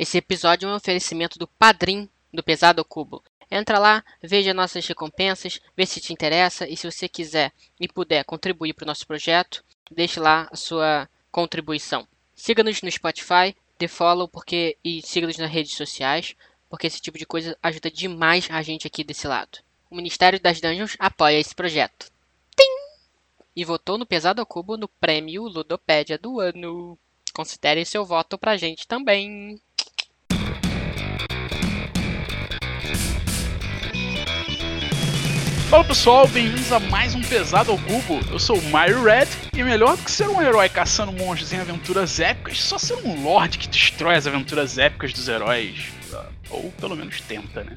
Esse episódio é um oferecimento do Padrim do Pesado Cubo. Entra lá, veja nossas recompensas, vê se te interessa e se você quiser e puder contribuir para o nosso projeto, deixe lá a sua contribuição. Siga-nos no Spotify, dê follow porque, e siga-nos nas redes sociais, porque esse tipo de coisa ajuda demais a gente aqui desse lado. O Ministério das Dungeons apoia esse projeto. Tim! E votou no Pesado Cubo no prêmio Ludopédia do ano. Considere seu voto pra gente também. Fala pessoal, bem-vindos a mais um Pesado ao Cubo. Eu sou o Mario Red e melhor do que ser um herói caçando monstros em aventuras épicas, só ser um lord que destrói as aventuras épicas dos heróis. Ou pelo menos tenta, né?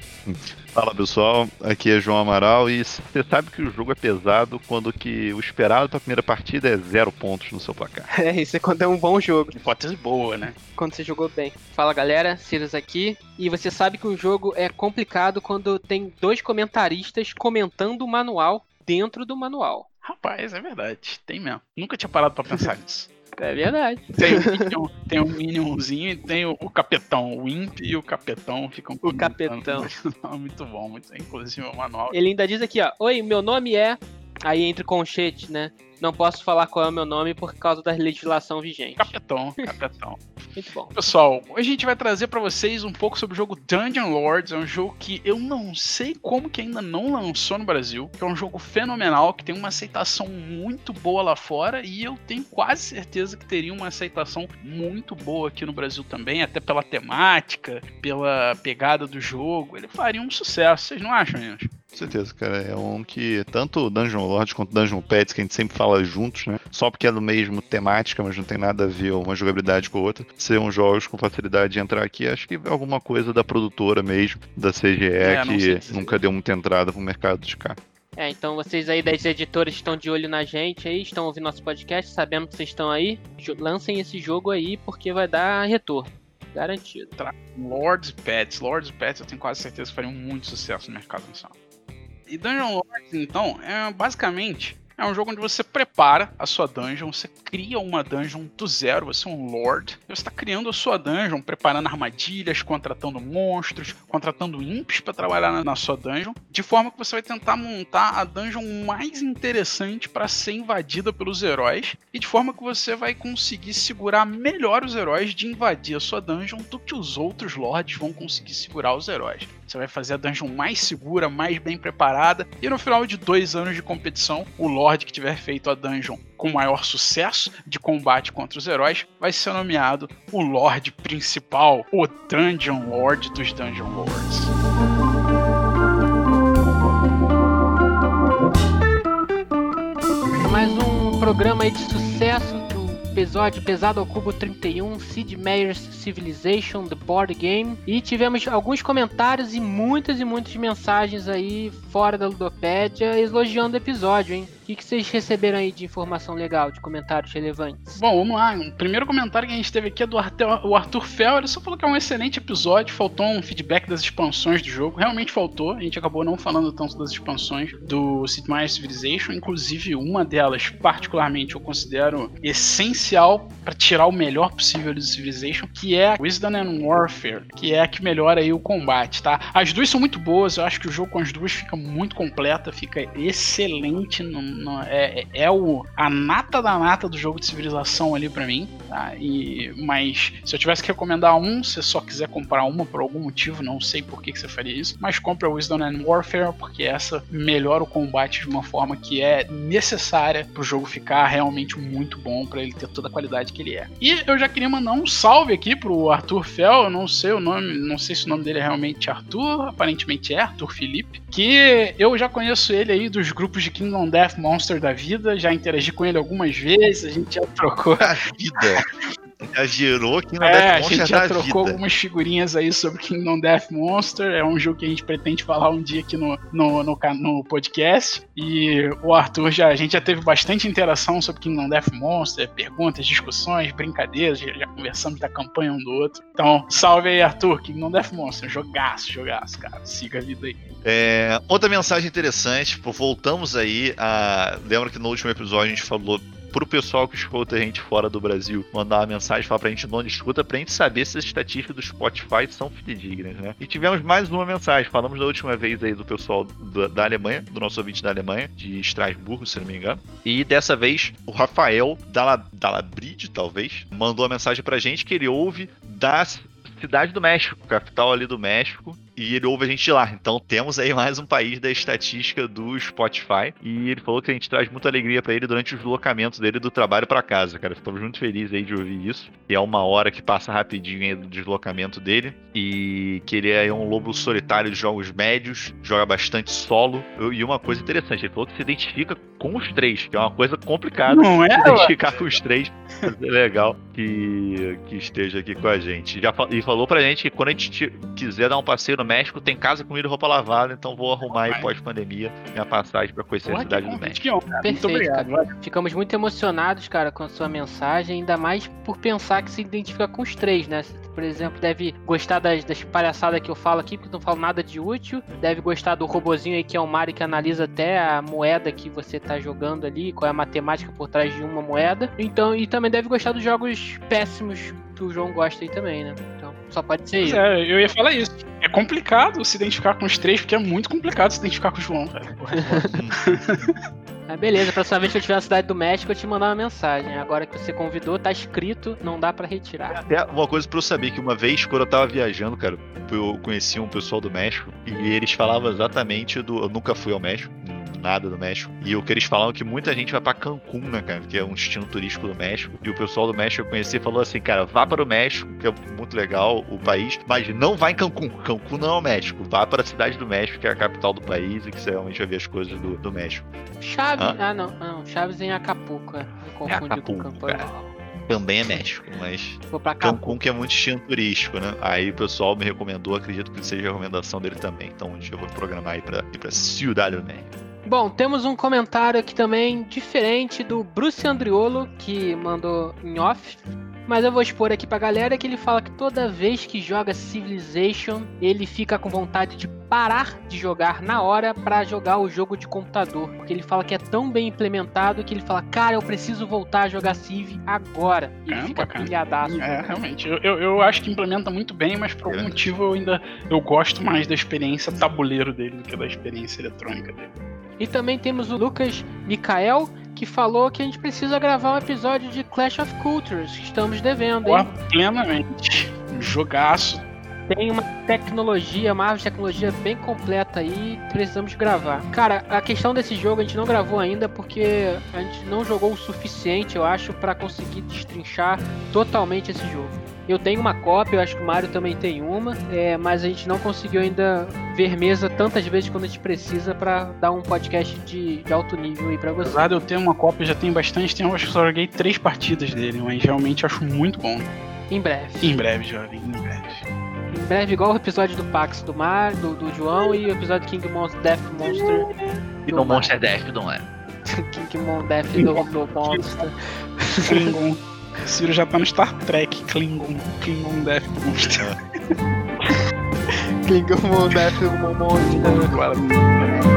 Fala pessoal, aqui é João Amaral e você sabe que o jogo é pesado quando que o esperado para a primeira partida é zero pontos no seu placar. É, isso é quando é um bom jogo. Hipótese boa, né? Quando você jogou bem. Fala galera, Sirius aqui. E você sabe que um jogo é complicado quando tem dois comentaristas comentando o manual dentro do manual. Rapaz, é verdade. Tem mesmo. Nunca tinha parado para pensar nisso. É verdade. Tem, tem o Minionzinho e tem o, o, Capetão. O Imp e o Capetão ficam. O Capetão. muito bom, muito Inclusive o manual. Ele ainda diz aqui, ó. Oi, meu nome é. Aí entre conchete, né? Não posso falar qual é o meu nome por causa da legislação vigente. Capetão, capetão. Muito bom. Pessoal, hoje a gente vai trazer para vocês um pouco sobre o jogo Dungeon Lords. É um jogo que eu não sei como que ainda não lançou no Brasil. Que é um jogo fenomenal, que tem uma aceitação muito boa lá fora. E eu tenho quase certeza que teria uma aceitação muito boa aqui no Brasil também. Até pela temática, pela pegada do jogo. Ele faria um sucesso, vocês não acham, gente? Com certeza, cara. É um que tanto Dungeon Lords quanto Dungeon Pets, que a gente sempre fala juntos, né? Só porque é do mesmo temática, mas não tem nada a ver uma jogabilidade com a outra. Serão jogos com facilidade de entrar aqui. Acho que é alguma coisa da produtora mesmo, da CGE, é, que nunca deu muita entrada pro mercado de cá. É, então vocês aí das editoras estão de olho na gente aí, estão ouvindo nosso podcast, sabendo que vocês estão aí, lancem esse jogo aí porque vai dar retorno. Garantido. Lords Pets, Lords Pets eu tenho quase certeza que fariam muito sucesso no mercado nacional. E Dungeon Lords, então, é basicamente é um jogo onde você prepara a sua dungeon, você cria uma dungeon do zero, você é um lord, você está criando a sua dungeon, preparando armadilhas, contratando monstros, contratando imps para trabalhar na sua dungeon, de forma que você vai tentar montar a dungeon mais interessante para ser invadida pelos heróis, e de forma que você vai conseguir segurar melhor os heróis de invadir a sua dungeon do que os outros lords vão conseguir segurar os heróis. Você vai fazer a dungeon mais segura, mais bem preparada, e no final de dois anos de competição, o Lorde que tiver feito a dungeon com maior sucesso de combate contra os heróis vai ser nomeado o Lorde principal, o Dungeon Lord dos Dungeon Lords. Mais um programa de sucesso episódio Pesado ao Cubo 31, Sid Meier's Civilization, The Board Game. E tivemos alguns comentários e muitas e muitas mensagens aí fora da Ludopédia elogiando o episódio, hein? O que, que vocês receberam aí de informação legal, de comentários relevantes? Bom, vamos lá. O primeiro comentário que a gente teve aqui é do Arthur, o Arthur Fel. Ele só falou que é um excelente episódio. Faltou um feedback das expansões do jogo. Realmente faltou. A gente acabou não falando tanto das expansões do Sid Meier's Civilization. Inclusive, uma delas, particularmente, eu considero essencial para tirar o melhor possível do Civilization, que é Wisdom and Warfare, que é a que melhora aí o combate, tá? As duas são muito boas. Eu acho que o jogo com as duas fica muito completa, fica excelente no não, é, é, o, a nata da nata do jogo de civilização ali para mim. Tá? E, mas se eu tivesse que recomendar um, se só quiser comprar uma por algum motivo, não sei por que, que você faria isso, mas compre a Wisdom and Warfare, porque essa melhora o combate de uma forma que é necessária pro jogo ficar realmente muito bom, para ele ter toda a qualidade que ele é. E eu já queria mandar um salve aqui pro Arthur Fel, eu não sei o nome, não sei se o nome dele é realmente Arthur, aparentemente é Arthur Felipe, que eu já conheço ele aí dos grupos de Kingdom Death Monster da vida, já interagi com ele algumas vezes, a gente já trocou. A vida. Já girou Kingdom é, Death Monster. A gente já trocou vida. algumas figurinhas aí sobre Kingdom Death Monster. É um jogo que a gente pretende falar um dia aqui no, no, no, no podcast. E o Arthur já, a gente já teve bastante interação sobre Kingdom Death Monster, perguntas, discussões, brincadeiras, já, já conversamos da campanha um do outro. Então, salve aí, Arthur, Kingdom Death Monster. Jogaço, jogaço, cara. Siga a vida aí. É, outra mensagem interessante, voltamos aí a. Lembra que no último episódio a gente falou pro pessoal que escuta a gente fora do Brasil mandar uma mensagem, falar pra gente onde escuta, pra gente saber se as estatísticas do Spotify são fidedignas, né? E tivemos mais uma mensagem. Falamos da última vez aí do pessoal da, da Alemanha, do nosso ouvinte da Alemanha, de Estrasburgo, se não me engano. E dessa vez, o Rafael Dalla, Dallabride, talvez, mandou uma mensagem pra gente que ele ouve da cidade do México, capital ali do México, e ele ouve a gente lá. Então temos aí mais um país da estatística do Spotify. E ele falou que a gente traz muita alegria para ele durante os deslocamentos dele do trabalho para casa, cara. Estamos muito felizes aí de ouvir isso. E é uma hora que passa rapidinho aí do deslocamento dele. E que ele é um lobo solitário de jogos médios, joga bastante solo. E uma coisa interessante, ele falou que se identifica com os três, que é uma coisa complicada. Não é? Se identificar com os três. Mas é legal que, que esteja aqui com a gente. Já, e falou pra gente que quando a gente quiser dar um passeio no México, tem casa, comida e roupa lavada, então vou arrumar aí pós-pandemia minha passagem pra conhecer Porra, a cidade do México. cara. Muito Perfeito, obrigado. cara. Ficamos muito emocionados, cara, com a sua mensagem, ainda mais por pensar que se identifica com os três, né? Por exemplo, deve gostar das, das palhaçadas que eu falo aqui, porque não falo nada de útil. Deve gostar do robozinho aí que é o Mario que analisa até a moeda que você tá jogando ali, qual é a matemática por trás de uma moeda. Então, e também deve gostar dos jogos péssimos que o João gosta aí também, né? Só pode ser isso. é, eu ia falar isso. É complicado se identificar com os três, porque é muito complicado se identificar com o João, cara. Mas beleza, próxima vez que eu estiver na cidade do México, eu te mandar uma mensagem. Agora que você convidou, tá escrito, não dá pra retirar. Até uma coisa pra eu saber, que uma vez, quando eu tava viajando, cara, eu conheci um pessoal do México e eles falavam exatamente do. Eu nunca fui ao México, nada do México. E o que eles falavam é que muita gente vai pra Cancún, né, cara? Que é um destino turístico do México. E o pessoal do México que eu conheci falou assim, cara, vá para o México, que é muito legal o país, mas não vá em Cancún. Cancún não é o México. Vá para a cidade do México, que é a capital do país, e que você realmente vai ver as coisas do, do México. Chaves. Hã? Ah, não, ah, não. Chaves em Acapulco. É. Me confundi com Acapulco, Cancún. cara. Também é México, mas. Cancún que é muito destino turístico, né? Aí o pessoal me recomendou, acredito que seja a recomendação dele também. Então um dia eu vou programar aí pra ir pra Cidade do México. Bom, temos um comentário aqui também diferente do Bruce Andriolo, que mandou em off. Mas eu vou expor aqui pra galera que ele fala que toda vez que joga Civilization, ele fica com vontade de parar de jogar na hora pra jogar o jogo de computador. Porque ele fala que é tão bem implementado que ele fala, cara, eu preciso voltar a jogar Civ agora. E ele Caramba, fica cara. pilhadaço. É, realmente. Eu, eu, eu acho que implementa muito bem, mas por algum É. motivo eu ainda eu gosto mais da experiência tabuleiro dele do que da experiência eletrônica dele. E também temos o Lucas Mikael, que falou que a gente precisa gravar um episódio de Clash of Cultures, que estamos devendo, hein? Ó, plenamente. Um Jogaço. Tem uma tecnologia, uma árvore de tecnologia bem completa aí, precisamos gravar. Cara, a questão desse jogo a gente não gravou ainda porque a gente não jogou o suficiente, eu acho, pra conseguir destrinchar totalmente esse jogo. Eu tenho uma cópia, eu acho que o Mario também tem uma, é, mas a gente não conseguiu ainda ver mesa tantas vezes quando a gente precisa pra dar um podcast de, de alto nível aí pra você. Apesar de eu ter uma cópia já tem bastante tempo, acho que só joguei três partidas dele, mas realmente acho muito bom. Em breve. Em breve, jovem, em breve. Em breve, igual o episódio do Pax do Mar, do, do João e o episódio King Monster Death Monster. E do no Mar. Monster Death, não é? King Mon Death do, do Monster. Klingon. O Ciro já tá no Star Trek, Klingon. Klingon Death Monster. King Mon Death Monster.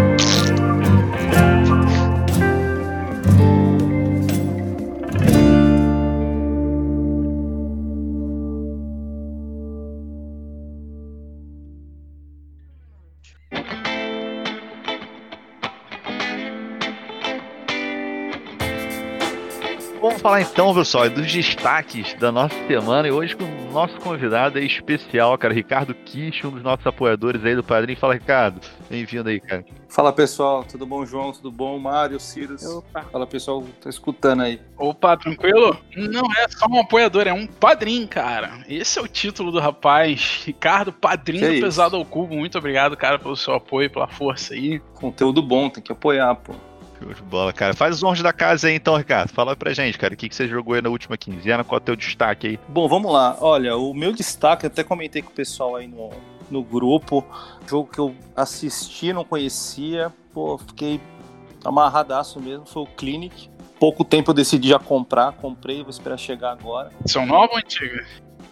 Vamos falar então, pessoal, dos destaques da nossa semana e hoje com o nosso convidado aí especial, cara, Ricardo Kish, um dos nossos apoiadores aí do Padrinho. Fala, Ricardo. Bem-vindo aí, cara. Fala pessoal, tudo bom, João? Tudo bom, Mário, Cirus? Opa. Fala pessoal, tá escutando aí. Opa, tranquilo? Não é só um apoiador, é um padrinho, cara. Esse é o título do rapaz. Ricardo, padrinho Que do isso? Pesado ao Cubo. Muito obrigado, cara, pelo seu apoio, pela força aí. Conteúdo bom, tem que apoiar, pô. Show de bola, cara. Faz os honros da casa aí então, Ricardo. Fala pra gente, cara, o que, que você jogou aí na última quinzena, qual é o teu destaque aí? Bom, vamos lá. Olha, o meu destaque, até comentei com o pessoal aí no, no grupo, jogo que eu assisti, não conhecia, pô, fiquei amarradaço mesmo, foi o Clinic. Pouco tempo eu decidi já comprar, comprei, vou esperar chegar agora. São nova ou antiga?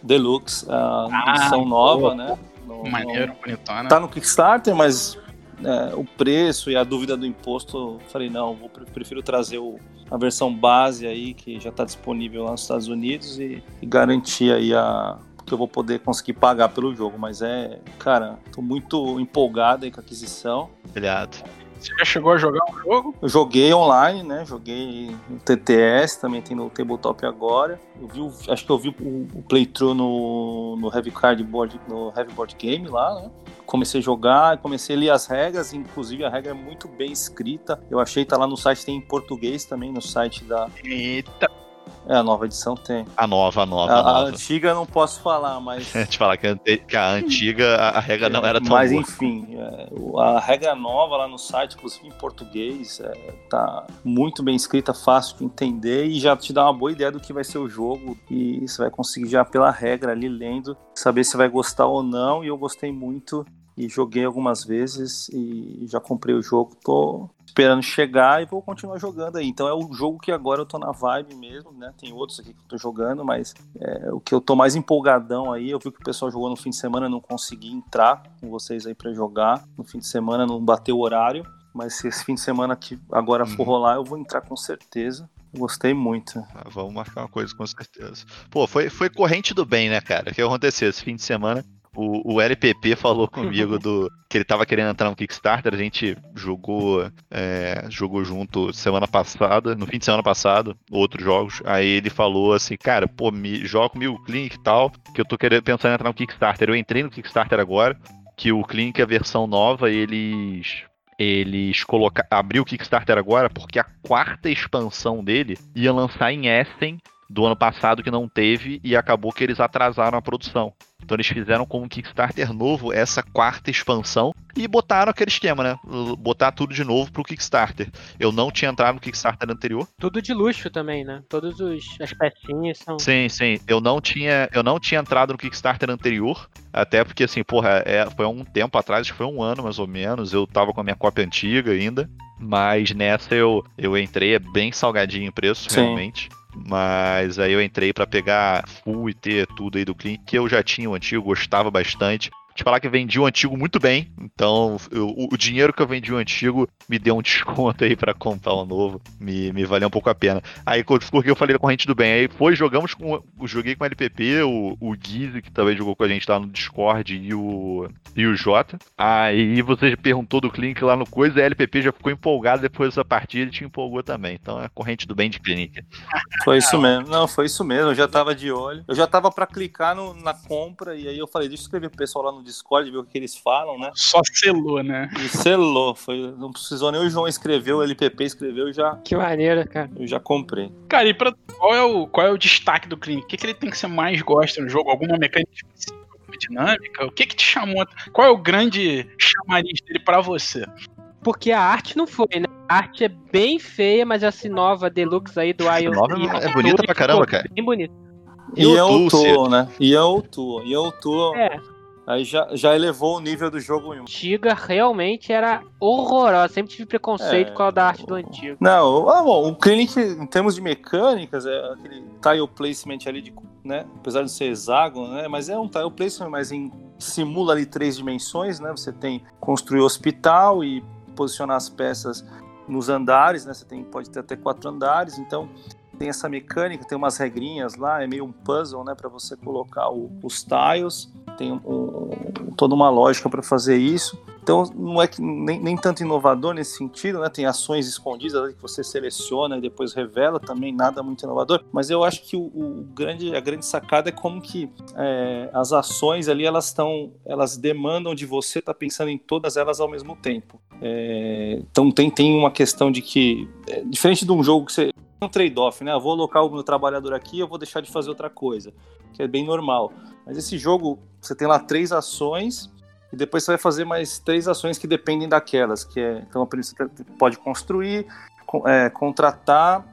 Deluxe, Ah, edição nova, boa. né? No- no- Maneiro, bonitona. Tá no Kickstarter, mas é, o preço e a dúvida do imposto, falei, não, vou, prefiro trazer o, a versão base aí que já está disponível lá nos Estados Unidos e, e garantir aí a que eu vou poder conseguir pagar pelo jogo, mas é, cara, tô muito empolgado aí com a aquisição. Obrigado. Você já chegou a jogar o jogo? Eu joguei online, né? Joguei no TTS, também tem no Tabletop agora. Eu vi, acho que eu vi o, o playthrough no, no Heavy Card Board, no Heavy Board Game lá, né? Comecei a jogar, comecei a ler as regras, inclusive a regra é muito bem escrita. Eu achei tá lá no site, tem em português também, no site da. Eita! É, a nova edição tem. A nova, a nova, a, a nova. A antiga eu não posso falar, mas. te falar que a, que a antiga, a, regra não era tão Mas boa. enfim, é, a regra nova lá no site, inclusive em português, é, tá muito bem escrita, fácil de entender e já te dá uma boa ideia do que vai ser o jogo. E você vai conseguir já pela regra ali lendo, saber se vai gostar ou não. E eu gostei muito e joguei algumas vezes e já comprei o jogo. Tô esperando chegar e vou continuar jogando aí. Então é o jogo que agora eu tô na vibe mesmo, né? Tem outros aqui que eu tô jogando, mas é, o que eu tô mais empolgadão aí, eu vi que o pessoal jogou no fim de semana, não consegui entrar com vocês aí para jogar. No fim de semana não bateu o horário, mas se esse fim de semana que agora for rolar, eu vou entrar com certeza. Gostei muito. Ah, vamos marcar uma coisa com certeza. Pô, foi, foi corrente do bem, né, cara? O que aconteceu esse fim de semana? O, o LPP falou comigo do que ele tava querendo entrar no Kickstarter. A gente jogou, é, jogou junto semana passada, no fim de semana passado, outros jogos. Aí ele falou assim, cara, pô, me joga comigo o Clink e tal, que eu tô querendo pensando em entrar no Kickstarter. Eu entrei no Kickstarter agora, que o Clink, a versão nova, eles eles colocar abriu o Kickstarter agora porque a quarta expansão dele ia lançar em Essen do ano passado que não teve e acabou que eles atrasaram a produção. Então eles fizeram com um Kickstarter novo essa quarta expansão e botaram aquele esquema, né? Botar tudo de novo pro Kickstarter. Eu não tinha entrado no Kickstarter anterior. Tudo de luxo também, né? Todas as pecinhas são. Sim, sim. Eu não tinha, eu não tinha entrado no Kickstarter anterior. Até porque, assim, porra, é, foi há um tempo atrás, acho que foi um ano mais ou menos. Eu tava com a minha cópia antiga ainda. Mas nessa eu, eu entrei, é bem salgadinho o preço, Sim. realmente. Mas aí eu entrei pra pegar full e ter tudo aí do Clean, que eu já tinha o antigo, gostava bastante. Te falar que vendi o antigo muito bem, então eu- o, dinheiro que eu vendi o antigo me deu um desconto aí pra comprar o novo, me, me valeu um pouco a pena. Aí porque eu falei da corrente do bem, aí foi, jogamos com, joguei com o LPP, o, o que também jogou com a gente lá no Discord, e o, e o Jota. Aí você perguntou do Clinic lá no coisa, a LPP já ficou empolgado depois dessa partida e te empolgou também. Então é a corrente do bem de Clinic. Foi isso mesmo. Não, foi isso mesmo. Eu já tava de olho. Eu já tava pra clicar no- na compra e aí eu falei, deixa eu escrever pro pessoal lá no Discord, ver o que eles falam, né? Só selou, né? E selou. Foi, não precisou nem o João escrever, o LPP escreveu, eu já, Que maneiro, cara. eu já comprei. Cara, e pra, qual, é o, qual é o destaque do Clinic? O que, que ele tem que você mais gosta no jogo? Alguma mecânica específica? Alguma dinâmica? O que que te chamou? Qual é o grande chamariz dele pra você? Porque a arte não foi, né? A arte é bem feia, mas essa nova deluxe aí do IoT. nova é bonita pra caramba, cara. Bem bonita. E E o é Tool, né? E é o Tool. E é o Tool. É, Aí já, já elevou o nível do jogo em um. antiga realmente era horrorosa. Sempre tive preconceito É, com a da arte do antigo. Não, ah, bom, o Clinic, em termos de mecânicas, é aquele tile placement ali, de, né? Apesar de ser hexágono, né? Mas é um tile placement, mas em, simula ali três dimensões, né? Você tem construir o hospital e posicionar as peças nos andares, né? Você tem, pode ter até quatro andares, então tem essa mecânica, tem umas regrinhas lá, é meio um puzzle, né? Para você colocar o- os tiles, tem um- um- toda uma lógica para fazer isso. Então não é que nem, nem tanto inovador nesse sentido, né? Tem ações escondidas que você seleciona e depois revela, também nada muito inovador. Mas eu acho que o, o grande, a grande sacada é como que é, as ações ali elas estão, elas demandam de você estar pensando em todas elas ao mesmo tempo. É, então tem, tem uma questão de que é, diferente de um jogo que você um trade-off, né? Eu vou alocar o meu trabalhador aqui, eu vou deixar de fazer outra coisa, que é bem normal. Mas esse jogo, você tem lá três ações e depois você vai fazer mais três ações que dependem daquelas, que é então você pode construir, con- é, contratar,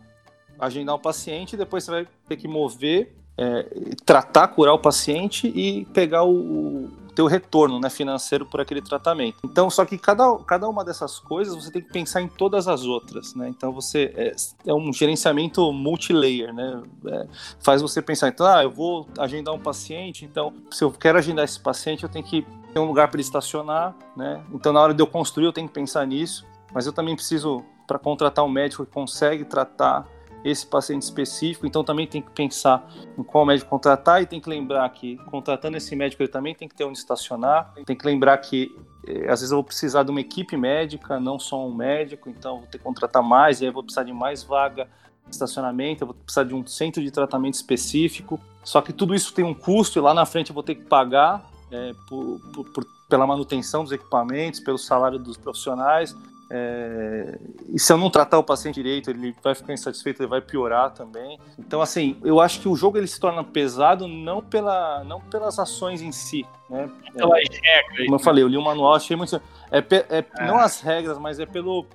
agendar o paciente, e depois você vai ter que mover, é, tratar, curar o paciente e pegar o, teu retorno né, financeiro por aquele tratamento. Então, só que cada, cada uma dessas coisas você tem que pensar em todas as outras, né? Então você é, é um gerenciamento multilayer, né? É, faz você pensar, então, ah, eu vou agendar um paciente, então se eu quero agendar esse paciente, eu tenho que ter um lugar para ele estacionar, né? Então na hora de eu construir eu tenho que pensar nisso, mas eu também preciso para contratar um médico que consegue tratar esse paciente específico, então também tem que pensar em qual médico contratar e tem que lembrar que contratando esse médico ele também tem que ter onde estacionar, tem que lembrar que eh, às vezes eu vou precisar de uma equipe médica, não só um médico, então vou ter que contratar mais, e aí vou precisar de mais vaga de estacionamento, eu vou precisar de um centro de tratamento específico, só que tudo isso tem um custo e lá na frente eu vou ter que pagar é, por, por, pela manutenção dos equipamentos, pelo salário dos profissionais, é, e se eu não tratar o paciente direito, ele vai ficar insatisfeito, ele vai piorar também. Então, assim, eu acho que o jogo ele se torna pesado não, pela, não pelas ações em si, né? Pelas é, regras. Como eu falei, eu li o manual, achei muito. É, é, é, não as regras, mas é pelo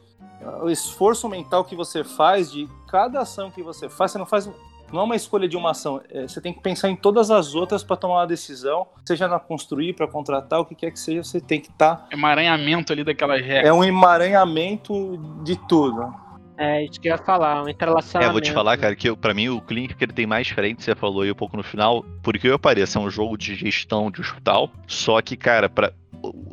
o esforço mental que você faz de cada ação que você faz. Você não faz não é uma escolha de uma ação. É, você tem que pensar em todas as outras para tomar uma decisão, seja na construir, para contratar, o que quer que seja, você tem que estar. Tá... Emaranhamento ali daquelas regras. É um emaranhamento de tudo. É, isso que eu ia falar, um entrelaçamento. É, vou te falar, cara, que para mim o Clinic que ele tem mais frente, você falou aí um pouco no final, porque eu pareço, é um jogo de gestão de hospital, só que, cara, pra,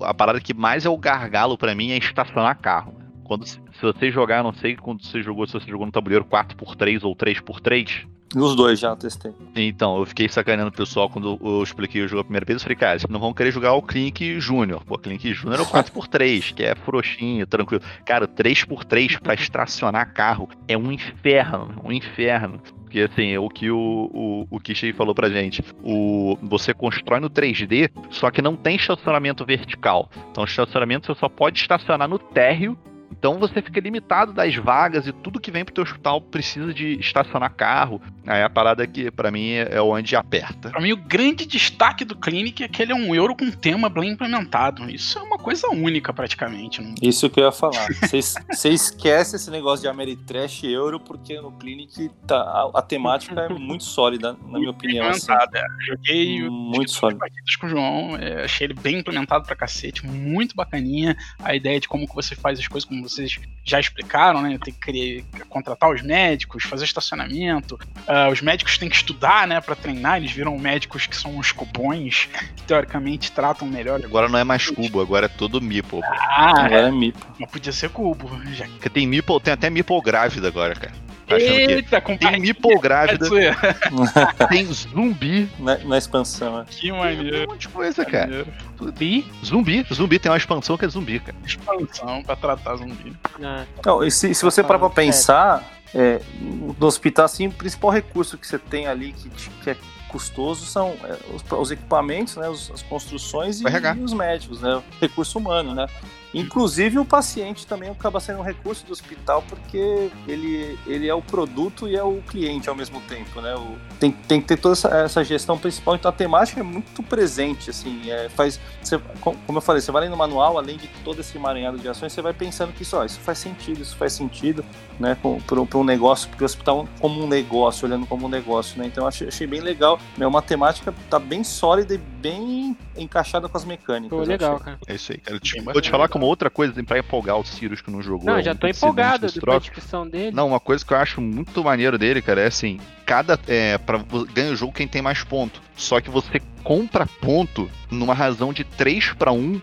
a parada que mais é o gargalo para mim é estacionar carro. Quando, se você jogar, não sei quando você jogou, se você jogou no tabuleiro 4x3 ou 3x3, os dois já testei. Então, eu fiquei sacaneando o pessoal quando eu expliquei o jogo a primeira vez. Eu falei, cara, vocês não vão querer jogar o Clink Júnior. Pô, Clink Júnior é o 4x3, que é frouxinho, tranquilo. Cara, o 3x3 pra estacionar carro é um inferno, um inferno. Porque, assim, é o que o, o, o Kishei falou pra gente. O, você constrói no 3D, só que não tem estacionamento vertical. Então, estacionamento você só pode estacionar no térreo então você fica limitado das vagas e tudo que vem pro teu hospital precisa de estacionar carro. Aí a parada que para mim é onde aperta. Para mim o grande destaque do Clinic é que ele é um euro com tema bem implementado. Isso é uma coisa única praticamente. Não... Isso que eu ia falar. Você esquece esse negócio de Ameritrash euro porque no Clinic tá, a, a temática é muito sólida, na minha opinião. Assim. É. Joguei muito sólido. partidas com o João, é, achei ele bem implementado pra cacete, muito bacaninha. A ideia de como que você faz as coisas, como vocês já explicaram, né? Tem que contratar os médicos, fazer estacionamento. Uh, os médicos têm que estudar, né, para treinar. Eles viram médicos que são uns cubões, que teoricamente tratam melhor. Agora não é mais cubo, agora é todo Meeple. Ah, agora é, é Meeple. Não podia ser cubo. Já... Porque tem Meeple, tem até Meeple grávida agora, cara. Eita, que tem Meeple grávida, tem zumbi. Na, na expansão, né? Que maneiro. Tem um monte de coisa, cara. Zumbi? Zumbi. Zumbi tem uma expansão que é zumbi, cara. Expansão pra tratar zumbi. É. Não, e se, se você parar pra pensar, é, no hospital, assim, o principal recurso que você tem ali que, que é custoso são é, os, os, equipamentos, né, as construções e, e, os médicos, né, o recurso humano, né. Inclusive o paciente também acaba sendo um recurso do hospital porque ele, ele é o produto e é o cliente ao mesmo tempo, né? O, tem, tem que ter toda essa, essa, gestão principal, então a temática é muito presente, assim, é, faz, você, como eu falei, você vai lendo no manual, além de todo esse emaranhado de ações, você vai pensando que isso, ó, isso faz sentido, isso faz sentido, né, para um negócio, porque o hospital como um negócio, olhando como um negócio, né? Então eu achei, achei bem legal, né, uma temática tá bem sólida e bem encaixada com as mecânicas. Pô, legal, cara. É isso aí, cara. Tipo, vou te falar como outra coisa pra empolgar o Sirius que não jogou. Não, já tô empolgado da descrição dele. Não, uma coisa que eu acho muito maneiro dele, cara, é assim, cada. É, pra, ganha o jogo quem tem mais ponto. Só que você compra ponto numa razão de 3 para 1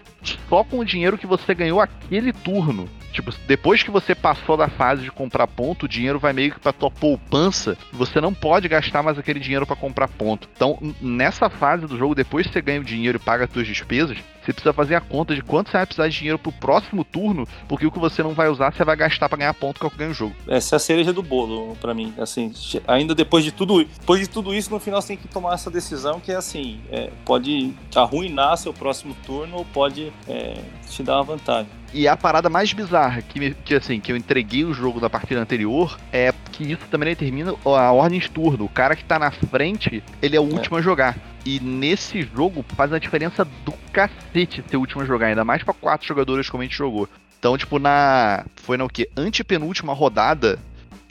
só com o dinheiro que você ganhou aquele turno. Tipo, depois que você passou da fase de comprar ponto, o dinheiro vai meio que pra tua poupança. Você não pode gastar mais aquele dinheiro para comprar ponto. Então, nessa fase do jogo, depois que você ganha o dinheiro e paga as suas despesas, você precisa fazer a conta de quanto você vai precisar de dinheiro pro próximo turno, porque o que você não vai usar, você vai gastar para ganhar ponto que é o o jogo. Essa é a cereja do bolo para mim. Assim, ainda depois de tudo, depois de tudo isso, no final você tem que tomar essa decisão que é assim, é, pode arruinar seu próximo turno ou pode é, te dar uma vantagem. E a parada mais bizarra que, que assim, que eu entreguei o jogo da partida anterior é que isso também determina a ordem de turno. O cara que tá na frente, ele é o é. último a jogar. E nesse jogo faz a diferença do cacete ser o último a jogar, ainda mais para quatro jogadores como a gente jogou. Então, tipo, na. Foi na o quê? Antepenúltima rodada,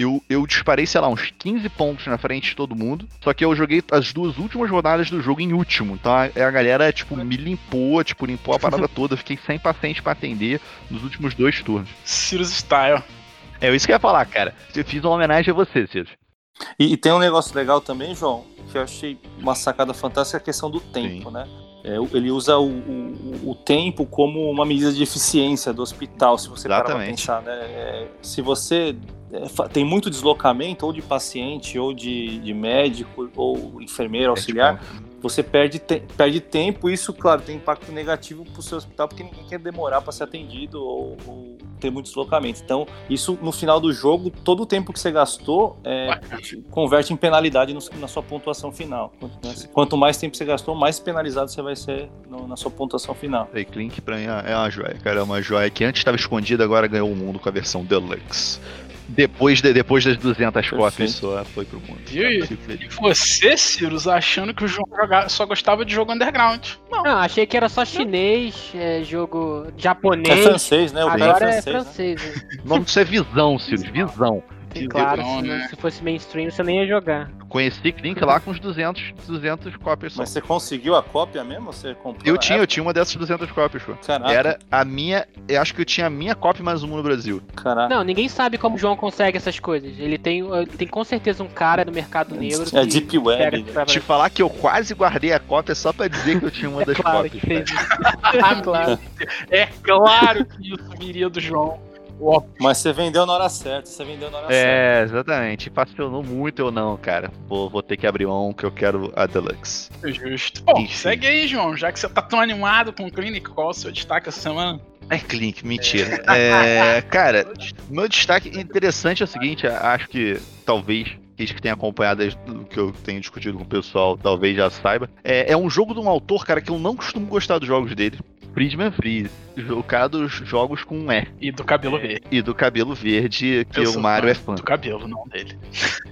eu, eu disparei, sei lá, uns 15 pontos na frente de todo mundo. Só que eu joguei as duas últimas rodadas do jogo em último. Então a, a galera, tipo, me limpou, tipo, limpou a parada toda. Fiquei sem paciente para atender nos últimos dois turnos. Sirius Style. É isso que eu ia falar, cara. Eu fiz uma homenagem a você, Sirius. E, e, tem um negócio legal também, João, que eu achei uma sacada fantástica, a questão do tempo, Sim. né? É, ele usa o, o, o, tempo como uma medida de eficiência do hospital, se você parar para pensar. Né? É, se você é, tem muito deslocamento, ou de paciente, ou de, de médico, ou enfermeiro, auxiliar, você perde, te perde tempo, e isso, claro, tem impacto negativo para o seu hospital, porque ninguém quer demorar para ser atendido ou, ou, ter muito deslocamento. Então, isso no final do jogo, todo o tempo que você gastou é, converte em penalidade no, na sua pontuação final. Né? Quanto mais tempo você gastou, mais penalizado você vai ser no, na sua pontuação final. Play Clink pra mim é, é uma joia, cara. É uma joia que antes estava escondida, agora ganhou o mundo com a versão Deluxe. Depois, de, depois das 200 cópias só foi pro mundo. E, e você, Ciro, achando que o João só gostava de jogo underground. Não. Não, achei que era só chinês, é, jogo japonês. É francês, né? O Agora é francês. É francês né? Vamos ser visão, Ciro, visão. Claro, não, se, né? se, fosse mainstream você nem ia jogar. Conheci Clink lá com uns 200, 200 cópias só. Mas você conseguiu a cópia mesmo? Você comprou? Eu tinha, época? eu tinha uma dessas 200 cópias, pô. Caraca. Era a minha, eu acho que eu tinha a minha cópia mais uma no Brasil. Caraca. Não, ninguém sabe como o João consegue essas coisas. Ele tem, tem com certeza um cara no mercado negro. É Deep Web. Né? Te falar que eu quase guardei a cópia só pra dizer que eu tinha uma é das claro cópias. Que fez isso. é claro. É claro que isso viria do João. Mas você vendeu na hora certa, você vendeu na hora é, certa. É, exatamente. Funcionou muito ou não, cara. Vou, vou ter que abrir um que eu quero a Deluxe. Justo. Bom, Enfim. segue aí, João. Já que você tá tão animado com o Clinic, qual é o seu destaque essa semana? É Clinic, mentira. É, é cara, meu destaque interessante é o seguinte, acho que talvez que tenha acompanhado o que eu tenho discutido com o pessoal, talvez já saiba. É, é um jogo de um autor, cara, que eu não costumo gostar dos jogos dele. Friedman Free, jogados jogos com um E. E do cabelo é, verde. E do cabelo verde, que o Mario é fã. Do cabelo, não dele.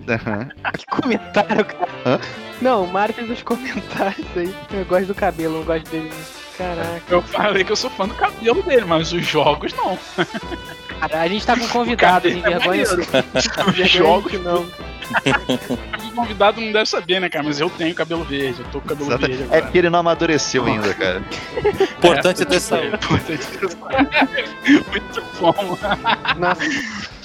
Uhum. que comentário, cara. Hã? Não, o Mario fez os comentários aí. Eu gosto do cabelo, não gosto dele. Caraca. Eu falei que eu sou fã do cabelo dele, mas os jogos não. Cara, a gente tá com convidado, sem vergonha. Os jogos não. o convidado não deve saber, né, cara? Mas eu tenho cabelo verde, eu tô com cabelo Exato. verde. Agora. É porque ele não amadureceu ainda, cara. Importante é ter saúde. Muito bom. Nossa.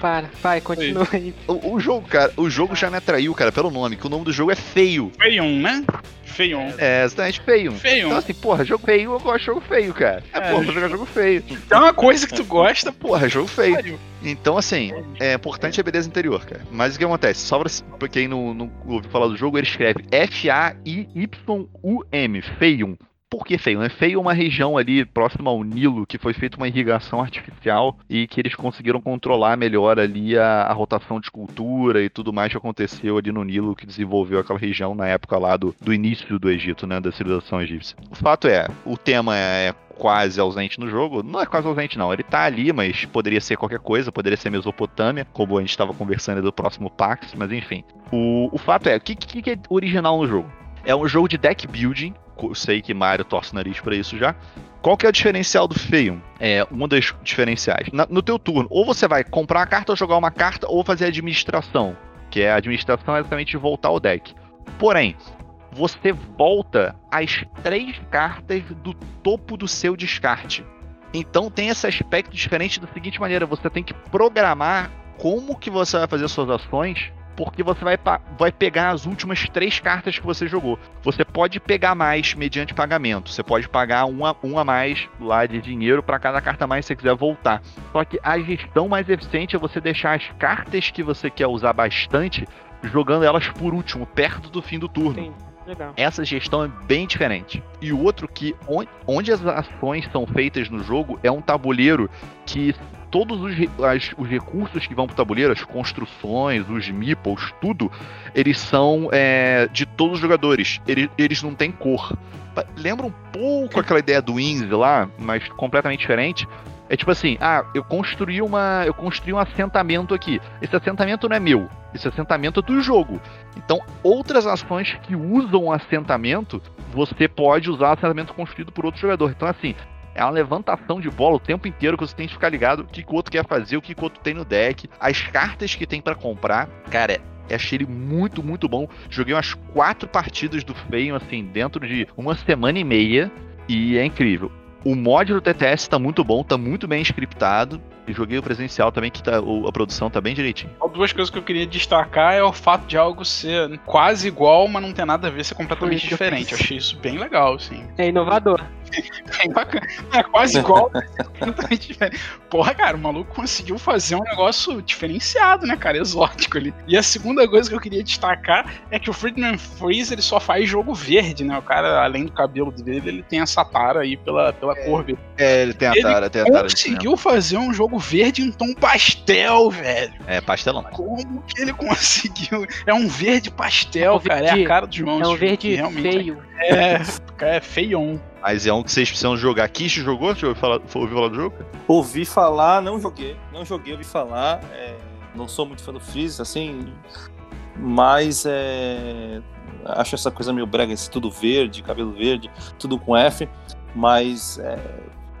Para, vai, continua aí. O, o, jogo, cara, o jogo já me atraiu, cara, pelo nome, que o nome do jogo é feio. Feium, né? Feium. É, exatamente, feio. Feio. Então, assim, porra, jogo feio, eu gosto de jogo feio, cara. É, é porra, vou jogar jogo feio. É uma coisa que tu gosta, porra, jogo feio. Então, assim, é importante a beleza interior, cara. Mas o que acontece? Só pra quem não, não ouviu falar do jogo, ele escreve F-A-I-Y-U-M, Feium. Por que feio? É feio uma região ali próxima ao Nilo que foi feita uma irrigação artificial e que eles conseguiram controlar melhor ali a, a, rotação de cultura e tudo mais que aconteceu ali no Nilo que desenvolveu aquela região na época lá do, do início do Egito, né, da civilização egípcia. O fato é, o tema é, é quase ausente no jogo. Não é quase ausente, não. Ele tá ali, mas poderia ser qualquer coisa, poderia ser Mesopotâmia, como a gente estava conversando do próximo Pax, mas enfim. O, o fato é, o que, que, que é original no jogo? É um jogo de deck building sei que Mario torce o nariz para isso já. Qual que é o diferencial do Feion? É um dos diferenciais. Na, no teu turno, ou você vai comprar a carta ou jogar uma carta, ou fazer administração. Que é a administração é exatamente voltar ao deck. Porém, você volta as três cartas do topo do seu descarte. Então tem esse aspecto diferente da seguinte maneira: você tem que programar como que você vai fazer suas ações porque você vai, vai pegar as últimas três cartas que você jogou. Você pode pegar mais mediante pagamento. Você pode pagar uma, uma a mais lá de dinheiro para cada carta mais que você quiser voltar. Só que a gestão mais eficiente é você deixar as cartas que você quer usar bastante, jogando elas por último, perto do fim do turno. Sim. Legal. Essa gestão é bem diferente. E o outro que onde as ações são feitas no jogo é um tabuleiro que todos os, as, os recursos que vão pro tabuleiro, as construções, os meeples, tudo, eles são é, de todos os jogadores. Eles, eles não têm cor. Lembra um pouco aquela ideia do Wings lá, mas completamente diferente. É tipo assim, ah, eu construí uma. Eu construí um assentamento aqui. Esse assentamento não é meu. Esse assentamento é do jogo. Então, outras ações que usam o assentamento, você pode usar o assentamento construído por outro jogador. Então, assim, é uma levantação de bola o tempo inteiro que você tem que ficar ligado o que, que o outro quer fazer, o que, que o outro tem no deck, as cartas que tem para comprar. Cara, é, achei ele muito, muito bom. Joguei umas quatro partidas do Feio, assim, dentro de uma semana e meia. E é incrível. O mod do TTS tá muito bom, tá muito bem scriptado. Joguei o presencial também, que tá, o- a produção tá bem direitinho. Duas coisas que eu queria destacar é o fato de algo ser quase igual, mas não ter nada a ver, ser completamente eu diferente. Eu achei isso bem legal, assim. É inovador. Bem bacana. É quase igual, é diferente. Porra, cara, o maluco conseguiu fazer um negócio diferenciado, né, cara? Exótico ali. E a segunda coisa que eu queria destacar é que o Friedman Freeze ele só faz jogo verde, né? O cara, além do cabelo dele, ele tem essa tara aí pela, pela cor verde. É, ele tem Ele tara, tem né? Conseguiu fazer um jogo verde em tom pastel, velho. É, pastelão. Como que ele conseguiu? É um verde pastel, É um cara. É verde- a cara do João. É um verde realmente feio. É, é feião. Mas é um que vocês precisam jogar. Kish jogou? Você ouviu falar, ouviu falar do jogo? Ouvi falar, não joguei. Não joguei, ouvi falar. é, não sou muito fã do Freeze, assim. Mas é, acho essa coisa meio brega, esse tudo verde, cabelo verde, tudo com F. Mas é,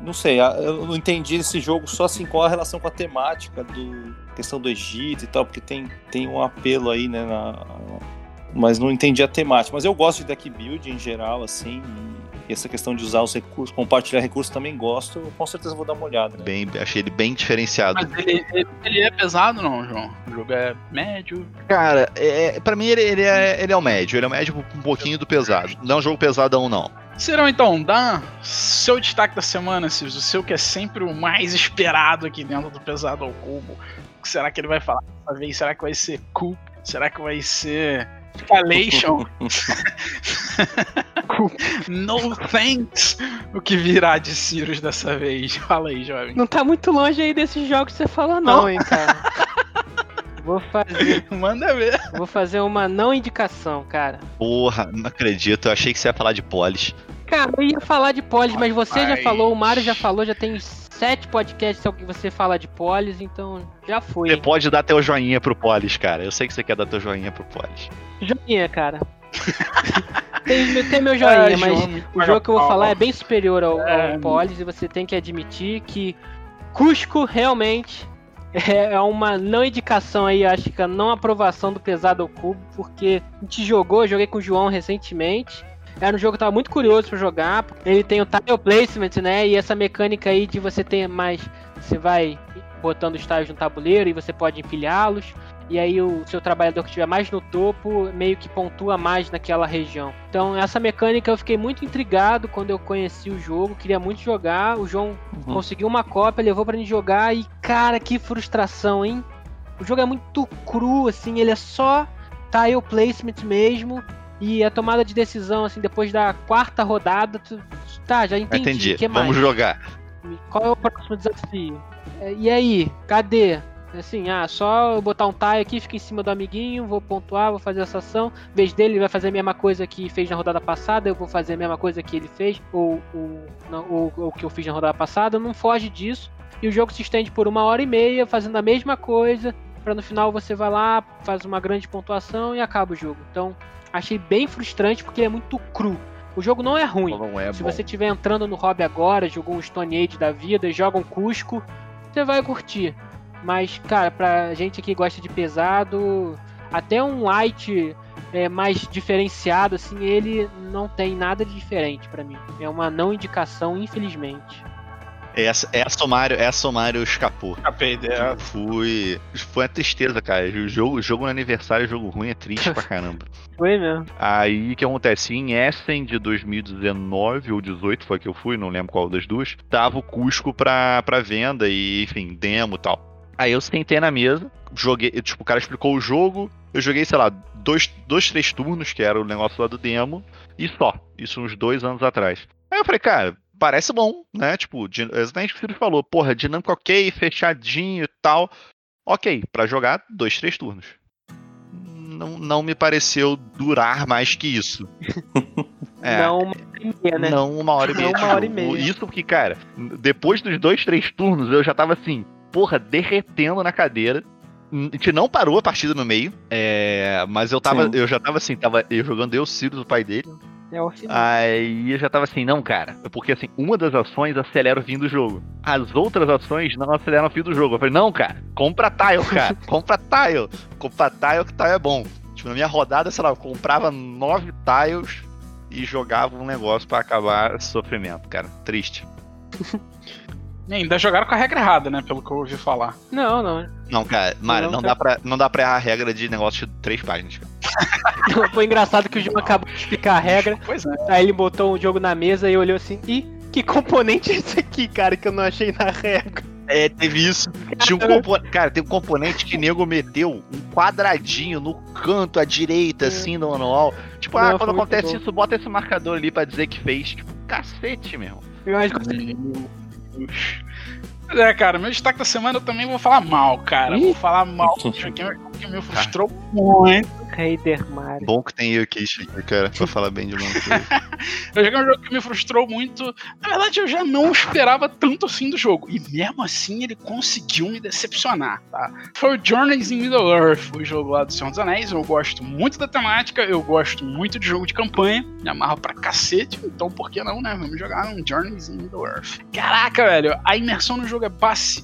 não sei, eu não entendi esse jogo só assim qual a relação com a temática do questão do Egito e tal, porque tem, tem um apelo aí, né? na- mas não entendi a temática. Mas eu gosto de deck build em geral, assim. E essa questão de usar os recursos, compartilhar recursos também gosto. Eu, com certeza vou dar uma olhada. Né? Bem, achei ele bem diferenciado. Mas ele, ele, ele é pesado, não, João? O jogo é médio. Cara, é, pra mim ele, ele, é, ele é o médio. Ele é o médio um pouquinho do pesado. Não é um jogo pesadão, não. Serão então, dá seu destaque da semana, Cis, o seu que é sempre o mais esperado aqui dentro do Pesado ao Cubo. O que será que ele vai falar dessa vez? Será que vai ser Coop? Será que vai ser Calation? no thanks! O que virá de Sirius dessa vez? Fala aí, jovem. Não tá muito longe aí desses jogos que você falou, não, hein, cara. Vou fazer, Manda ver. vou fazer uma não indicação, cara. Porra, não acredito. Eu achei que você ia falar de polis. Cara, eu ia falar de polis, mas você já falou, o Mário já falou, já tem sete podcasts que você fala de polis, então já foi. Você pode dar teu joinha pro polis, cara. Eu sei que você quer dar teu joinha pro polis. Joinha, cara. tem, tem meu joinha, Ah, mas o jogo que eu vou falar é bem superior ao, ao É. Polis e você tem que admitir que Cusco realmente é é uma não indicação aí, acho que a não aprovação do pesado ao cubo, porque a gente jogou, eu joguei com o João recentemente. Era um jogo que eu tava muito curioso pra jogar. Ele tem o tile placement, né? E essa mecânica aí de você ter mais. Você vai botando os tiles no tabuleiro e você pode empilhá-los. E aí o seu trabalhador que estiver mais no topo meio que pontua mais naquela região. Então essa mecânica eu fiquei muito intrigado quando eu conheci o jogo, queria muito jogar. O João Uhum. conseguiu uma cópia, levou pra gente jogar e cara, que frustração, hein? O jogo é muito cru, assim, ele é só tile placement mesmo. E a tomada de decisão, assim, depois da quarta rodada, tu, tá, já entendi. Entendi. que mais? Vamos jogar. Qual é o próximo desafio? É, E aí, cadê? Assim, ah, só eu botar um tile aqui, fica em cima do amiguinho, vou pontuar, vou fazer essa ação. Em vez dele, ele vai fazer a mesma coisa que fez na rodada passada, eu vou fazer a mesma coisa que ele fez, ou o que eu fiz na rodada passada, não foge disso. E o jogo se estende por uma hora e meia, fazendo a mesma coisa, pra no final você vai lá, faz uma grande pontuação e acaba o jogo. Então, achei bem frustrante porque ele é muito cru. O jogo não é ruim. Não é Se bom. você estiver entrando no hobby agora, jogou um Stone Age da vida, joga um Cusco, você vai curtir. Mas, cara, pra gente que gosta de pesado, até um light é, mais diferenciado, assim, ele não tem nada de diferente pra mim. É uma não indicação, infelizmente. Essa, essa o Mario, essa o Mario escapou. Capei ideia. Eu fui. Foi uma tristeza, cara. O jogo, jogo no aniversário, jogo ruim, é triste pra caramba. Foi mesmo. Aí o que acontece? Em Essen de 2019 ou 18 foi que eu fui, não lembro qual das duas. Tava o Cusco pra, pra venda e, enfim, demo e tal. Aí eu sentei na mesa, joguei, tipo, o cara explicou o jogo, eu joguei, sei lá, dois, dois três turnos, que era o negócio lá do demo, e só. Isso uns dois anos atrás. Aí eu falei, cara, parece bom, né? Tipo, exatamente o que o Ciro falou, porra, dinâmico ok, fechadinho e tal. Ok, pra jogar dois, três turnos. Não, não me pareceu durar mais que isso. É, Não uma hora e meia, né? não uma hora e Não meia. de uma hora e meia. Isso porque, cara, depois dos dois, três turnos, eu já tava assim, porra, derretendo na cadeira. A gente não parou a partida no meio, é, mas eu tava, Sim. eu já tava assim, tava eu jogando eu, Sirius, o pai dele. É o final. Aí eu já tava assim, não, cara, porque assim, uma das ações acelera o fim do jogo. As outras ações não aceleram o fim do jogo. Eu falei, não, cara, compra tile, cara, compra tile. Compra tile que tile é bom. Tipo, na minha rodada, sei lá, eu comprava nove tiles e jogava um negócio pra acabar sofrimento, cara. Triste. E ainda jogaram com a regra errada, né? Pelo que eu ouvi falar. Não, não. Não, cara, Mário, não, Não, dá pra, não dá pra errar a regra de negócio de três páginas, cara. Foi engraçado que o João acabou de explicar a regra. Pois é. Aí ele botou o jogo na mesa e olhou assim, ih, que componente é esse aqui, cara, que eu não achei na regra? É, teve isso. Tinha um componente. Cara, tem um componente que nego meteu um quadradinho no canto à direita, assim, no manual. Tipo, ah, Não, quando foi muito acontece bom. isso, bota esse marcador ali pra dizer que fez. Tipo, cacete, meu. Eu acho que É, cara, meu destaque da semana eu também vou falar mal, cara. Ih. Vou falar mal do jogo que me frustrou muito. Raider Mario. Bom que tem eu aqui, cara, pra falar bem de Wolf. Eu joguei um jogo que me frustrou muito. Na verdade, eu já não esperava tanto assim do jogo. E mesmo assim, ele conseguiu me decepcionar, tá? Foi o Journeys in Middle Earth, o jogo lá do Senhor dos Anéis. Eu gosto muito da temática, eu gosto muito de jogo de campanha. Me amarro pra cacete, então por que não, né? Vamos jogar um Journeys in Middle Earth. Caraca, velho, a imersão no jogo é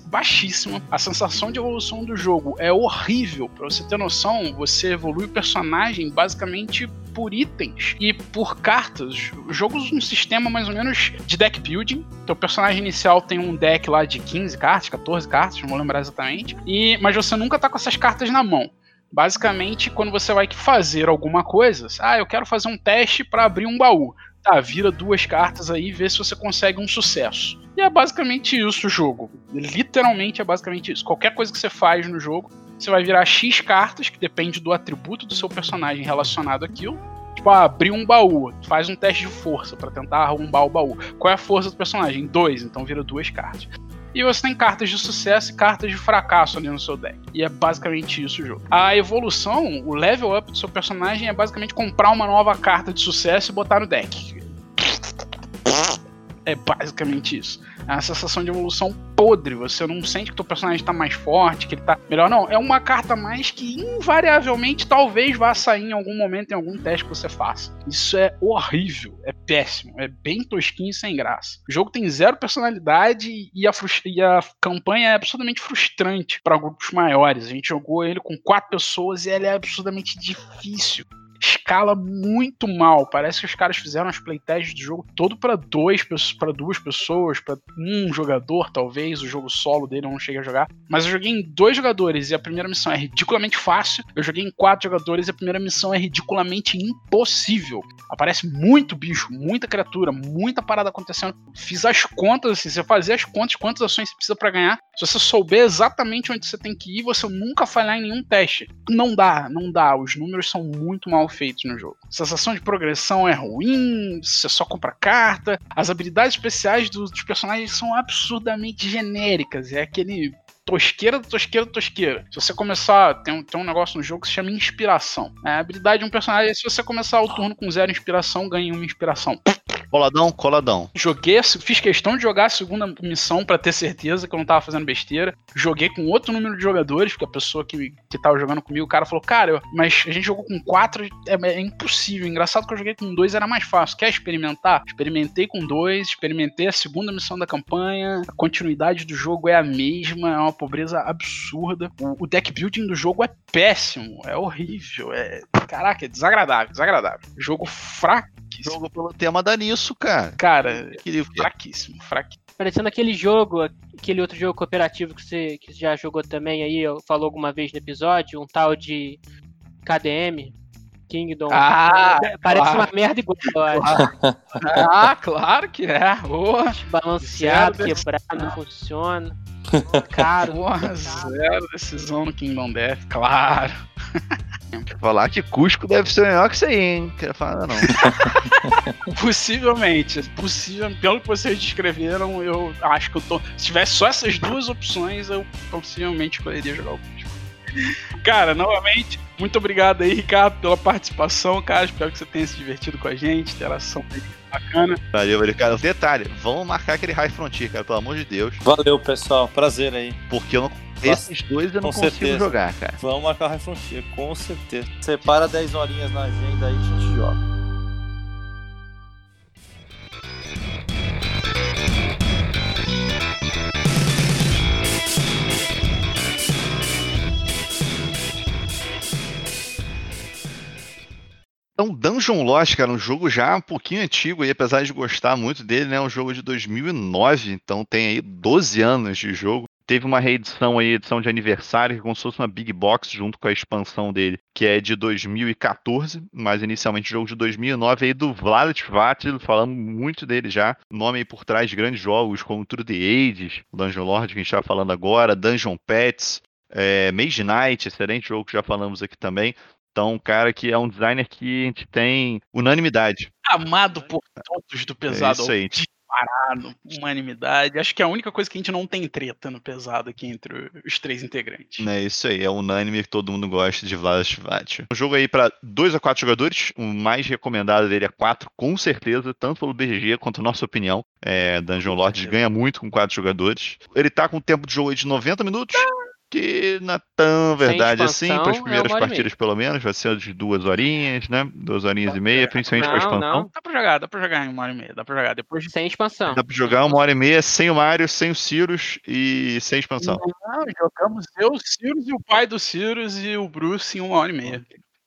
baixíssima. A sensação de evolução do jogo é horrível. Pra você ter noção, você evolui o personagem basicamente por itens e por cartas. O jogo um sistema mais ou menos de deck building. Teu personagem inicial tem um deck lá de 15 cartas, 14 cartas, não vou lembrar exatamente. E, mas você nunca tá com essas cartas na mão. Basicamente, quando você vai fazer alguma coisa, ah, eu quero fazer um teste para abrir um baú. Tá, vira duas cartas aí e vê se você consegue um sucesso. E é basicamente isso o jogo. Literalmente é basicamente isso. Qualquer coisa que você faz no jogo, você vai virar X cartas, que depende do atributo do seu personagem relacionado àquilo. Tipo, ah, abrir um baú, faz um teste de força pra tentar arrombar o baú. Qual é a força do personagem? Dois, então vira duas cartas. E você tem cartas de sucesso e cartas de fracasso ali no seu deck. E é basicamente isso o jogo. A evolução, o level up do seu personagem é basicamente comprar uma nova carta de sucesso e botar no deck. É basicamente isso. É uma sensação de evolução podre. Você não sente que teu personagem tá mais forte, que ele tá melhor. Não, é uma carta mais que invariavelmente talvez vá sair em algum momento em algum teste que você faça. Isso é horrível, é péssimo, é bem tosquinho e sem graça. O jogo tem zero personalidade e a, e a campanha é absolutamente frustrante para grupos maiores. A gente jogou ele com quatro pessoas e ele é absurdamente difícil escala muito mal. Parece que os caras fizeram as playtests do jogo todo para dois, para duas pessoas, para um jogador, talvez. O jogo solo dele não cheguei a jogar. Mas eu joguei em dois jogadores e a primeira missão é ridiculamente fácil. Eu joguei em quatro jogadores e a primeira missão é ridiculamente impossível. Aparece muito bicho, muita criatura, muita parada acontecendo. Fiz as contas, assim, você fazer as contas, quantas ações você precisa para ganhar. Se você souber exatamente onde você tem que ir, você nunca falhar em nenhum teste. Não dá, não dá. Os números são muito mal feitos no jogo. A sensação de progressão é ruim, você só compra carta. As habilidades especiais dos, dos personagens são absurdamente genéricas. É aquele tosqueira tosqueira tosqueira. Se você começar. Tem um, tem um negócio no jogo que se chama inspiração. É, a habilidade de um personagem, se você começar o turno com zero inspiração, ganha uma inspiração. Coladão, coladão. Joguei, fiz questão de jogar a segunda missão pra ter certeza que eu não tava fazendo besteira. Joguei com outro número de jogadores, porque a pessoa que, que tava jogando comigo, o cara falou, cara, mas a gente jogou com quatro, é, é impossível. Engraçado que eu joguei com dois, era mais fácil. Quer experimentar? Experimentei com dois, experimentei a segunda missão da campanha. A continuidade do jogo é a mesma, é uma pobreza absurda. O, o deck building do jogo é péssimo, é horrível, é. Caraca, é desagradável, desagradável. Jogo fraquíssimo. Jogo pelo tema dá nisso, cara. Cara, Queria fraquíssimo, fraquíssimo. Parecendo aquele jogo, aquele outro jogo cooperativo que você que já jogou também aí, falou alguma vez no episódio, um tal de KDM, Kingdom. Ah, É, Parece claro. uma merda igual, eu acho. Ah, claro que é. Balanceado, Zero quebrado, não funciona. Caro. porra, zero decisão no Kingdom Death, claro. Falar que Cusco deve ser melhor que isso aí, hein? Quero falar não. Possivelmente, possível, pelo que vocês descreveram, eu acho que eu tô. Se tivesse só essas duas opções, eu possivelmente escolheria jogar o Cusco. Cara, novamente, muito obrigado aí, Ricardo, pela participação, cara. Espero que você tenha se divertido com a gente, interação aí bacana. Valeu, valeu, cara. Detalhe, vamos marcar aquele High Frontier, cara, pelo amor de Deus. Valeu, pessoal. Prazer aí. Porque eu não. Esses dois eu não Com consigo certeza. jogar, cara. Vamos marcar o High Frontier, com certeza. Separa 10 horinhas na agenda aí e a gente joga. Então, Dungeon Lost, cara, um jogo já um pouquinho antigo, e apesar de gostar muito dele, né? Um jogo de 2009, então tem aí 12 anos de jogo. Teve uma reedição aí, edição de aniversário, que é como se fosse uma Big Box junto com a expansão dele, que é de 2014, mas inicialmente jogo de 2009 aí do Vlad Vatil, falando muito dele já. Nome aí por trás de grandes jogos como True the Ages, Dungeon Lord que a gente tá falando agora, Dungeon Pets, é, Mage Knight, excelente jogo que já falamos aqui também. Então, um cara que é um designer que a gente tem unanimidade. Amado por todos do pesado. É isso aí. Disparado, unanimidade. Acho que é a única coisa que a gente não tem treta no pesado aqui entre os três integrantes. É isso aí, é unânime que todo mundo gosta de Vlad Shvat. Um jogo aí para 2 a 4 jogadores, o mais recomendado dele é 4, com certeza, tanto pelo BGG quanto nossa opinião. É, Dungeon Lords ganha muito com 4 jogadores. Ele tá com um tempo de jogo aí de 90 minutos que não é tão verdade assim, para as é primeiras e partidas pelo menos, vai ser de duas horinhas, né? Duas horinhas e meia, principalmente com a Não, expansão. não. Dá pra jogar, dá pra jogar em uma hora e meia, dá pra jogar. Depois de. Sem expansão. Dá pra jogar uma hora e meia sem o Mario, sem o Cirus e sem expansão. Não, jogamos eu, o Sirius e o pai do Sirius e o Bruce em uma hora e meia.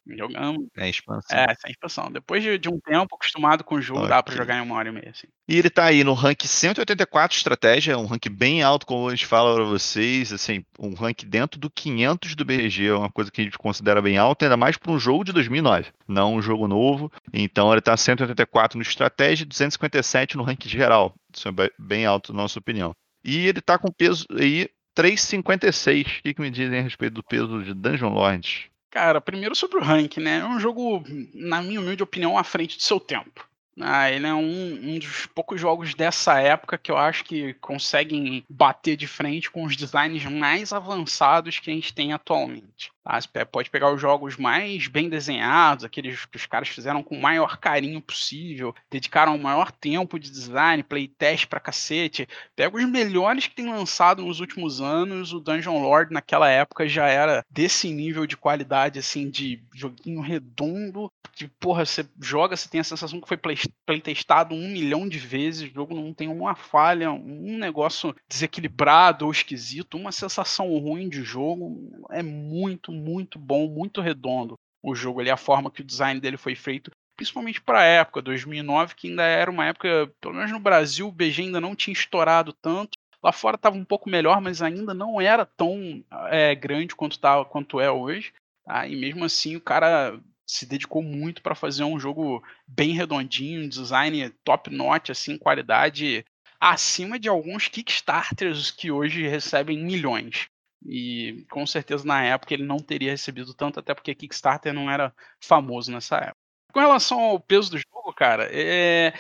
Jogamos. É expansão. É, sem expansão. Depois de, de um tempo acostumado com o jogo, dá pra jogar em uma hora e meia, assim. E ele tá aí no rank 184 estratégia, um rank bem alto, como a gente fala pra vocês, assim, um rank dentro do 500 do BG, é uma coisa que a gente considera bem alta, ainda mais para um jogo de 2009, não um jogo novo. Então ele tá 184 no estratégia e 257 no rank geral. Isso é be- bem alto, na nossa opinião. E ele tá com peso aí 356. O que, que me dizem a respeito do peso de Dungeon Lords? Cara, primeiro sobre o rank, né? É um jogo, na minha humilde opinião, à frente de seu tempo. Ah, ele é um, um dos poucos jogos dessa época que eu acho que conseguem bater de frente com os designs mais avançados que a gente tem atualmente. Pe- pode pegar os jogos mais bem desenhados, aqueles que os caras fizeram com o maior carinho possível, dedicaram o maior tempo de design, playtest pra cacete. Pega os melhores que tem lançado nos últimos anos, o Dungeon Lord naquela época já era desse nível de qualidade, assim, de joguinho redondo, que, porra, você joga, você tem a sensação que foi play- playtestado um milhão de vezes, o jogo não tem uma falha, um negócio desequilibrado ou esquisito, uma sensação ruim de jogo, é muito, muito bom, muito redondo o jogo ali, a forma que o design dele foi feito, principalmente para a época, 2009, que ainda era uma época, pelo menos no Brasil, o BG ainda não tinha estourado tanto, lá fora estava um pouco melhor, mas ainda não era tão é, grande quanto, tá, quanto é hoje, tá? e mesmo assim o cara se dedicou muito para fazer um jogo bem redondinho, design top notch, assim, qualidade acima de alguns Kickstarters que hoje recebem milhões. E com certeza na época ele não teria recebido tanto, até porque Kickstarter não era famoso nessa época. Com relação ao peso do jogo, cara, é...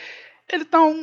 ele tá um...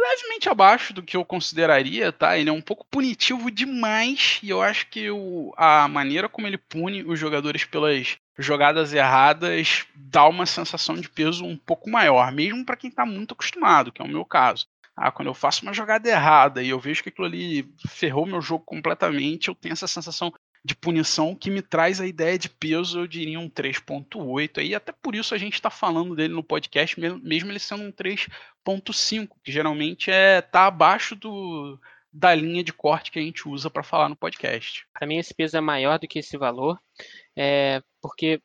levemente abaixo do que eu consideraria, tá? Ele é um pouco punitivo demais e eu acho que o... a maneira como ele pune os jogadores pelas jogadas erradas dá uma sensação de peso um pouco maior, mesmo para quem tá muito acostumado, que é o meu caso. Ah, quando eu faço uma jogada errada e eu vejo que aquilo ali ferrou meu jogo completamente, eu tenho essa sensação de punição que me traz a ideia de peso, eu diria um 3.8. Aí até por isso a gente está falando dele no podcast, mesmo mesmo ele sendo um 3.5, que geralmente é tá abaixo do, da linha de corte que a gente usa para falar no podcast. Para mim, esse peso é maior do que esse valor, é, porque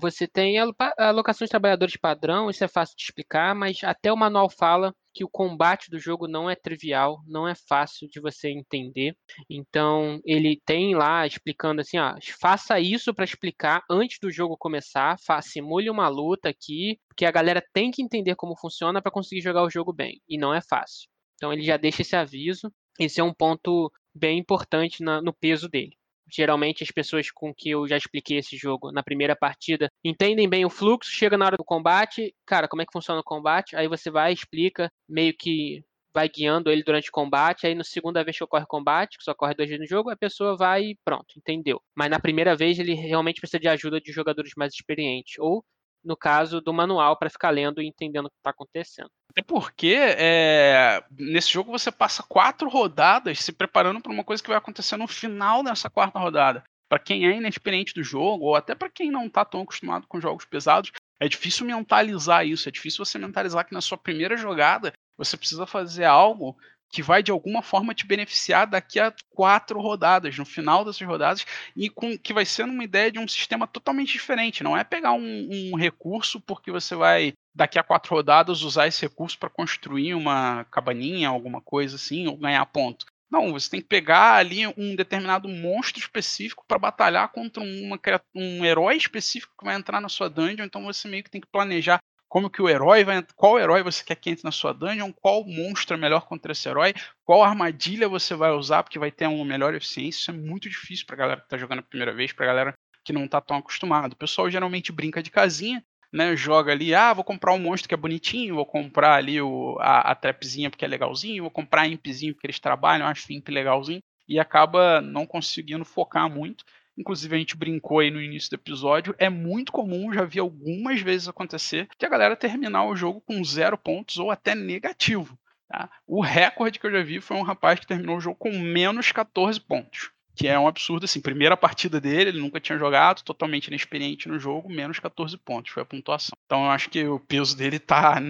você tem a aloca- a alocação de trabalhadores padrão, isso é fácil de explicar, mas até o manual fala que o combate do jogo não é trivial, não é fácil de você entender. Então, ele tem lá explicando assim, ó, faça isso para explicar antes do jogo começar, simule uma luta aqui, porque a galera tem que entender como funciona para conseguir jogar o jogo bem, e não é fácil. Então, ele já deixa esse aviso. Esse é um ponto bem importante na- no peso dele. Geralmente as pessoas com que eu já expliquei esse jogo na primeira partida entendem bem o fluxo, chega na hora do combate, cara, como é que funciona o combate? Aí você vai, explica, meio que vai guiando ele durante o combate, aí na segunda vez que ocorre combate, que só ocorre duas vezes no jogo, a pessoa vai e pronto, entendeu. Mas na primeira vez ele realmente precisa de ajuda de jogadores mais experientes, ou no caso do manual para ficar lendo e entendendo o que está acontecendo. Até porque é, nesse jogo você passa quatro rodadas se preparando para uma coisa que vai acontecer no final dessa quarta rodada. Para quem é inexperiente do jogo, ou até para quem não está tão acostumado com jogos pesados, é difícil mentalizar isso. É difícil você mentalizar que na sua primeira jogada você precisa fazer algo que vai de alguma forma te beneficiar daqui a quatro rodadas, no final dessas rodadas, e com que vai ser uma ideia de um sistema totalmente diferente. Não é pegar um, um recurso porque você vai daqui a quatro rodadas usar esse recurso para construir uma cabaninha, alguma coisa assim, ou ganhar ponto. Não, você tem que pegar ali um determinado monstro específico para batalhar contra uma, um herói específico que vai entrar na sua dungeon. Então você meio que tem que planejar como que o herói vai, qual herói você quer que entre na sua dungeon, qual monstro é melhor contra esse herói, qual armadilha você vai usar porque vai ter uma melhor eficiência. Isso é muito difícil para galera que está jogando a primeira vez, para galera que não está tão acostumado. O pessoal geralmente brinca de casinha, né, joga ali, ah, vou comprar um monstro que é bonitinho, vou comprar ali o, a, a trapzinha porque é legalzinho, vou comprar a impzinho porque eles trabalham, acho imp legalzinho, e acaba não conseguindo focar muito inclusive a gente brincou aí no início do episódio, é muito comum, já vi algumas vezes acontecer, que a galera terminar o jogo com zero pontos ou até negativo. Tá? O recorde que eu já vi foi um rapaz que terminou o jogo com menos 14 pontos. Que é um absurdo, assim, primeira partida dele, ele nunca tinha jogado, totalmente inexperiente no jogo, menos 14 pontos, foi a pontuação. Então eu acho que o peso dele tá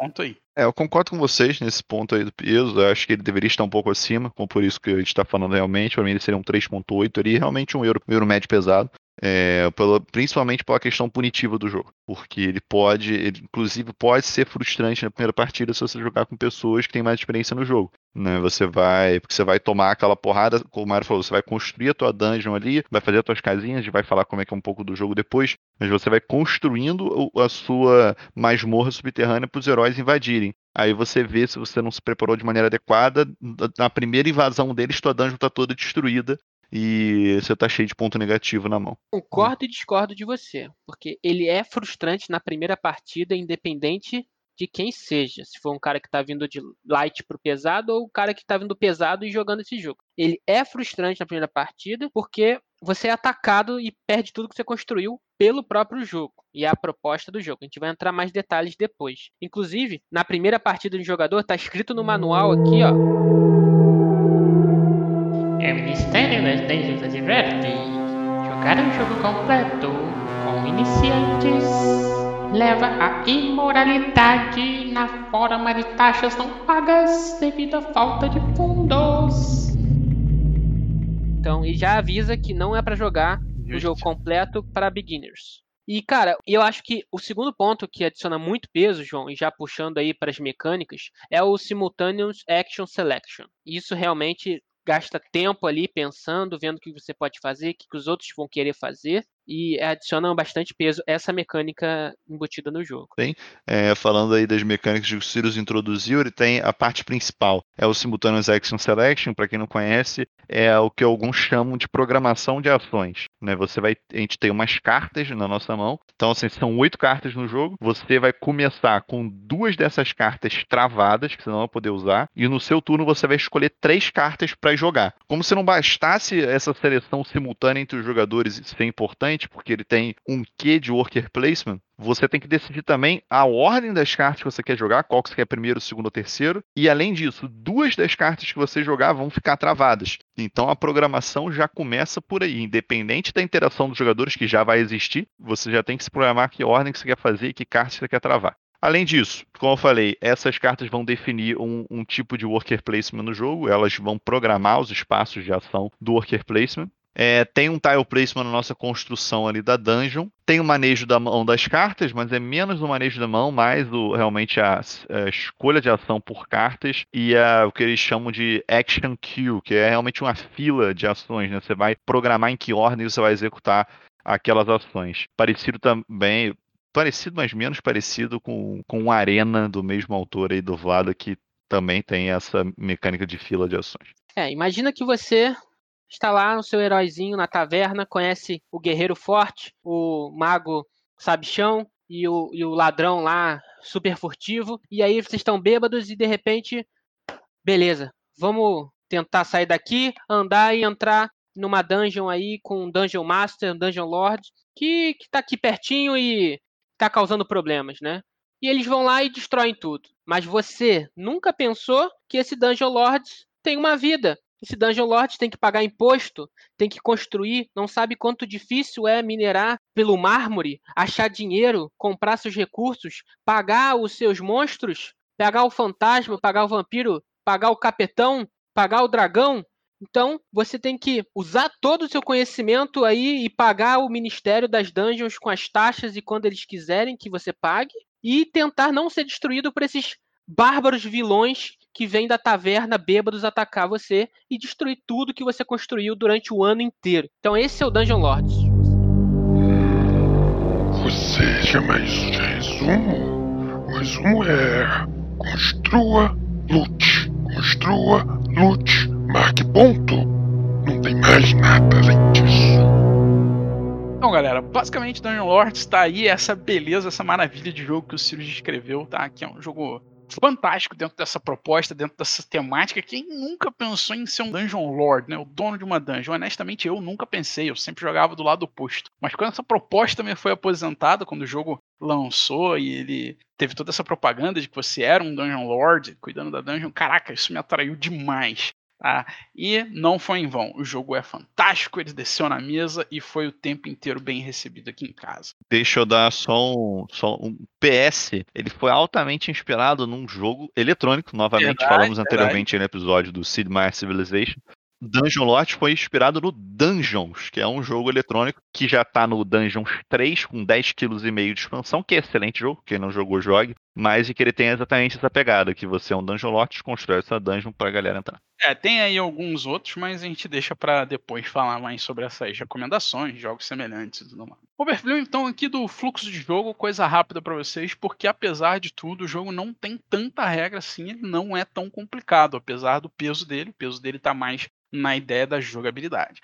ponto aí. É, eu concordo com vocês nesse ponto aí do peso. Eu acho que ele deveria estar um pouco acima, como por isso que a gente está falando realmente. Para mim, ele seria um 3,8 ali, realmente um euro, um euro médio pesado. É, principalmente pela questão punitiva do jogo. Porque ele pode, ele, inclusive, pode ser frustrante na primeira partida se você jogar com pessoas que têm mais experiência no jogo. Né? Você vai. Porque você vai tomar aquela porrada, como o Mario falou, você vai construir a tua dungeon ali, vai fazer as tuas casinhas, vai falar como é que é um pouco do jogo depois, mas você vai construindo a sua masmorra subterrânea para os heróis invadirem. Aí você vê se você não se preparou de maneira adequada. Na primeira invasão deles, tua dungeon está toda destruída e você tá cheio de ponto negativo na mão. Concordo e discordo de você, porque ele é frustrante na primeira partida, independente de quem seja. Se for um cara que tá vindo de light pro pesado ou o cara que tá vindo pesado e jogando esse jogo. Ele é frustrante na primeira partida porque você é atacado e perde tudo que você construiu pelo próprio jogo. E é a proposta do jogo. A gente vai entrar mais detalhes depois. Inclusive, na primeira partida do jogador, tá escrito no manual aqui, ó. É o Ministério das Dungeons adverte. Jogar um jogo completo com iniciantes leva à imoralidade na forma de taxas não pagas devido à falta de fundos. Então, e já avisa que não é para jogar o jogo completo para beginners. E, cara, eu acho que o segundo ponto que adiciona muito peso, João, e já puxando aí para as mecânicas, é o Simultaneous Action Selection. Isso realmente gasta tempo ali pensando, vendo o que você pode fazer, o que os outros vão querer fazer, e adicionam bastante peso essa mecânica embutida no jogo. Tem, é, falando aí das mecânicas que o Sirius introduziu, ele tem a parte principal, é o Simultaneous Action Selection, para quem não conhece, é o que alguns chamam de programação de ações. Né? Você vai, a gente tem umas cartas na nossa mão, então assim, são oito cartas no jogo, você vai começar com duas dessas cartas travadas, que você não vai poder usar, e no seu turno você vai escolher três cartas para jogar. Como se não bastasse essa seleção simultânea entre os jogadores ser importante, porque ele tem um quê de worker placement, você tem que decidir também a ordem das cartas que você quer jogar, qual que você quer primeiro, segundo ou terceiro. E além disso, duas das cartas que você jogar vão ficar travadas. Então a programação já começa por aí. Independente da interação dos jogadores, que já vai existir, você já tem que se programar que ordem que você quer fazer e que cartas você quer travar. Além disso, como eu falei, essas cartas vão definir um, um, tipo de worker placement no jogo, elas vão programar os espaços de ação do worker placement. É, tem um tile placement na nossa construção ali da dungeon. Tem o manejo da mão das cartas, mas é menos o manejo da mão, mais o, realmente a, a escolha de ação por cartas e a, o que eles chamam de action queue, que é realmente uma fila de ações. Né? Você vai programar em que ordem você vai executar aquelas ações. Parecido também, parecido, mas menos parecido com, com Arena do mesmo autor aí do Vlada, que também tem essa mecânica de fila de ações. É, imagina que você está lá o seu heróizinho na taverna, conhece o guerreiro forte, o mago sabichão e o, e o ladrão lá super furtivo. E aí vocês estão bêbados e de repente, beleza, vamos tentar sair daqui, andar e entrar numa dungeon aí com um Dungeon Master, um Dungeon Lord, que, que tá aqui pertinho e tá causando problemas, né? E eles vão lá e destroem tudo. Mas você nunca pensou que esse Dungeon Lord tem uma vida. Esse Dungeon Lord tem que pagar imposto, tem que construir, não sabe quanto difícil é minerar pelo mármore, achar dinheiro, comprar seus recursos, pagar os seus monstros, pagar o fantasma, pagar o vampiro pagar o capetão, pagar o dragão. Então, você tem que usar todo o seu conhecimento aí e pagar o Ministério das Dungeons com as taxas e quando eles quiserem que você pague e tentar não ser destruído por esses bárbaros vilões que vêm da taverna bêbados atacar você e destruir tudo que você construiu durante o ano inteiro. Então esse é o Dungeon Lords. Você chama isso de resumo? O resumo é construa, lute, construa, lute, marque ponto. Não tem mais nada além disso. Então, galera, basicamente Dungeon Lords tá aí, essa beleza, essa maravilha de jogo que o Sirius descreveu, tá? Que é um jogo fantástico dentro dessa proposta, dentro dessa temática. Quem nunca pensou em ser um Dungeon Lord, né? O dono de uma dungeon? Honestamente, eu nunca pensei. Eu sempre jogava do lado oposto. Mas quando essa proposta me foi apresentada, quando o jogo lançou e ele teve toda essa propaganda de que você era um Dungeon Lord, cuidando da dungeon, caraca, isso me atraiu demais. Tá? E não foi em vão. O jogo é fantástico, ele desceu na mesa e foi o tempo inteiro bem recebido aqui em casa. Deixa eu dar só um, só um PS. Ele foi altamente inspirado num jogo eletrônico. Novamente, Verdade, falamos verdade. anteriormente no episódio do Sid Meier's Civilization. Dungeon Lords foi inspirado no Dungeons, que é um jogo eletrônico que já tá no Dungeons 3 com 10 kg e meio de expansão, que é excelente jogo, quem não jogou jogue, mas e que ele tem exatamente essa pegada, que você é um Dungeon Lord, constrói essa dungeon pra galera entrar. É, tem aí alguns outros, mas a gente deixa pra depois falar mais sobre essas recomendações, jogos semelhantes e tudo mais. Overview, então, aqui do fluxo de jogo, coisa rápida pra vocês, porque apesar de tudo, o jogo não tem tanta regra assim, ele não é tão complicado, apesar do peso dele, o peso dele tá mais na ideia da jogabilidade.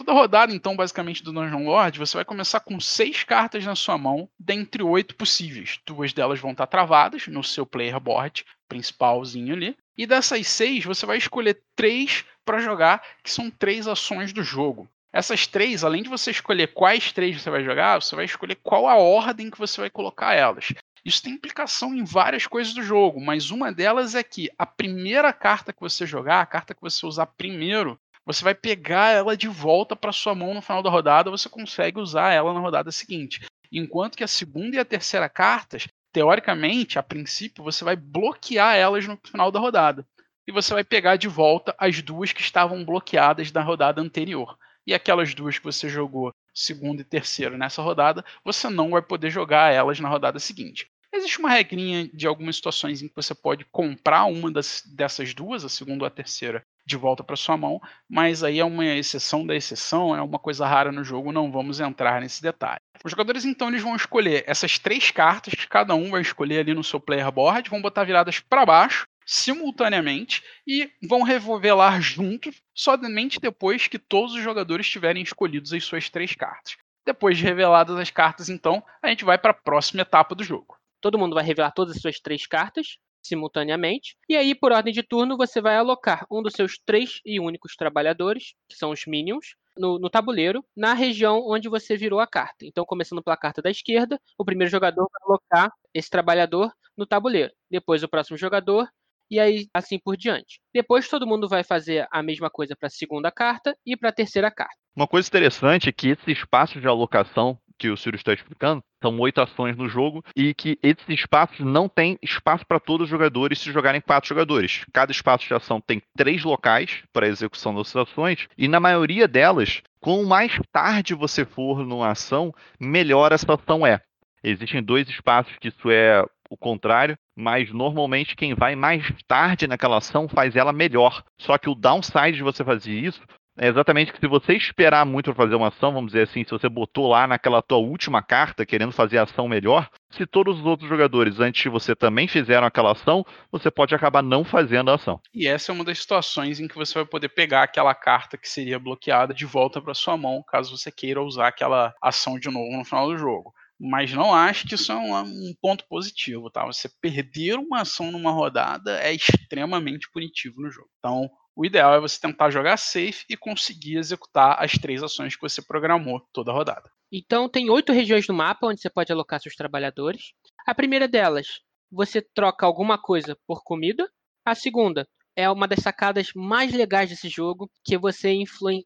Toda rodada, então, basicamente, do Dungeon Lord, você vai começar com seis cartas na sua mão, dentre oito possíveis. Duas delas vão estar travadas no seu player board principalzinho ali. E dessas seis, você vai escolher três para jogar, que são três ações do jogo. Essas três, além de você escolher quais três você vai jogar, você vai escolher qual a ordem que você vai colocar elas. Isso tem implicação em várias coisas do jogo, mas uma delas é que a primeira carta que você jogar, a carta que você usar primeiro, você vai pegar ela de volta para sua mão no final da rodada, você consegue usar ela na rodada seguinte. Enquanto que a segunda e a terceira cartas, teoricamente, a princípio, você vai bloquear elas no final da rodada. E você vai pegar de volta as duas que estavam bloqueadas na rodada anterior. E aquelas duas que você jogou segundo e terceiro nessa rodada, você não vai poder jogar elas na rodada seguinte. Existe uma regrinha de algumas situações em que você pode comprar uma das, dessas duas, a segunda ou a terceira, de volta para sua mão, mas aí é uma exceção da exceção, é uma coisa rara no jogo, não vamos entrar nesse detalhe. Os jogadores então eles vão escolher essas três cartas, que cada um vai escolher ali no seu player board, vão botar viradas para baixo simultaneamente e vão revelar juntos somente depois que todos os jogadores tiverem escolhido as suas três cartas. Depois de reveladas as cartas, então, a gente vai para a próxima etapa do jogo. Todo mundo vai revelar todas as suas três cartas simultaneamente. E aí, por ordem de turno, você vai alocar um dos seus três e únicos trabalhadores, que são os minions, no, no, tabuleiro, na região onde você virou a carta. Então, começando pela carta da esquerda, o primeiro jogador vai alocar esse trabalhador no tabuleiro. Depois, o próximo jogador, e aí assim por diante. Depois, todo mundo vai fazer a mesma coisa para a segunda carta e para a terceira carta. Uma coisa interessante é que esse espaço de alocação que o Ciro está explicando, são oito ações no jogo, e que esses espaços não tem espaço para todos os jogadores se jogarem quatro jogadores. Cada espaço de ação tem três locais para execução das ações, e na maioria delas, quanto mais tarde você for numa ação, melhor essa ação é. Existem dois espaços que isso é o contrário, mas normalmente quem vai mais tarde naquela ação faz ela melhor. Só que o downside de você fazer isso é exatamente que se você esperar muito para fazer uma ação, vamos dizer assim, se você botou lá naquela tua última carta querendo fazer a ação melhor, se todos os outros jogadores antes de você também fizeram aquela ação, você pode acabar não fazendo a ação. E essa é uma das situações em que você vai poder pegar aquela carta que seria bloqueada de volta para sua mão, caso você queira usar aquela ação de novo no final do jogo. Mas não acho que isso é um, um ponto positivo, tá? Você perder uma ação numa rodada é extremamente punitivo no jogo. Então, o ideal é você tentar jogar safe e conseguir executar as três ações que você programou toda a rodada. Então, tem oito regiões no mapa onde você pode alocar seus trabalhadores. A primeira delas, você troca alguma coisa por comida. A segunda é uma das sacadas mais legais desse jogo, que é você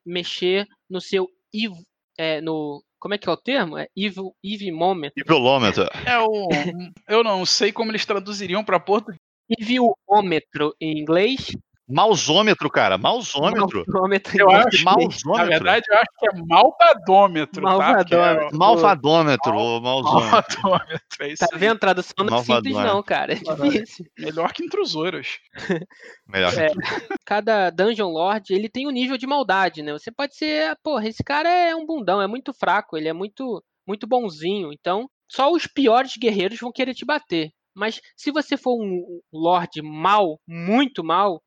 mexer no seu é, no como é que é o termo? É evil, evil moment. Evilômetro. É o, eu não sei como eles traduziriam para português Niveômetro em inglês. Mausômetro, cara. Mausômetro. Mausômetro Eu acho, Mausômetro. na verdade, eu acho que é malvadômetro, tá? Malvadômetro. É, Malvadômetro, ou mausômetro. malvadômetro, é isso Tá vendo? Tradução não é simples, não, cara. É difícil. Melhor que intrusores. Melhor. É. Cada Dungeon Lord, ele tem um nível de maldade, né? Você pode ser, porra, esse cara é um bundão, é muito fraco, ele é muito, muito bonzinho. Então, só os piores guerreiros vão querer te bater. Mas se você for um Lord mal, muito mal,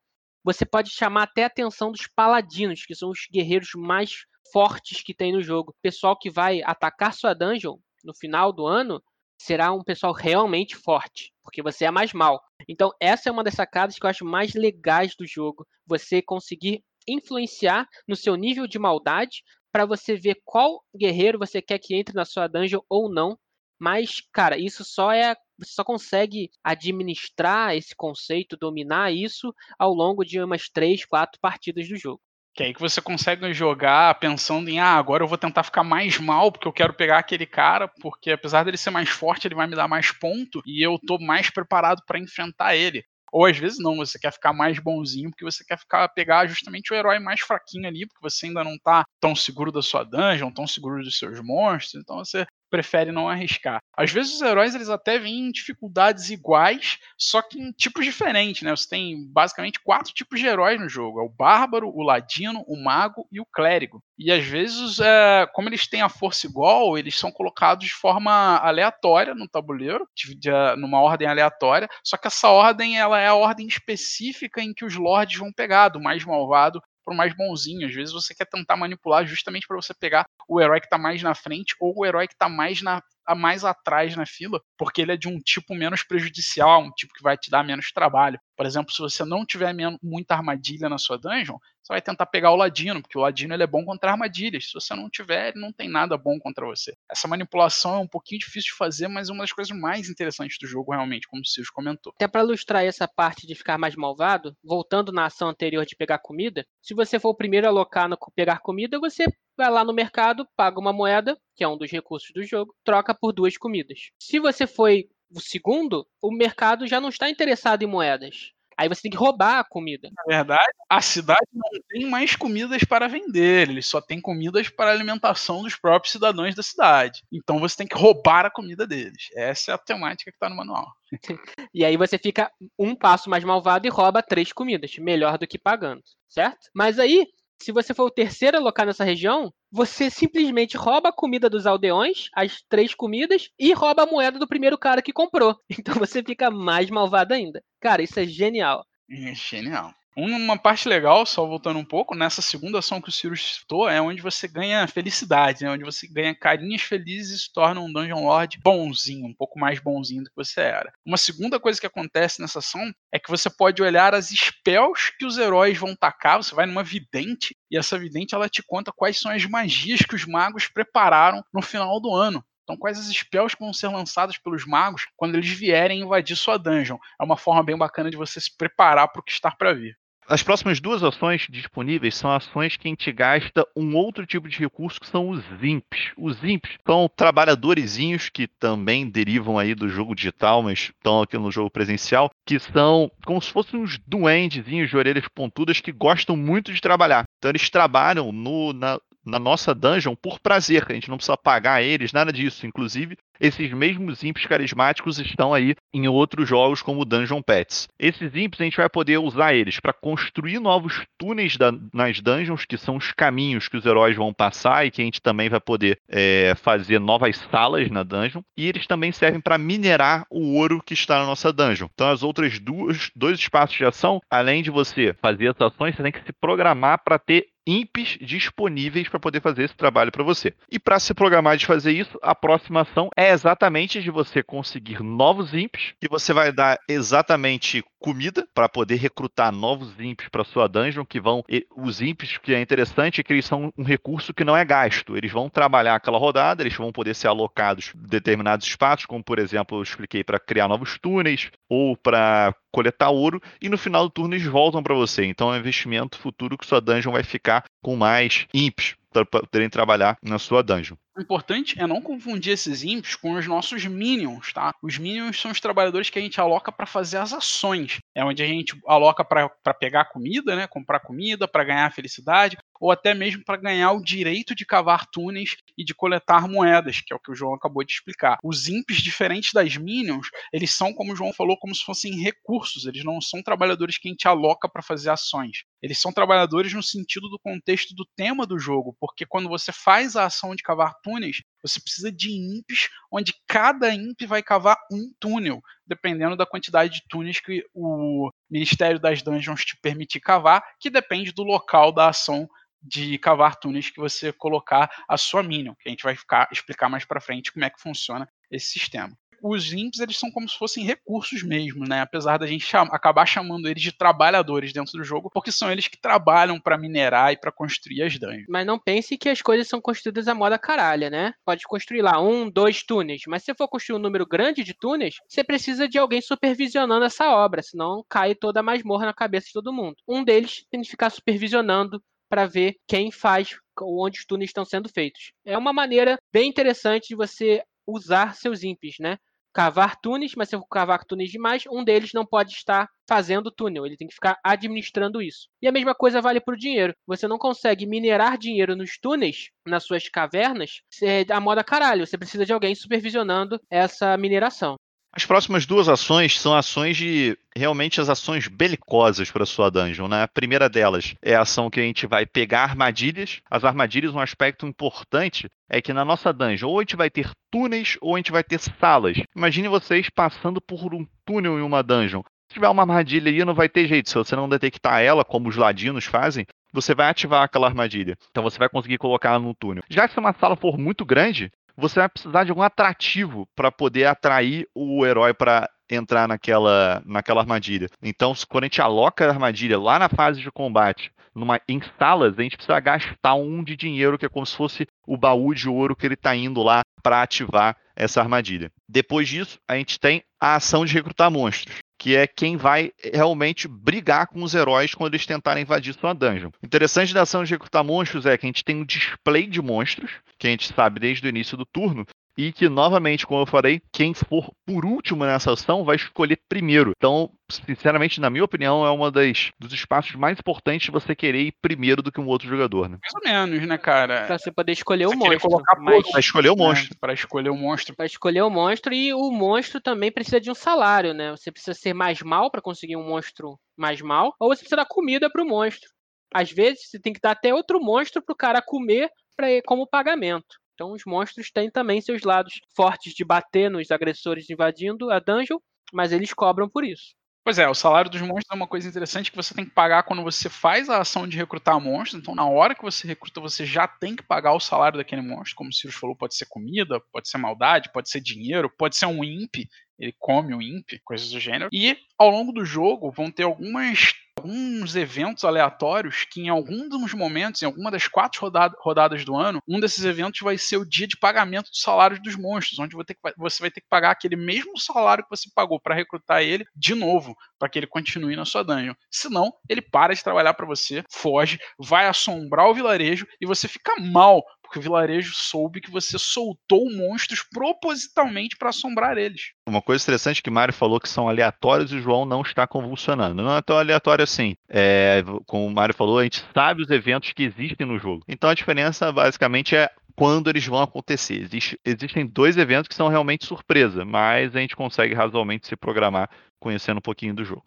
você pode chamar até a atenção dos paladinos, que são os guerreiros mais fortes que tem no jogo. O pessoal que vai atacar sua dungeon no final do ano será um pessoal realmente forte, porque você é mais mal. Então, essa é uma das sacadas que eu acho mais legais do jogo. Você conseguir influenciar no seu nível de maldade para você ver qual guerreiro você quer que entre na sua dungeon ou não. Mas, cara, isso só é. Você só consegue administrar esse conceito, dominar isso ao longo de umas 3, 4 partidas do jogo. Que aí que você consegue jogar pensando em, ah, agora eu vou tentar ficar mais mal, porque eu quero pegar aquele cara, porque apesar dele ser mais forte, ele vai me dar mais ponto, e eu tô mais preparado para enfrentar ele. Ou às vezes não, você quer ficar mais bonzinho, porque você quer ficar pegar justamente o herói mais fraquinho ali, porque você ainda não tá tão seguro da sua dungeon, tão seguro dos seus monstros, então você prefere não arriscar. Às vezes os heróis eles até vêm em dificuldades iguais, só que em tipos diferentes, né? Você tem basicamente quatro tipos de heróis no jogo: é o bárbaro, o ladino, o mago e o clérigo. E às vezes, é, como eles têm a força igual, eles são colocados de forma aleatória no tabuleiro, de- de- numa ordem aleatória. Só que essa ordem ela é a ordem específica em que os lords vão pegar, do mais malvado pro mais bonzinho. Às vezes você quer tentar manipular justamente para você pegar o herói que tá mais na frente ou o herói que tá mais na a mais atrás na fila, porque ele é de um tipo menos prejudicial, um tipo que vai te dar menos trabalho. Por exemplo, se você não tiver muita armadilha na sua dungeon, você vai tentar pegar o ladino, porque o ladino ele é bom contra armadilhas. Se você não tiver, ele não tem nada bom contra você. Essa manipulação é um pouquinho difícil de fazer, mas é uma das coisas mais interessantes do jogo realmente, como o Sirius comentou. Até para ilustrar essa parte de ficar mais malvado, voltando na ação anterior de pegar comida, se você for o primeiro a alocar no pegar comida, você vai lá no mercado, paga uma moeda, que é um dos recursos do jogo, troca por duas comidas. Se você foi o segundo, o mercado já não está interessado em moedas. Aí você tem que roubar a comida. Na verdade, a cidade não tem mais comidas para vender, eles só tem comidas para alimentação dos próprios cidadãos da cidade. Então você tem que roubar a comida deles. Essa é a temática que está no manual. E aí você fica um passo mais malvado e rouba três comidas, melhor do que pagando, certo? Mas aí, se você for o terceiro a alocar nessa região, você simplesmente rouba a comida dos aldeões, as três comidas, e rouba a moeda do primeiro cara que comprou. Então você fica mais malvado ainda. Cara, isso é genial. É genial. Uma parte legal, só voltando um pouco, nessa segunda ação que o Ciro citou, é onde você ganha felicidade, né? onde você ganha carinhas felizes e se torna um Dungeon Lord bonzinho, um pouco mais bonzinho do que você era. Uma segunda coisa que acontece nessa ação é que você pode olhar as spells que os heróis vão tacar, você vai numa vidente, e essa vidente ela te conta quais são as magias que os magos prepararam no final do ano. Então, quais as spells que vão ser lançadas pelos magos quando eles vierem invadir sua dungeon? É uma forma bem bacana de você se preparar para o que está para vir. As próximas duas ações disponíveis são ações que a gente gasta um outro tipo de recurso que são os imps. Os imps são trabalhadorzinhos que também derivam aí do jogo digital, mas estão aqui no jogo presencial, que são como se fossem uns duendezinhos de orelhas pontudas que gostam muito de trabalhar. Então eles trabalham no, na, na nossa dungeon por prazer, a gente não precisa pagar eles, nada disso. Inclusive, esses mesmos imps carismáticos estão aí em outros jogos como Dungeon Pets. Esses imps a gente vai poder usar eles para construir novos túneis da- nas dungeons, que são os caminhos que os heróis vão passar e que a gente também vai poder é, fazer novas salas na dungeon. E eles também servem para minerar o ouro que está na nossa dungeon. Então as outras duas dois espaços de ação, além de você fazer essas ações, você tem que se programar para ter imps disponíveis para poder fazer esse trabalho para você. E para se programar de fazer isso, a próxima ação é exatamente de você conseguir novos imps, que você vai dar exatamente comida para poder recrutar novos imps para sua dungeon, que vão os imps que é interessante é que eles são um recurso que não é gasto. Eles vão trabalhar aquela rodada, eles vão poder ser alocados em determinados espaços, como por exemplo, eu expliquei para criar novos túneis ou para coletar ouro e no final do turno eles voltam para você. Então é um investimento futuro que sua dungeon vai ficar com mais imps para poderem trabalhar na sua dungeon. O importante é não confundir esses imps com os nossos minions, tá? Os minions são os trabalhadores que a gente aloca para fazer as ações. É onde a gente aloca para pegar comida, né? Comprar comida, para ganhar felicidade, ou até mesmo para ganhar o direito de cavar túneis e de coletar moedas, que é o que o João acabou de explicar. Os imps, diferentes das minions, eles são, como o João falou, como se fossem recursos, eles não são trabalhadores que a gente aloca para fazer ações. Eles são trabalhadores no sentido do contexto do tema do jogo, porque quando você faz a ação de cavar túneis, você precisa de imps, onde cada imp vai cavar um túnel, dependendo da quantidade de túneis que o Ministério das Dungeons te permitir cavar, que depende do local da ação de cavar túneis que você colocar a sua minion, que a gente vai ficar, explicar mais para frente como é que funciona esse sistema. Os imps eles são como se fossem recursos mesmo, né? Apesar da gente cham acabar chamando eles de trabalhadores dentro do jogo, porque são eles que trabalham para minerar e para construir as dungeons. Mas não pense que as coisas são construídas à moda caralha, né? Pode construir lá um, dois túneis, mas se for construir um número grande de túneis, você precisa de alguém supervisionando essa obra, senão cai toda a masmorra na cabeça de todo mundo. Um deles tem que ficar supervisionando para ver quem faz, onde os túneis estão sendo feitos. É uma maneira bem interessante de você usar seus imps, né? Cavar túneis, mas se eu cavar túneis demais, um deles não pode estar fazendo túnel, ele tem que ficar administrando isso. E a mesma coisa vale para o dinheiro. Você não consegue minerar dinheiro nos túneis, nas suas cavernas, é a moda caralho. Você precisa de alguém supervisionando essa mineração. As próximas duas ações são ações de realmente as ações belicosas para sua dungeon. Né? A primeira delas é a ação que a gente vai pegar armadilhas. As armadilhas, um aspecto importante é que na nossa dungeon ou a gente vai ter túneis ou a gente vai ter salas. Imagine vocês passando por um túnel em uma dungeon. Se tiver uma armadilha aí, não vai ter jeito. Se você não detectar ela, como os ladinos fazem, você vai ativar aquela armadilha. Então você vai conseguir colocar ela no túnel. Já que se uma sala for muito grande, você vai precisar de algum atrativo para poder atrair o herói para entrar naquela, naquela armadilha. Então, quando a gente aloca a armadilha lá na fase de combate, numa, em salas, a gente precisa gastar um de dinheiro, que é como se fosse o baú de ouro que ele está indo lá para ativar essa armadilha. Depois disso, a gente tem a ação de recrutar monstros que é quem vai realmente brigar com os heróis quando eles tentarem invadir sua dungeon. O interessante da ação de recrutar monstros é que a gente tem um display de monstros, que a gente sabe desde o início do turno, e que, novamente, como eu falei, quem for por último nessa ação vai escolher primeiro. Então, sinceramente, na minha opinião, é uma das dos espaços mais importantes de você querer ir primeiro do que um outro jogador, né? Mais ou menos, né, cara? Pra você poder escolher Você o monstro. colocar mas... Pra escolher o monstro. né, Pra escolher o monstro. Para escolher o monstro e o monstro também precisa de um salário, né? Você precisa ser mais mal para conseguir um monstro mais mal, ou você precisa dar comida para o monstro. Às vezes você tem que dar até outro monstro para o cara comer pra, como pagamento. Então os monstros têm também seus lados fortes de bater nos agressores invadindo a dungeon, mas eles cobram por isso. Pois é, o salário dos monstros é uma coisa interessante que você tem que pagar quando você faz a ação de recrutar monstros. Então, na hora que você recruta, você já tem que pagar o salário daquele monstro. Como o Sirius falou, pode ser comida, pode ser maldade, pode ser dinheiro, pode ser um imp. Ele come o imp, coisas do gênero. E ao longo do jogo vão ter algumas alguns eventos aleatórios que em algum dos momentos, em alguma das quatro rodada- rodadas do ano, um desses eventos vai ser o dia de pagamento dos salários dos monstros, onde você vai ter que pagar aquele mesmo salário que você pagou para recrutar ele de novo, para que ele continue na sua dungeon. Senão, ele para de trabalhar para você, foge, vai assombrar o vilarejo e você fica mal, porque o vilarejo soube que você soltou monstros propositalmente para assombrar eles. Uma coisa interessante que Mário falou que são aleatórios e o João não está convulsionando. Não é tão aleatório assim. É, como o Mário falou, a gente sabe os eventos que existem no jogo. Então a diferença basicamente é quando eles vão acontecer. Existe- existem dois eventos que são realmente surpresa, mas a gente consegue razoavelmente se programar conhecendo um pouquinho do jogo.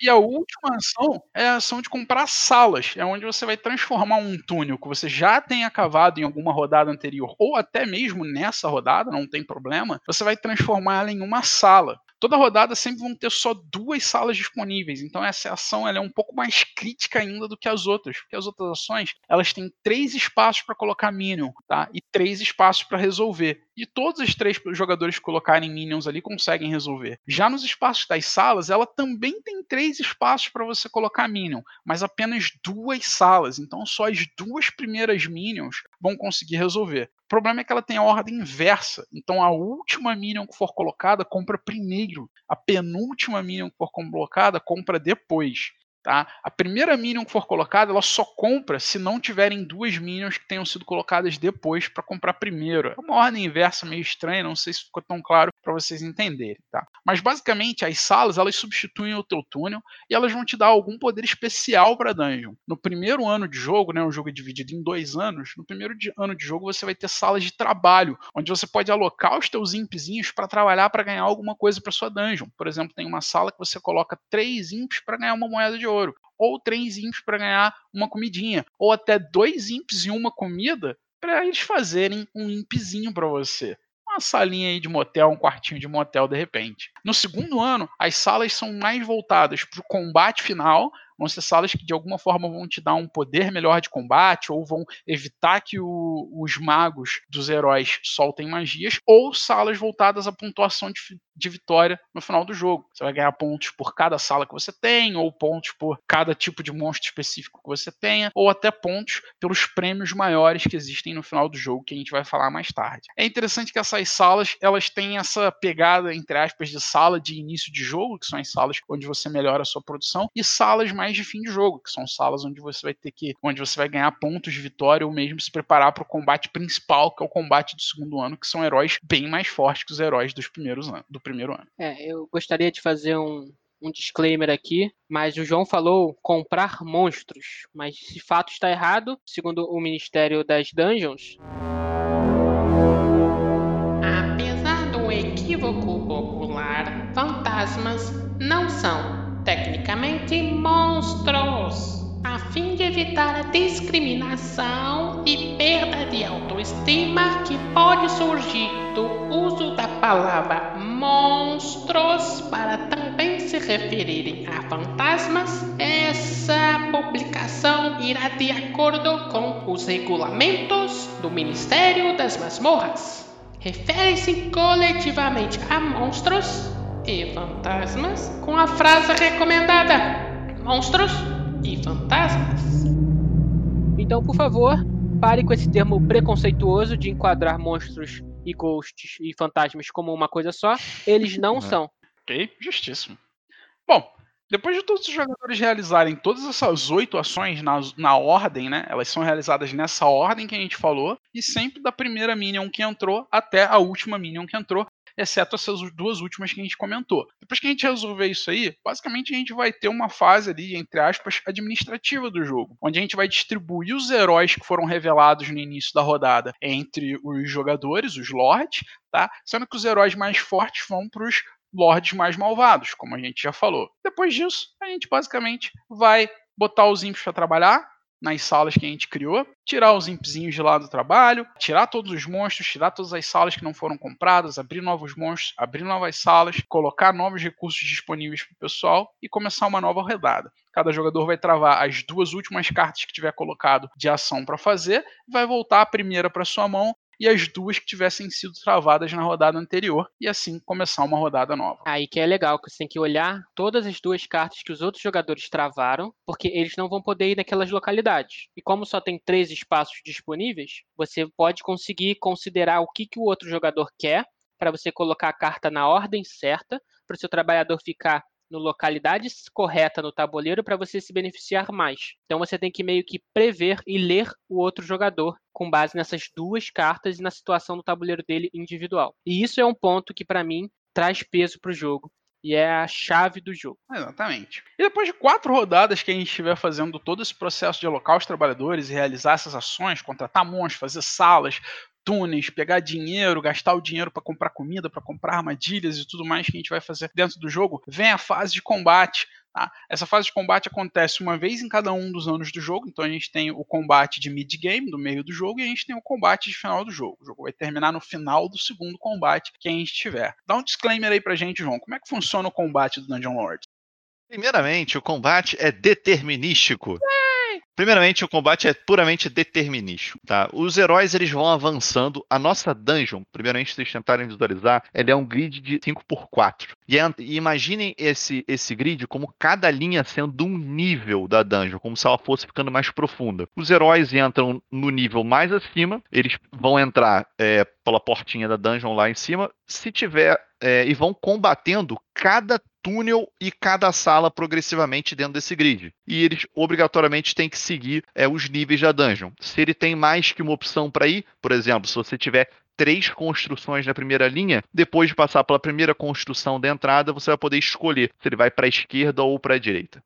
E a última ação é a ação de comprar salas. É onde você vai transformar um túnel que você já tenha cavado em alguma rodada anterior, ou até mesmo nessa rodada, não tem problema, você vai transformar ela em uma sala. Toda rodada sempre vão ter só duas salas disponíveis, então essa ação ela é um pouco mais crítica ainda do que as outras, porque as outras ações elas têm três espaços para colocar minion, tá? E três espaços para resolver. E todos os três jogadores que colocarem minions ali conseguem resolver. Já nos espaços das salas, ela também tem três espaços para você colocar minion, mas apenas duas salas. Então só as duas primeiras minions vão conseguir resolver. O problema é que ela tem a ordem inversa. Então a última minion que for colocada compra primeiro. A penúltima minion que for colocada compra depois. Tá? A primeira minion que for colocada, ela só compra se não tiverem duas minions que tenham sido colocadas depois para comprar primeiro. É uma ordem inversa meio estranha, não sei se ficou tão claro para vocês entenderem. Tá? Mas basicamente as salas elas substituem o teu túnel e elas vão te dar algum poder especial para dungeon. No primeiro ano de jogo, né, o jogo é dividido em dois anos. No primeiro ano de jogo você vai ter salas de trabalho, onde você pode alocar os teus impzinhos para trabalhar para ganhar alguma coisa para sua dungeon. Por exemplo, tem uma sala que você coloca três imps para ganhar uma moeda de ouro, ou três imps para ganhar uma comidinha, ou até dois imps e uma comida para eles fazerem um impzinho para você uma salinha aí de motel, um quartinho de motel de repente. No segundo ano, as salas são mais voltadas para o combate final, vão ser salas que de alguma forma vão te dar um poder melhor de combate ou vão evitar que o, os magos dos heróis soltem magias, ou salas voltadas à pontuação de, de vitória no final do jogo. Você vai ganhar pontos por cada sala que você tem, ou pontos por cada tipo de monstro específico que você tenha, ou até pontos pelos prêmios maiores que existem no final do jogo, que a gente vai falar mais tarde. É interessante que essas salas elas têm essa pegada, entre aspas, de sala de início de jogo, que são as salas onde você melhora a sua produção, e salas mais de fim de jogo, que são salas onde você vai ter que, onde você vai ganhar pontos de vitória ou mesmo se preparar para o combate principal, que é o combate do segundo ano, que são heróis bem mais fortes que os heróis dos primeiros anos, do primeiro ano. É, eu gostaria de fazer um, um disclaimer aqui, mas o João falou comprar monstros, mas de fato está errado, segundo o Ministério das Dungeons. Apesar do equívoco popular, fantasmas não são, tecnicamente, monstros. A fim de evitar a discriminação e perda de autoestima que pode surgir do uso da palavra monstros para também se referirem a fantasmas, essa publicação irá de acordo com os regulamentos do Ministério das Masmorras. Refere-se coletivamente a monstros e fantasmas com a frase recomendada: monstros e fantasmas. Então, por favor, pare com esse termo preconceituoso de enquadrar monstros e ghosts e fantasmas como uma coisa só. Eles não são. Ok, justíssimo. Bom, depois de todos os jogadores realizarem todas essas oito ações na, na ordem, né? Elas são realizadas nessa ordem que a gente falou, e sempre da primeira minion que entrou até a última minion que entrou, exceto essas duas últimas que a gente comentou. Depois que a gente resolver isso aí, basicamente a gente vai ter uma fase ali, entre aspas, administrativa do jogo, onde a gente vai distribuir os heróis que foram revelados no início da rodada entre os jogadores, os lords, tá? Sendo que os heróis mais fortes vão para os lords mais malvados, como a gente já falou. Depois disso, a gente basicamente vai botar os imps para trabalhar, nas salas que a gente criou, tirar os impzinhos de lá do trabalho, tirar todos os monstros, tirar todas as salas que não foram compradas, abrir novos monstros, abrir novas salas, colocar novos recursos disponíveis para o pessoal e começar uma nova rodada. Cada jogador vai travar as duas últimas cartas que tiver colocado de ação para fazer, vai voltar a primeira para sua mão e as duas que tivessem sido travadas na rodada anterior, e assim começar uma rodada nova. Aí que é legal, que você tem que olhar todas as duas cartas que os outros jogadores travaram, porque eles não vão poder ir naquelas localidades. E como só tem três espaços disponíveis, você pode conseguir considerar o que, que o outro jogador quer para você colocar a carta na ordem certa, para o seu trabalhador ficar no localidade correta no tabuleiro para você se beneficiar mais. Então você tem que meio que prever e ler o outro jogador com base nessas duas cartas e na situação do tabuleiro dele individual. E isso é um ponto que para mim traz peso para o jogo e é a chave do jogo. Exatamente. E depois de quatro rodadas que a gente estiver fazendo todo esse processo de alocar os trabalhadores e realizar essas ações, contratar monstros, fazer salas, túneis, pegar dinheiro, gastar o dinheiro para comprar comida, para comprar armadilhas e tudo mais que a gente vai fazer dentro do jogo, vem a fase de combate. Tá? Essa fase de combate acontece uma vez em cada um dos anos do jogo, então a gente tem o combate de mid-game, do meio do jogo, e a gente tem o combate de final do jogo. O jogo vai terminar no final do segundo combate que a gente tiver. Dá um disclaimer aí pra gente, João. Como é que funciona o combate do Dungeon Lord? Primeiramente, o combate é determinístico. Primeiramente, o combate é puramente determinístico, tá? Os heróis eles vão avançando. A nossa dungeon, primeiramente, se vocês tentarem visualizar, ela é um grid de 5x4. E, é, e imaginem esse, esse grid como cada linha sendo um nível da dungeon, como se ela fosse ficando mais profunda. Os heróis entram no nível mais acima, eles vão entrar é, pela portinha da dungeon lá em cima. Se tiver. É, e vão combatendo cada túnel e cada sala progressivamente dentro desse grid. E eles obrigatoriamente têm que seguir é, os níveis da dungeon. Se ele tem mais que uma opção para ir, por exemplo, se você tiver três construções na primeira linha, depois de passar pela primeira construção da entrada, você vai poder escolher se ele vai para a esquerda ou para a direita.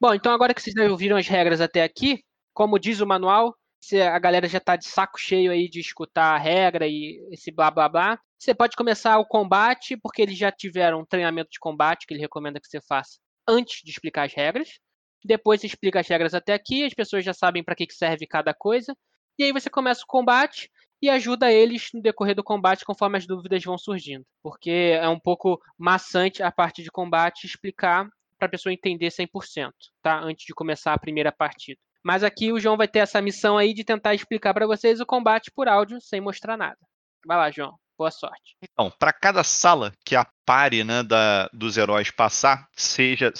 Bom, então agora que vocês já ouviram as regras até aqui, como diz o manual, se a galera já está de saco cheio aí de escutar a regra e esse blá blá blá, você pode começar o combate, porque eles já tiveram um treinamento de combate que ele recomenda que você faça antes de explicar as regras. Depois você explica as regras até aqui, as pessoas já sabem para que serve cada coisa. E aí você começa o combate e ajuda eles no decorrer do combate conforme as dúvidas vão surgindo. Porque é um pouco maçante a parte de combate explicar para a pessoa entender 100%, tá? Antes de começar a primeira partida. Mas aqui o João vai ter essa missão aí de tentar explicar para vocês o combate por áudio sem mostrar nada. Vai lá, João. Boa sorte. Então, para cada sala que a pare né, da, dos heróis passar, seja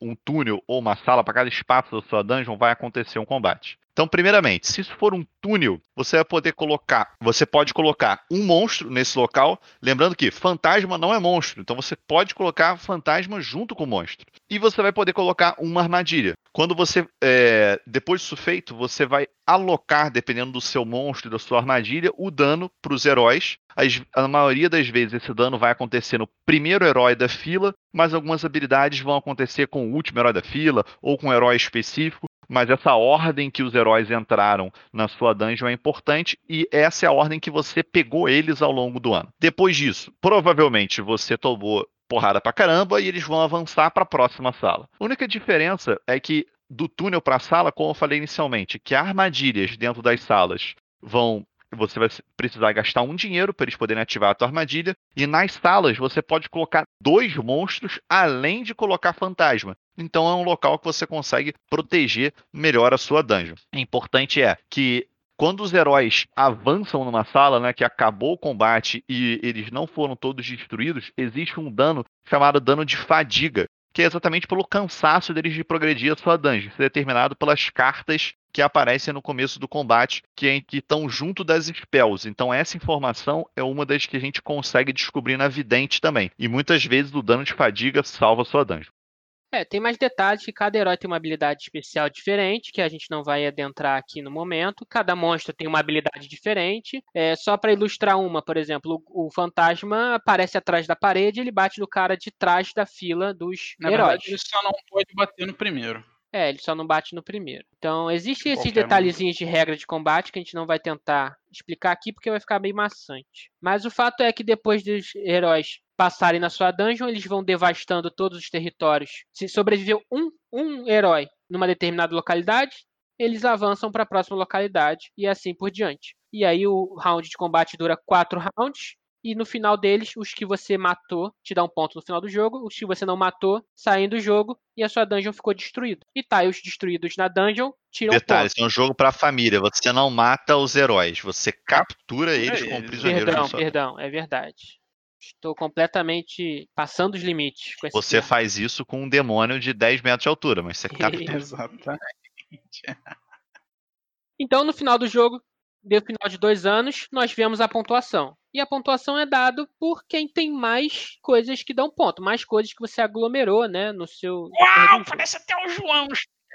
um túnel ou uma sala, para cada espaço da sua dungeon, vai acontecer um combate. Então, primeiramente, se isso for um túnel, você vai poder colocar, você pode colocar um monstro nesse local, lembrando que fantasma não é monstro, então você pode colocar fantasma junto com o monstro. E você vai poder colocar uma armadilha. Quando você, é, depois disso feito, você vai alocar, dependendo do seu monstro e da sua armadilha, o dano para os heróis. As, a maioria das vezes esse dano vai acontecer no primeiro herói da fila, mas algumas habilidades vão acontecer com o último herói da fila ou com um herói específico mas essa ordem que os heróis entraram na sua dungeon é importante e essa é a ordem que você pegou eles ao longo do ano. Depois disso, provavelmente você tomou porrada pra caramba e eles vão avançar para a próxima sala. A única diferença é que do túnel para a sala, como eu falei inicialmente, que armadilhas dentro das salas vão você vai precisar gastar um dinheiro para eles poderem ativar a tua armadilha. E nas salas você pode colocar dois monstros além de colocar fantasma. Então é um local que você consegue proteger melhor a sua dungeon. O importante é que quando os heróis avançam numa sala, né, que acabou o combate e eles não foram todos destruídos, existe um dano chamado dano de fadiga, que é exatamente pelo cansaço deles de progredir a sua dungeon, é determinado pelas cartas que aparecem no começo do combate, que é, estão junto das spells. Então essa informação é uma das que a gente consegue descobrir na vidente também. E muitas vezes o dano de fadiga salva sua dungeon. É, tem mais detalhes que cada herói tem uma habilidade especial diferente, que a gente não vai adentrar aqui no momento. Cada monstro tem uma habilidade diferente. É, só para ilustrar uma, por exemplo, o, o, fantasma aparece atrás da parede e ele bate no cara de trás da fila dos Na heróis. Verdade, ele só não pode bater no primeiro. É, ele só não bate no primeiro. Então, existem esses detalhezinhos de regra de combate que a gente não vai tentar explicar aqui porque vai ficar bem maçante. Mas o fato é que depois dos heróis passarem na sua dungeon, eles vão devastando todos os territórios. Se sobreviveu um, um herói numa determinada localidade, eles avançam para a próxima localidade e assim por diante. E aí o round de combate dura quatro rounds e no final deles, os que você matou te dá um ponto no final do jogo, os que você não matou saem do jogo e a sua dungeon ficou destruída. E tiles destruídos na dungeon tiram Detalhe, pontos. é um jogo pra família, você não mata os heróis, você captura eles como prisioneiros. Perdão, perdão, é verdade. Estou completamente passando os limites com esse Você termo. faz isso com um demônio de 10 metros de altura, mas você captura. Exatamente. Então, no final do jogo, deu final de dois anos, nós vemos a pontuação. E a pontuação é dada por quem tem mais coisas que dão ponto, mais coisas que você aglomerou, né, no seu. Uau, parece até o João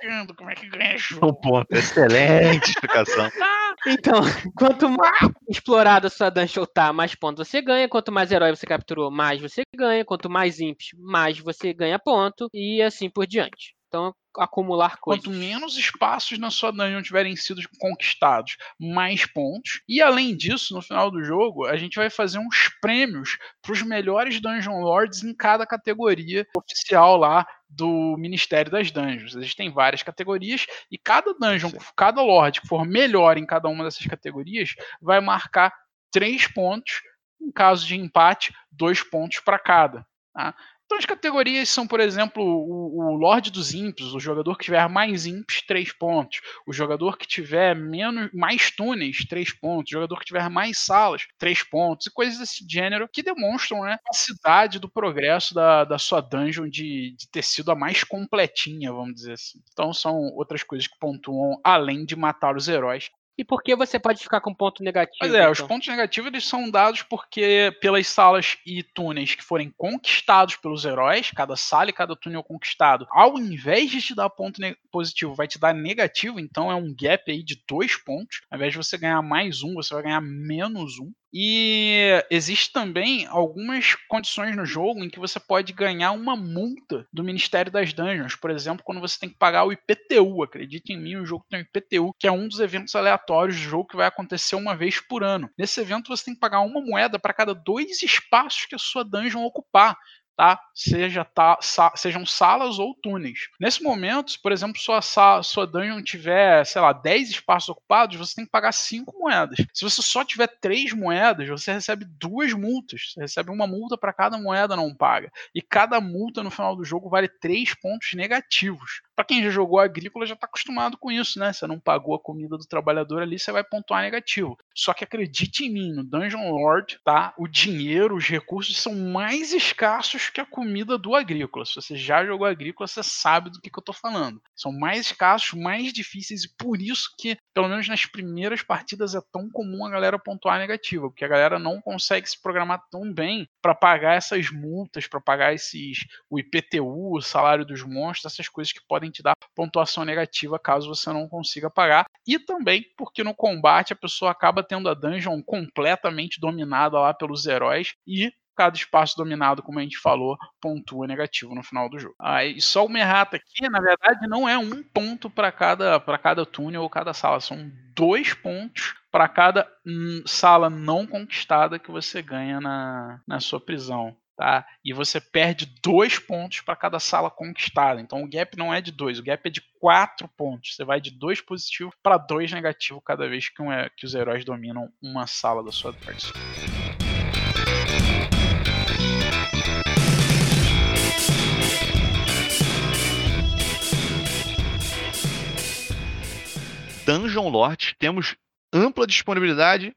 explicando como é que ganha jogo. Um ponto, excelente explicação. Então, quanto mais explorada a sua dungeon tá, mais pontos você ganha. Quanto mais herói você capturou, mais você ganha. Quanto mais imps, mais você ganha ponto. E assim por diante. Então, acumular coisas. Quanto menos espaços na sua dungeon tiverem sido conquistados, mais pontos. E além disso, no final do jogo, a gente vai fazer uns prêmios para os melhores Dungeon Lords em cada categoria oficial lá do Ministério das Dungeons. Existem várias categorias e cada dungeon, cada lord que for melhor em cada uma dessas categorias, vai marcar três pontos. Em caso de empate, dois pontos para cada. Tá? Então as categorias são, por exemplo, o, o Lorde dos Imps, o jogador que tiver mais imps, 3 pontos. O jogador que tiver menos, mais túneis, 3 pontos. O jogador que tiver mais salas, 3 pontos. E coisas desse gênero que demonstram né, a capacidade do progresso da, da sua dungeon de, de ter sido a mais completinha, vamos dizer assim. Então são outras coisas que pontuam além de matar os heróis E por que você pode ficar com ponto negativo? Pois é, os então? pontos negativos eles são dados porque pelas salas e túneis que forem conquistados pelos heróis, cada sala e cada túnel conquistado, ao invés de te dar ponto positivo, vai te dar negativo, então é um gap aí de dois pontos. Ao invés de você ganhar mais um, você vai ganhar menos um. E existe também algumas condições no jogo em que você pode ganhar uma multa do Ministério das Dungeons. Por exemplo, quando você tem que pagar o IPTU. Acredite em mim, o jogo tem o IPTU, que é um dos eventos aleatórios do jogo que vai acontecer uma vez por ano. Nesse evento você tem que pagar uma moeda para cada dois espaços que a sua dungeon ocupar tá? Seja tá, sa- sejam salas ou túneis. Nesse momento, por exemplo, sua, sua dungeon tiver, sei lá, 10 espaços ocupados, você tem que pagar 5 moedas. Se você só tiver 3 moedas, você recebe duas multas. Você recebe uma multa para cada moeda não paga. E cada multa no final do jogo vale 3 pontos negativos. Para quem já jogou agrícola já está acostumado com isso, né? Você não pagou a comida do trabalhador ali, você vai pontuar negativo. Só que acredite em mim, no Dungeon Lord, tá? O dinheiro, os recursos são mais escassos que a comida do agrícola. Se você já jogou agrícola, você sabe do que, que eu tô falando. São mais escassos, mais difíceis e por isso que, pelo menos nas primeiras partidas, é tão comum a galera pontuar negativo, porque a galera não consegue se programar tão bem para pagar essas multas, para pagar esses o IPTU, o salário dos monstros, essas coisas que podem te dar pontuação negativa caso você não consiga pagar. E também porque no combate a pessoa acaba tendo a dungeon completamente dominada lá pelos heróis e cada espaço dominado, como a gente falou, pontua negativo no final do jogo. Aí só uma errata aqui, na verdade, não é um ponto para cada para cada túnel ou cada sala, são dois pontos para cada hum, sala não conquistada que você ganha na, na sua prisão. Tá? E você perde dois pontos para cada sala conquistada. Então o gap não é de dois, o gap é de quatro pontos. Você vai de dois positivos para dois negativos cada vez que, um, é- que os heróis dominam uma sala da sua party. Dungeon Lords temos ampla disponibilidade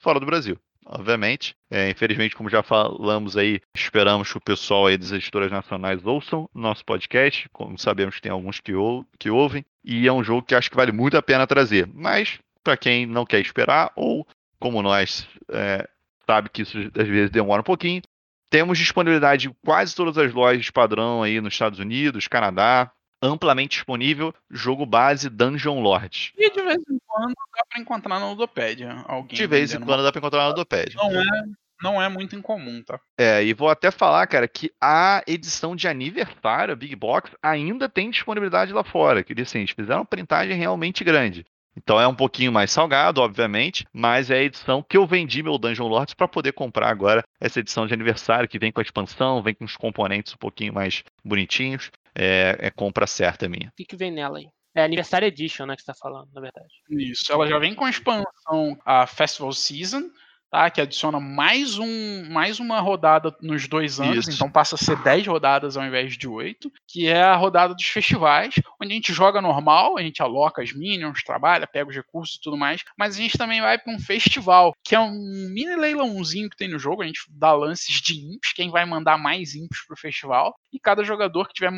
fora do Brasil. Obviamente, É, infelizmente, como já falamos aí, esperamos que o pessoal aí das editoras nacionais ouçam nosso podcast, como sabemos tem alguns que, ou- que ouvem, e é um jogo que acho que vale muito a pena trazer. Mas, para quem não quer esperar, ou como nós, é, sabe que isso às vezes demora um pouquinho, temos disponibilidade em quase todas as lojas padrão aí nos Estados Unidos, Canadá, amplamente disponível, jogo base Dungeon Lords. E de vez em quando dá para encontrar na Ludopédia alguém. De vez em quando dá pra encontrar na Ludopad. Não é, não é muito incomum, tá? É, e vou até falar, cara, que a edição de aniversário, Big Box, ainda tem disponibilidade lá fora. Que assim, eles fizeram uma printagem realmente grande. Então é um pouquinho mais salgado, obviamente, mas é a edição que eu vendi meu Dungeon Lords para poder comprar agora essa edição de aniversário que vem com a expansão, vem com os componentes um pouquinho mais bonitinhos. É, é compra certa minha. O que, que vem nela aí? É Anniversary Edition, né, que você tá falando, na verdade. Isso, ela já vem com a expansão a Festival Season, tá? Que adiciona mais, um, mais uma rodada nos dois anos, Isso. então passa a ser 10 rodadas ao invés de 8, que é a rodada dos festivais, onde a gente joga normal, a gente aloca as minions, trabalha, pega os recursos e tudo mais, mas a gente também vai para um festival, que é um mini leilãozinho que tem no jogo, a gente dá lances de imps, quem vai mandar mais imps pro festival, e cada jogador que tiver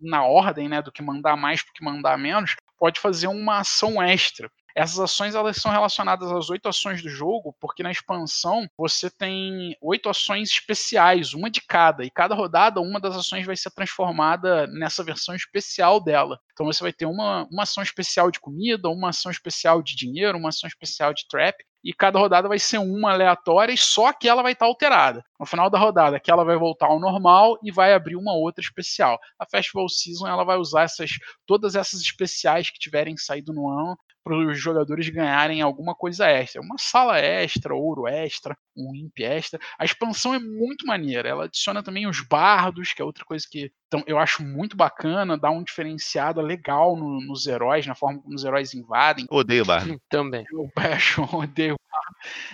na ordem, né, do que mandar mais pro que mandar menos, pode fazer uma ação extra. Essas ações elas são relacionadas às oito ações do jogo, porque na expansão você tem oito ações especiais, uma de cada, e cada rodada uma das ações vai ser transformada nessa versão especial dela. Então você vai ter uma, uma ação especial de comida, uma ação especial de dinheiro, uma ação especial de trap, e cada rodada vai ser uma aleatória e só aquela vai estar alterada. No final da rodada, aquela vai voltar ao normal e vai abrir uma outra especial. A Festival Season ela vai usar essas todas essas especiais que tiverem saído no ano para os jogadores ganharem alguma coisa extra. Uma sala extra, ouro extra, um imp extra. A expansão é muito maneira. Ela adiciona também os bardos, que é outra coisa que então, eu acho muito bacana, dá um diferenciado legal no- nos heróis, na forma como os heróis invadem. Odeio bardo. Também. Eu acho, odeio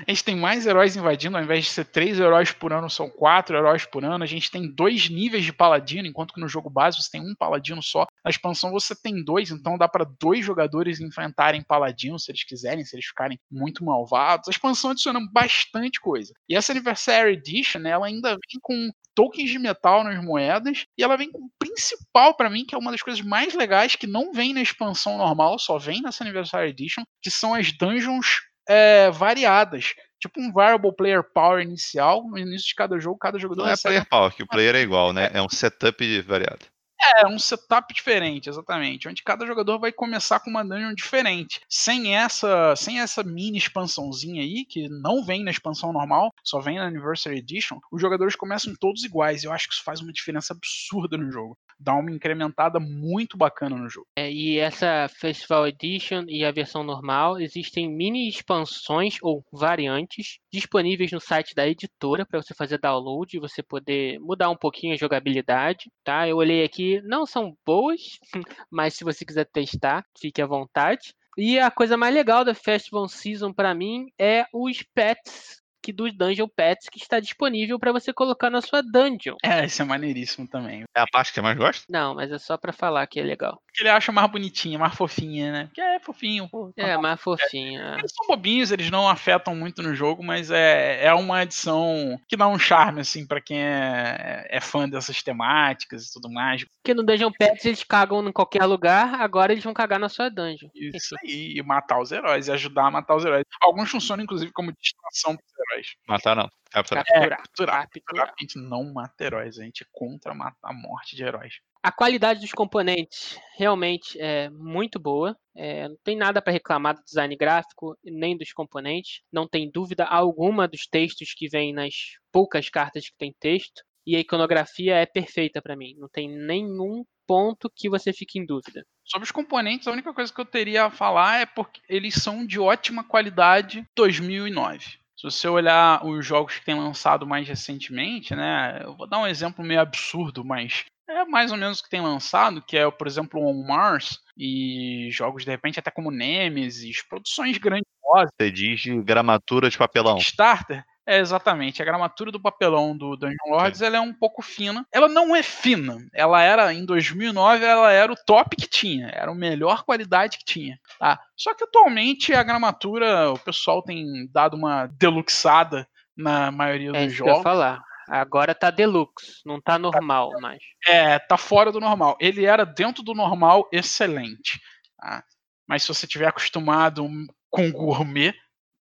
A gente tem mais heróis invadindo, ao invés de ser três heróis por ano, são quatro heróis por ano. A gente tem dois níveis de paladino, enquanto que no jogo base você tem um paladino só. Na expansão você tem dois, então dá para dois jogadores enfrentarem paladinos se eles quiserem, se eles ficarem muito malvados. A expansão adiciona bastante coisa. E essa Anniversary Edition, né, ela ainda vem com tokens de metal nas moedas e ela vem com o principal para mim, que é uma das coisas mais legais que não vem na expansão normal, só vem nessa Anniversary Edition, que são as dungeons é, variadas. Tipo um variable player power inicial, no início de cada jogo, cada jogador Não é player power, que o player é igual, né? É um setup variado. É um setup diferente, exatamente, onde cada jogador vai começar com uma dungeon diferente. Sem essa, sem essa mini expansãozinha aí, que não vem na expansão normal, só vem na Anniversary Edition, os jogadores começam todos iguais. Eu acho que isso faz uma diferença absurda no jogo. Dá uma incrementada muito bacana no jogo. É, e essa Festival Edition e a versão normal existem mini expansões ou variantes disponíveis no site da editora para você fazer download e você poder mudar um pouquinho a jogabilidade, tá? Eu olhei aqui, não são boas, mas se você quiser testar, fique à vontade. E a coisa mais legal da Festival Season para mim é os pets que do Dungeon Pets que está disponível para você colocar na sua dungeon. É, isso é maneiríssimo também. É a parte que eu mais gosto? Não, mas é só para falar que é legal. Ele acha mais bonitinha, mais fofinha, né? Que é fofinho, pô. É, mais fofinho. é. Eles são bobinhos, eles não afetam muito no jogo, mas é, é uma edição que dá um charme, assim, pra quem é, é fã dessas temáticas e tudo mais. Porque no Dungeon Pets eles cagam em qualquer lugar, agora eles vão cagar na sua dungeon. Isso aí, e matar os heróis, e ajudar a matar os heróis. Alguns funcionam, inclusive, como distração pros heróis. Matar não. Capturar. É, Capturar. capturar. Capturar. A gente não mata heróis, a gente é contra a morte de heróis. A qualidade dos componentes realmente é muito boa. É, não tem nada para reclamar do design gráfico nem dos componentes. Não tem dúvida alguma dos textos que vêm nas poucas cartas que tem texto. E a iconografia é perfeita para mim. Não tem nenhum ponto que você fique em dúvida. Sobre os componentes, a única coisa que eu teria a falar é porque eles são de ótima qualidade 2009. Se você olhar os jogos que tem lançado mais recentemente, né? Eu vou dar um exemplo meio absurdo, mas é mais ou menos o que tem lançado, que é, por exemplo, On Mars e jogos de repente até como Nemesis, produções grandiosas. Você diz de gramatura de papelão. Kickstarter é exatamente a gramatura do papelão do Dungeon Lords, ela é um pouco fina. Ela não é fina. Ela era em 2009, ela era o top que tinha, era a melhor qualidade que tinha, tá? Só que atualmente a gramatura, o pessoal tem dado uma deluxada na maioria É dos isso que eu ia jogos. falar. Agora tá deluxe, não tá normal mais. É, tá fora do normal. Ele era dentro do normal excelente. tá? Mas se você tiver acostumado com gourmet,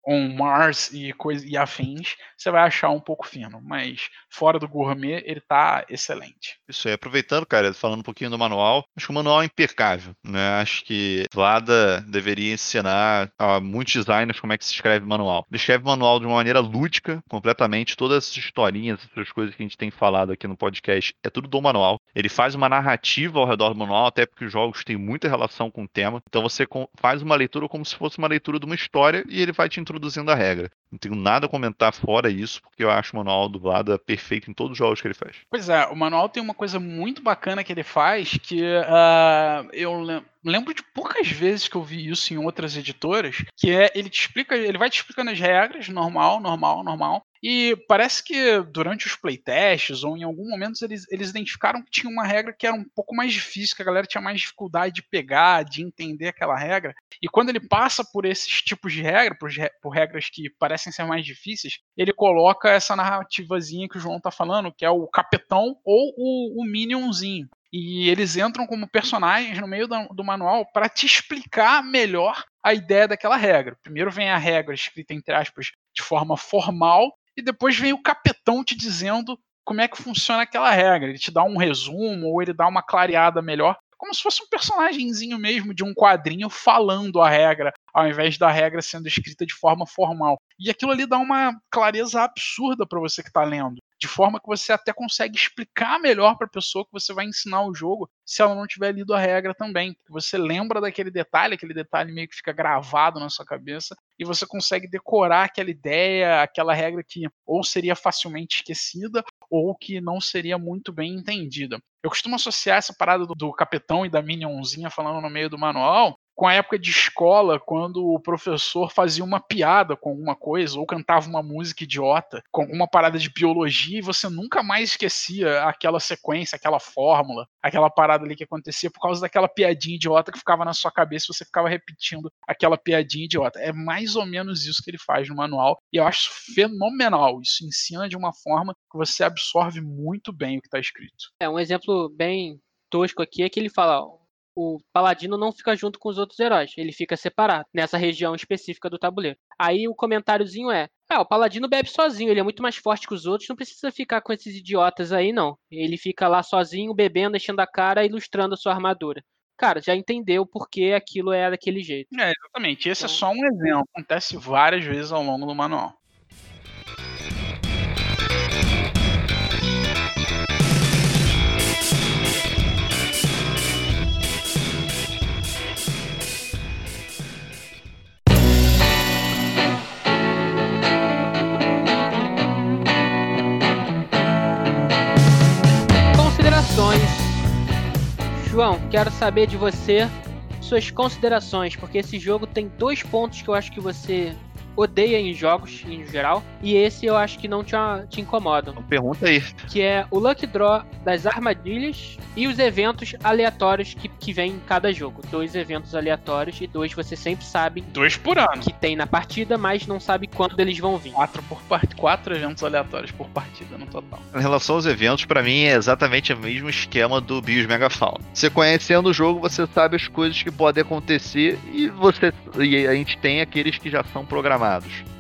on Mars e, coisa, e afins, você vai achar um pouco fino. Mas fora do gourmet, ele tá excelente. Isso aí, aproveitando, cara, falando um pouquinho do manual, acho que o manual é impecável, né? Acho que Vlada deveria ensinar a muitos designers como é que se escreve manual. Ele escreve manual de uma maneira lúdica, completamente, todas essas historinhas, essas coisas que a gente tem falado aqui no podcast, é tudo do manual. Ele faz uma narrativa ao redor do manual, até porque os jogos têm muita relação com o tema. Então você faz uma leitura como se fosse uma leitura de uma história e ele vai te introduzindo a regra. Não tenho nada a comentar fora isso, porque eu acho o manual do Vlada perfeito em todos os jogos que ele faz. Pois é, o manual tem uma coisa muito bacana que ele faz, que ah, eu lem- lembro de poucas vezes que eu vi isso em outras editoras, que é ele te explica, ele vai te explicando as regras, normal, normal, normal. E parece que durante os playtests ou em algum momento eles, eles identificaram que tinha uma regra que era um pouco mais difícil, que a galera tinha mais dificuldade de pegar, de entender aquela regra. E quando ele passa por esses tipos de regra, por, por regras que parecem ser mais difíceis, ele coloca essa narrativazinha que o João tá falando, que é o capitão ou o, o minionzinho. E eles entram como personagens no meio do, do manual para te explicar melhor a ideia daquela regra. Primeiro vem a regra escrita entre aspas de forma formal e depois vem o capitão te dizendo como é que funciona aquela regra. Ele te dá um resumo ou ele dá uma clareada melhor, como se fosse um personagemzinho mesmo de um quadrinho falando a regra, ao invés da regra sendo escrita de forma formal. E aquilo ali dá uma clareza absurda para você que está lendo, de forma que você até consegue explicar melhor para a pessoa que você vai ensinar o jogo, se ela não tiver lido a regra também. Porque você lembra daquele detalhe, aquele detalhe meio que fica gravado na sua cabeça, e você consegue decorar aquela ideia, aquela regra que ou seria facilmente esquecida, ou que não seria muito bem entendida. Eu costumo associar essa parada do, do capitão e da minionzinha falando no meio do manual com a época de escola, quando o professor fazia uma piada com alguma coisa, ou cantava uma música idiota, com alguma parada de biologia, e você nunca mais esquecia aquela sequência, aquela fórmula, aquela parada ali que acontecia por causa daquela piadinha idiota que ficava na sua cabeça e você ficava repetindo aquela piadinha idiota. É mais ou menos isso que ele faz no manual, e eu acho fenomenal. Isso ensina de uma forma que você absorve muito bem o que está escrito. É, um exemplo bem tosco aqui é que ele fala: o paladino não fica junto com os outros heróis, ele fica separado nessa região específica do tabuleiro. Aí o comentáriozinho é: ah, o paladino bebe sozinho, ele é muito mais forte que os outros, não precisa ficar com esses idiotas aí, não. Ele fica lá sozinho, bebendo, enchendo a cara, ilustrando a sua armadura. Cara, já entendeu por que aquilo é daquele jeito. É, exatamente. Esse é Então- só um exemplo. Acontece várias vezes ao longo do manual. João, quero saber de você suas considerações, porque esse jogo tem dois pontos que eu acho que você odeia em jogos em geral, e esse eu acho que não te, te incomodam, Então pergunta aí. que é o luck draw das armadilhas e os eventos aleatórios que, que vem em cada jogo. Dois eventos aleatórios e dois você sempre sabe Dois por ano. que tem na partida, mas não sabe quando eles vão vir. Quatro, por part... Quatro eventos aleatórios por partida no total. Em relação aos eventos, pra mim é exatamente o mesmo esquema do Bios Megafauna. Você conhecendo o jogo, você sabe as coisas que podem acontecer e você e a gente tem aqueles que já são programados.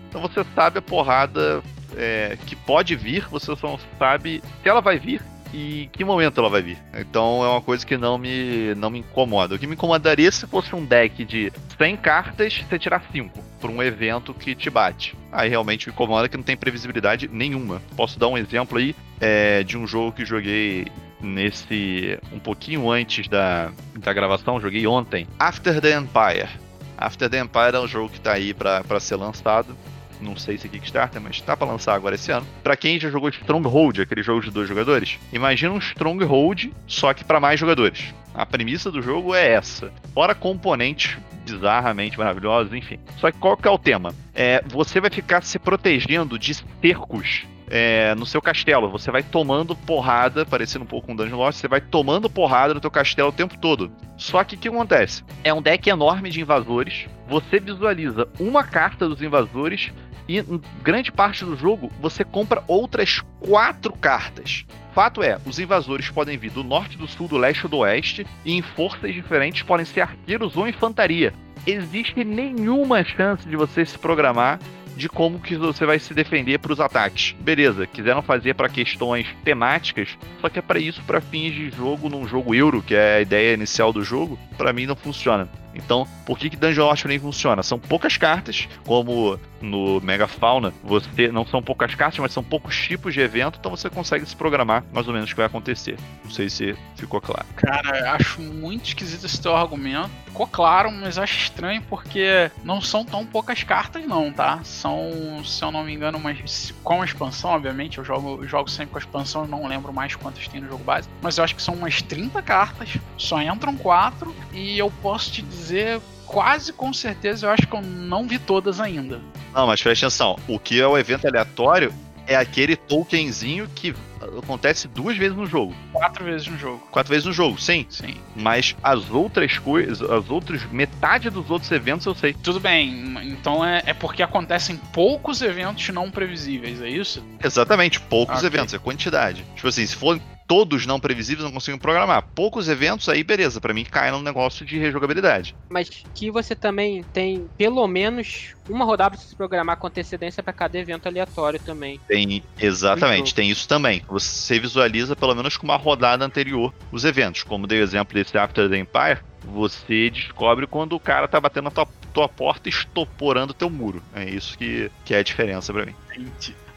Então você sabe a porrada é, que pode vir, você só sabe se ela vai vir e em que momento ela vai vir. Então é uma coisa que não me, não me incomoda. O que me incomodaria se fosse um deck de 100 cartas você tirar 5 por um evento que te bate. Aí realmente me incomoda que não tem previsibilidade nenhuma. Posso dar um exemplo aí é, de um jogo que joguei nesse. um pouquinho antes da, da gravação, joguei ontem. After the Empire. After the Empire é um jogo que tá aí pra ser lançado. Não sei se é Kickstarter, mas tá pra lançar agora esse ano. Pra quem já jogou Stronghold, aquele jogo de dois jogadores, imagina um Stronghold, só que pra mais jogadores. A premissa do jogo é essa. Fora componentes bizarramente maravilhosos, enfim. Só que qual que é o tema? É, você vai ficar se protegendo de cercos é, no seu castelo. Você vai tomando porrada, parecendo um pouco um Dungeon Lost, você vai tomando porrada no teu castelo o tempo todo. Só que o que acontece? É um deck enorme de invasores. Você visualiza uma carta dos invasores e em grande parte do jogo você compra outras quatro cartas. Fato é, os invasores podem vir do norte, do sul, do leste ou do oeste, e em forças diferentes podem ser arqueiros ou infantaria. Existe nenhuma chance de você se programar de como que você vai se defender para os ataques. Beleza, quiseram fazer para questões temáticas, só que é para isso para fins de jogo num jogo euro, que é a ideia inicial do jogo, para mim não funciona. Então, por que que Dungeon Lost nem funciona? São poucas cartas, como no Mega Fauna, você não são poucas cartas, mas são poucos tipos de evento, então você consegue se programar mais ou menos o que vai acontecer. Não sei se ficou claro. Cara, acho muito esquisito esse teu argumento. Ficou claro, mas acho estranho porque não são tão poucas cartas, não, tá? São, se eu não me engano, umas, com a expansão, obviamente. Eu jogo, eu jogo sempre com a expansão, não lembro mais quantas tem no jogo base. Mas eu acho que são umas 30 cartas, só entram 4 e eu posso te dizer. Quase com certeza, eu acho que eu não vi todas ainda. Não, mas presta atenção. O que é o evento aleatório é aquele tokenzinho que acontece duas vezes no jogo. Quatro vezes no jogo. Quatro vezes no jogo, sim. Sim. Mas as outras coisas, as outras, metade dos outros eventos eu sei. Tudo bem, então é, é porque acontecem poucos eventos não previsíveis, é isso? Exatamente, poucos Ok. eventos, é quantidade. Tipo assim, se forem todos não previsíveis, não consigo programar. Poucos eventos, aí beleza, pra mim cai num negócio de rejogabilidade. Mas que você também tem pelo menos uma rodada pra se programar com antecedência para cada evento aleatório também. Tem, exatamente, tem isso também. Você visualiza pelo menos com uma rodada anterior os eventos. Como dei o exemplo desse After the Empire, você descobre quando o cara tá batendo na tua, tua porta e estoporando teu muro. É isso que, que é a diferença pra mim.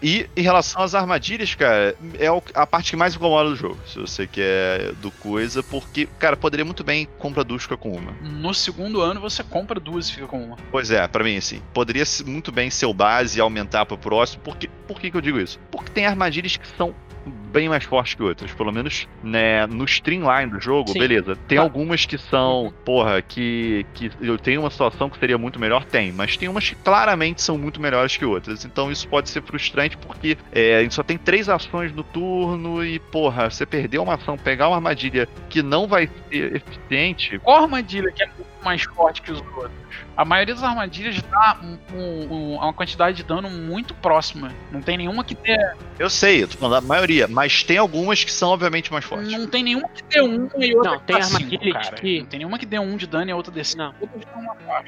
E em relação às armadilhas, cara, é a parte que mais incomoda do jogo. Se você quer do coisa, porque, cara, poderia muito bem comprar duas fica com uma. No segundo ano você compra duas e fica com uma. Pois é, pra mim, assim, poderia muito bem ser o base e aumentar pro próximo. Por, que, por que, que eu digo isso? Porque tem armadilhas que são bem mais fortes que outras. Pelo menos né, no streamline do jogo, Sim. beleza. Tem Tá. algumas que são, porra, que, que eu tenho uma situação que seria muito melhor, tem. Mas tem umas que claramente são muito melhores que outras. Então isso pode ser frustrante porque é, a gente só tem três ações no turno e, porra, você perdeu uma ação, pegar uma armadilha que não vai ser eficiente. Qual armadilha que é mais forte que os outros? A maioria das armadilhas dá um- um- um- uma quantidade de dano muito próxima. Não tem nenhuma que dê. Eu sei, eu tô falando da maioria, mas tem algumas que são obviamente mais fortes. Não tem nenhuma que dê um e outra Não, que tem dá cinco, que- Não tem nenhuma que dê um de dano e a outra dê cinco. Não.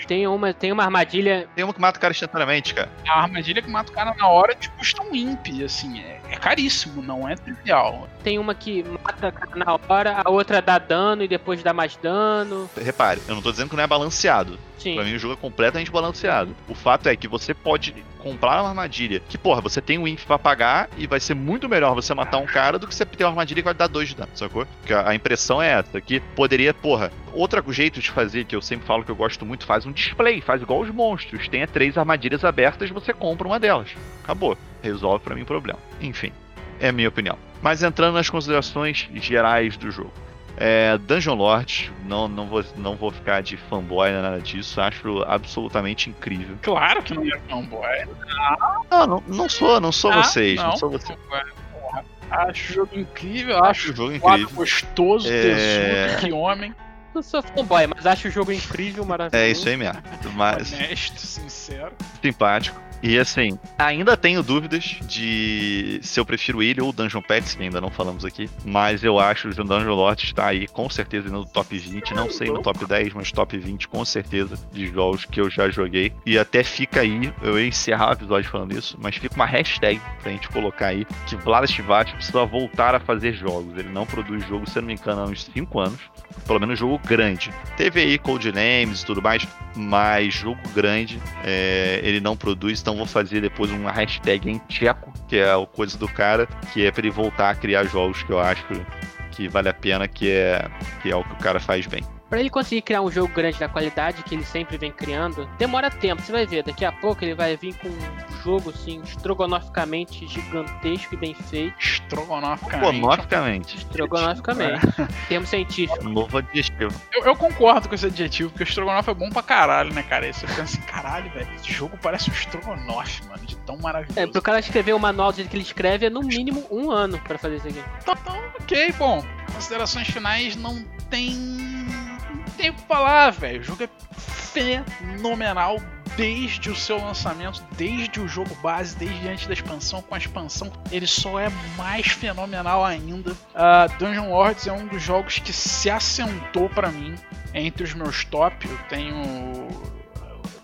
Tem uma, tem uma armadilha. Tem uma que mata o cara instantaneamente, cara. A armadilha que mata o cara na hora te custa um imp, assim, é, é caríssimo, não é trivial. Tem uma que mata na hora, a outra dá dano e depois dá mais dano. Repare, eu não tô dizendo que não é balanceado. Sim. Pra mim o jogo é completamente balanceado. O fato é que você pode comprar uma armadilha que, porra, você tem um imp pra pagar e vai ser muito melhor você matar um cara do que você ter uma armadilha que vai dar dois de dano, sacou? Porque a impressão é essa, que poderia, porra, outro jeito de fazer, que eu sempre falo que eu gosto muito, faz um display, faz igual os monstros. Tenha três armadilhas abertas, você compra uma delas. Acabou. Resolve pra mim o problema. Enfim, é a minha opinião. Mas entrando nas considerações gerais do jogo. É, Dungeon Lord, não, não, vou, não vou ficar de fanboy nem nada disso, acho absolutamente incrível. Claro que não é fanboy. Não, não, não sou, não sou Ah, vocês, não, não. sou você. Porra, Acho o jogo incrível, Acho o jogo incrível. gostoso, É. tesudo, que homem, Não sou fanboy, mas acho o jogo incrível, maravilhoso. É isso aí mesmo. Mas honesto, sincero. simpático. E assim, ainda tenho dúvidas de se eu prefiro ele ou o Dungeon Pets, que ainda não falamos aqui. Mas eu acho que o Dungeon Lord está aí com certeza no top 20. Não sei no top 10, mas top 20 com certeza de jogos que eu já joguei. E até fica aí, eu ia encerrar o episódio falando isso, mas fica uma hashtag pra gente colocar aí que Vlad Chivat precisa voltar a fazer jogos. Ele não produz jogo, se eu não me engano, há uns 5 anos. Pelo menos jogo grande. Teve aí Codenames e tudo mais, mas jogo grande é, ele não produz, então vou fazer depois uma hashtag em tcheco, que é a coisa do cara, que é pra ele voltar a criar jogos que eu acho que vale a pena, que é, que é o que o cara faz bem. Pra ele conseguir criar um jogo grande da qualidade que ele sempre vem criando, demora tempo. Você vai ver, daqui a pouco ele vai vir com um jogo assim, estrogonoficamente gigantesco e bem feito. Estrogonoficamente. Estrogonoficamente. Termo científico. novo adjetivo. Eu, eu concordo com esse adjetivo, porque o estrogonofe é bom pra caralho, né, cara? Aí você fica assim, caralho, velho, esse jogo parece um estrogonofe, mano, de tão maravilhoso. É, pro cara escrever o manual do jeito que ele escreve é no mínimo um ano pra fazer isso aqui. Então, então, ok, bom. Considerações finais não tem. Tem que falar, velho. O jogo é fenomenal desde o seu lançamento, desde o jogo base, desde antes da expansão. Com a expansão, ele só é mais fenomenal ainda. Ah, Dungeon Lords é um dos jogos que se assentou pra mim entre os meus top. Eu tenho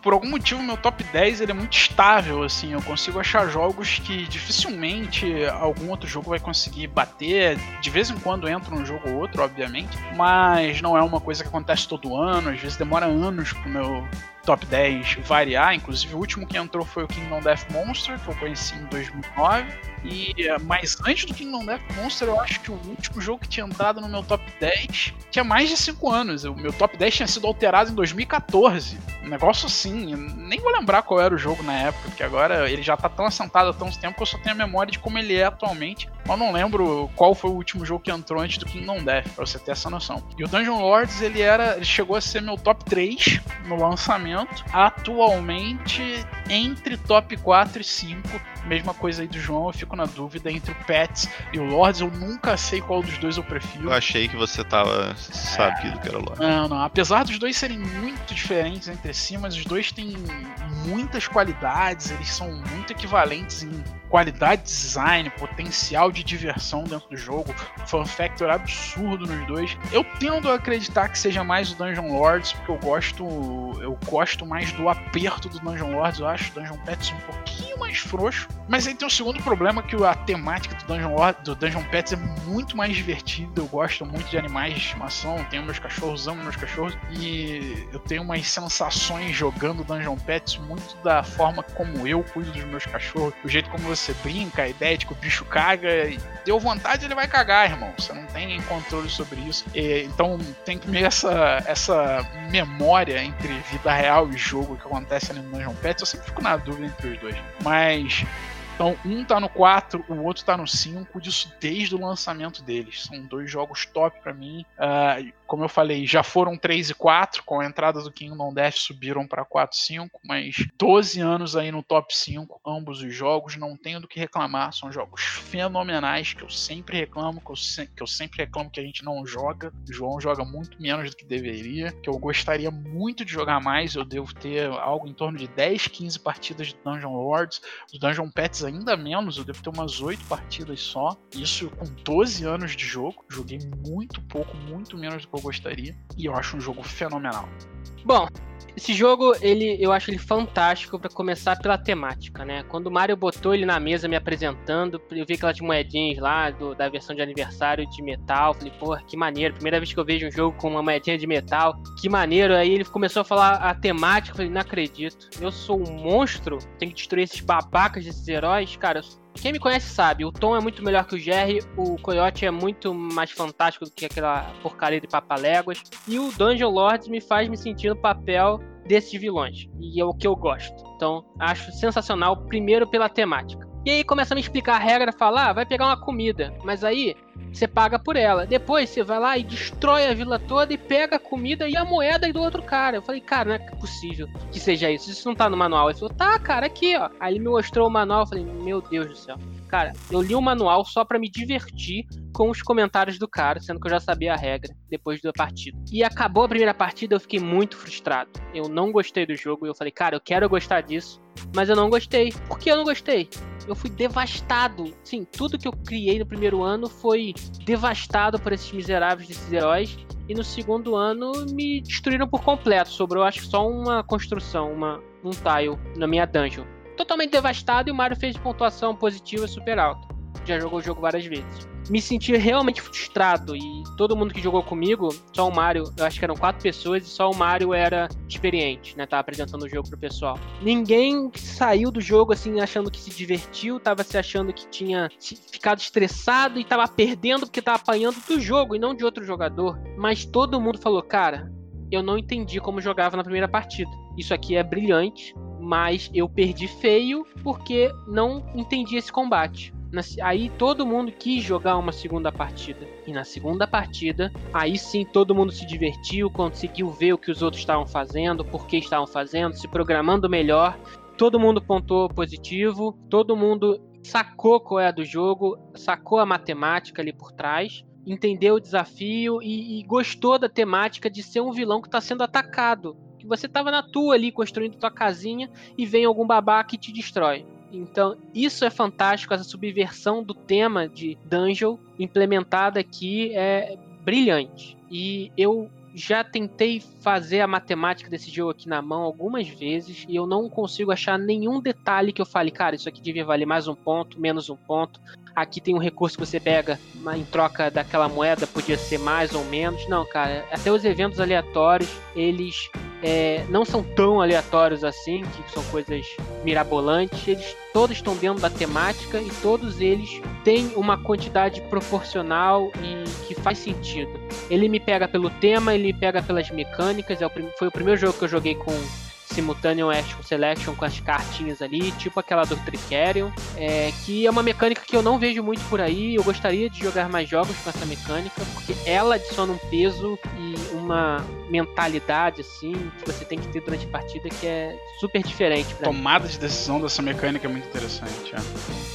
por algum motivo meu top 10 ele é muito estável, assim, eu consigo achar jogos que dificilmente algum outro jogo vai conseguir bater, de vez em quando entra um jogo ou outro, obviamente, mas não é uma coisa que acontece todo ano, às vezes demora anos pro meu top 10 variar, inclusive o último que entrou foi o Kingdom Death Monster, que eu conheci em 2009, e eh, mas antes do Kingdom Death Monster, eu acho que o último jogo que tinha entrado no meu top 10 tinha mais de 5 anos. O meu top 10 tinha sido alterado em 2014. Um negócio assim, nem vou lembrar qual era o jogo na época, porque agora ele já tá tão assentado há tanto tempo que eu só tenho a memória de como ele é atualmente. Mas não lembro qual foi o último jogo que entrou antes do Kingdom Death, pra você ter essa noção. E o Dungeon Lords, ele era. ele chegou a ser meu top 3 no lançamento. Atualmente, entre top 4 e 5. Mesma coisa aí do João, eu fico na dúvida entre o Pets e o Lords. Eu nunca sei qual dos dois eu prefiro. Eu achei que você tava sabido que era o Lorde. Não, não. Apesar dos dois serem muito diferentes entre si, mas os dois têm muitas qualidades, eles são muito equivalentes em qualidade de design, potencial de diversão dentro do jogo, fun factor absurdo nos dois. Eu tendo a acreditar que seja mais o Dungeon Lords, porque eu gosto, eu gosto mais do aperto do Dungeon Lords, eu acho o Dungeon Pets um pouquinho mais frouxo. Mas aí tem um segundo problema que a temática do Dungeon do Dungeon Pets é muito mais divertida. Eu gosto muito de animais de estimação, tenho meus cachorros, amo meus cachorros e eu tenho umas sensações jogando Dungeon Pets muito da forma como eu cuido dos meus cachorros, do jeito como você brinca, a ideia de que o bicho caga, deu vontade ele vai cagar, irmão. Você não tem controle sobre isso. E, então tem que meio essa, essa memória entre vida real e jogo que acontece ali no Dungeon Pets. Eu sempre fico na dúvida entre os dois. Mas Então, um tá no 4, o outro tá no 5, disso desde o lançamento deles. São dois jogos top para mim. Uh, como eu falei, já foram 3 e 4, com a entrada do Kingdom Death subiram para 4 e 5, mas 12 anos aí no top 5, ambos os jogos, não tenho do que reclamar, são jogos fenomenais que eu sempre reclamo, que eu, se, que eu sempre reclamo que a gente não joga. O João joga muito menos do que deveria, que eu gostaria muito de jogar mais, eu devo ter algo em torno de 10, 15 partidas de Dungeon Lords, os Dungeon Pets ainda menos, eu devo ter umas 8 partidas só, isso com 12 anos de jogo, joguei muito pouco, muito menos do que eu gostaria. E eu acho um jogo fenomenal. Bom, esse jogo, ele, eu acho ele fantástico para começar pela temática, né? Quando o Mario botou ele na mesa me apresentando, eu vi aquelas moedinhas lá do, da versão de aniversário de metal. Falei, porra, que maneiro. Primeira vez que eu vejo um jogo com uma moedinha de metal, que maneiro. Aí ele começou a falar a temática. Eu falei, não acredito. Eu sou um monstro, tenho que destruir esses babacas desses heróis. Cara, quem me conhece sabe, o Tom é muito melhor que o Jerry, o Coyote é muito mais fantástico do que aquela porcaria de papaléguas, e o Dungeon Lords me faz me sentir no papel desses vilões, e é o que eu gosto. Então, acho sensacional, primeiro pela temática. E aí começa a me explicar a regra, falar, ah, vai pegar uma comida, mas aí você paga por ela. Depois você vai lá e destrói a vila toda e pega a comida e a moeda do outro cara. Eu falei, cara, não é possível que seja isso. Isso não tá no manual. Ele falou, tá, cara, aqui, ó. Aí ele me mostrou o manual. Eu falei, meu Deus do céu. Cara, eu li o manual só para me divertir com os comentários do cara, sendo que eu já sabia a regra depois da partida. E acabou a primeira partida, eu fiquei muito frustrado. Eu não gostei do jogo eu falei, cara, eu quero gostar disso, mas eu não gostei. Por que eu não gostei? Eu fui devastado. Sim, tudo que eu criei no primeiro ano foi devastado por esses miseráveis desses heróis. E no segundo ano me destruíram por completo. Sobrou, acho que só uma construção, uma, um tile na minha dungeon. Totalmente devastado e o Mario fez pontuação positiva super alta. Já jogou o jogo várias vezes me senti realmente frustrado. E todo mundo que jogou comigo, só o Mario, eu acho que eram quatro pessoas, e só o Mario era experiente, né? Tava apresentando o jogo pro pessoal. Ninguém saiu do jogo assim achando que se divertiu, tava se achando que tinha ficado estressado e tava perdendo porque tava apanhando do jogo e não de outro jogador. Mas todo mundo falou, cara, eu não entendi como jogava na primeira partida. Isso aqui é brilhante, mas eu perdi feio porque não entendi esse combate. Aí todo mundo quis jogar uma segunda partida. E na segunda partida, aí sim todo mundo se divertiu, conseguiu ver o que os outros estavam fazendo, por que estavam fazendo, se programando melhor. Todo mundo pontuou positivo, todo mundo sacou qual é a do jogo, sacou a matemática ali por trás, entendeu o desafio e, e gostou da temática de ser um vilão que está sendo atacado. Que você estava na tua ali construindo tua casinha e vem algum babaca e te destrói. Então, isso é fantástico, essa subversão do tema de Dungeon implementada aqui é brilhante. E eu já tentei fazer a matemática desse jogo aqui na mão algumas vezes e eu não consigo achar nenhum detalhe que eu fale, cara, isso aqui devia valer mais um ponto, menos um ponto. Aqui tem um recurso que você pega em troca daquela moeda, podia ser mais ou menos. Não, cara, até os eventos aleatórios, eles é, não são tão aleatórios assim, que são coisas mirabolantes. Eles todos estão dentro da temática e todos eles têm uma quantidade proporcional e que faz sentido. Ele me pega pelo tema, ele me pega pelas mecânicas. É o, foi o primeiro jogo que eu joguei com Simultaneous Action Selection com as cartinhas ali, tipo aquela do Tricerion, é, que é uma mecânica que eu não vejo muito por aí. Eu gostaria de jogar mais jogos com essa mecânica, porque ela adiciona um peso e uma mentalidade assim que você tem que ter durante a partida que é super diferente. Tomada de decisão dessa mecânica é muito interessante.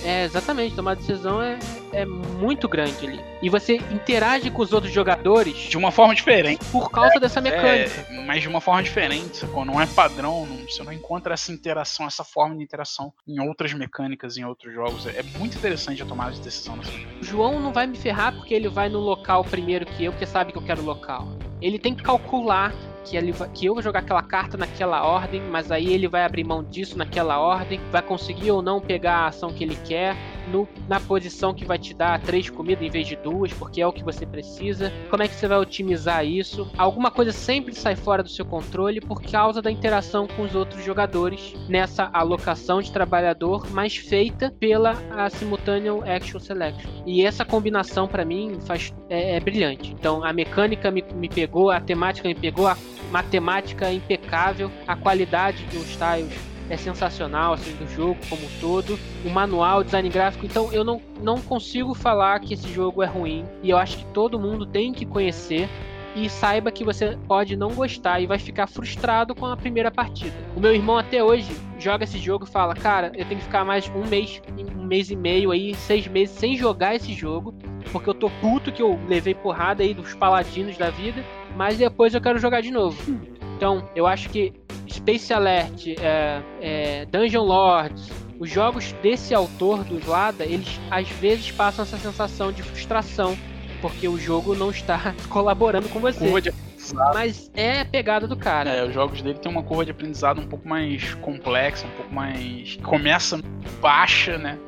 É, é exatamente, tomada de decisão é, é muito grande ali. E você interage com os outros jogadores de uma forma diferente. Por causa é, dessa mecânica. É, mas de uma forma diferente, não é padrão, não, você não encontra essa interação, essa forma de interação em outras mecânicas, em outros jogos. É, muito interessante a tomada de decisão dessa mecânica. O João não vai me ferrar porque ele vai no local primeiro que eu, porque sabe que eu quero local. Ele tem que calcular que, ele, que eu vou jogar aquela carta naquela ordem, mas aí ele vai abrir mão disso naquela ordem, vai conseguir ou não pegar a ação que ele quer, no, na posição que vai te dar três comidas em vez de duas, porque é o que você precisa. Como é que você vai otimizar isso? Alguma coisa sempre sai fora do seu controle por causa da interação com os outros jogadores nessa alocação de trabalhador, mas feita pela a Simultaneous Action Selection. E essa combinação para mim faz, é, é, brilhante. Então a mecânica me, me pegou, a temática me pegou, a matemática impecável, a qualidade dos tiles é sensacional, assim, do jogo como um todo. O manual, design gráfico, então eu não, não consigo falar que esse jogo é ruim. E eu acho que todo mundo tem que conhecer e saiba que você pode não gostar e vai ficar frustrado com a primeira partida. O meu irmão até hoje joga esse jogo e fala: Cara, eu tenho que ficar mais um mês, um mês e meio aí, seis meses sem jogar esse jogo, porque eu tô puto que eu levei porrada aí dos paladinos da vida, mas depois eu quero jogar de novo. Então, eu acho que Space Alert, é, é, Dungeon Lords, os jogos desse autor do Vlada, eles às vezes passam essa sensação de frustração porque o jogo não está colaborando com você. Curva de aprendizado. Mas é a pegada do cara. É, os jogos dele tem uma curva de aprendizado um pouco mais complexa, um pouco mais. Começa baixa, né?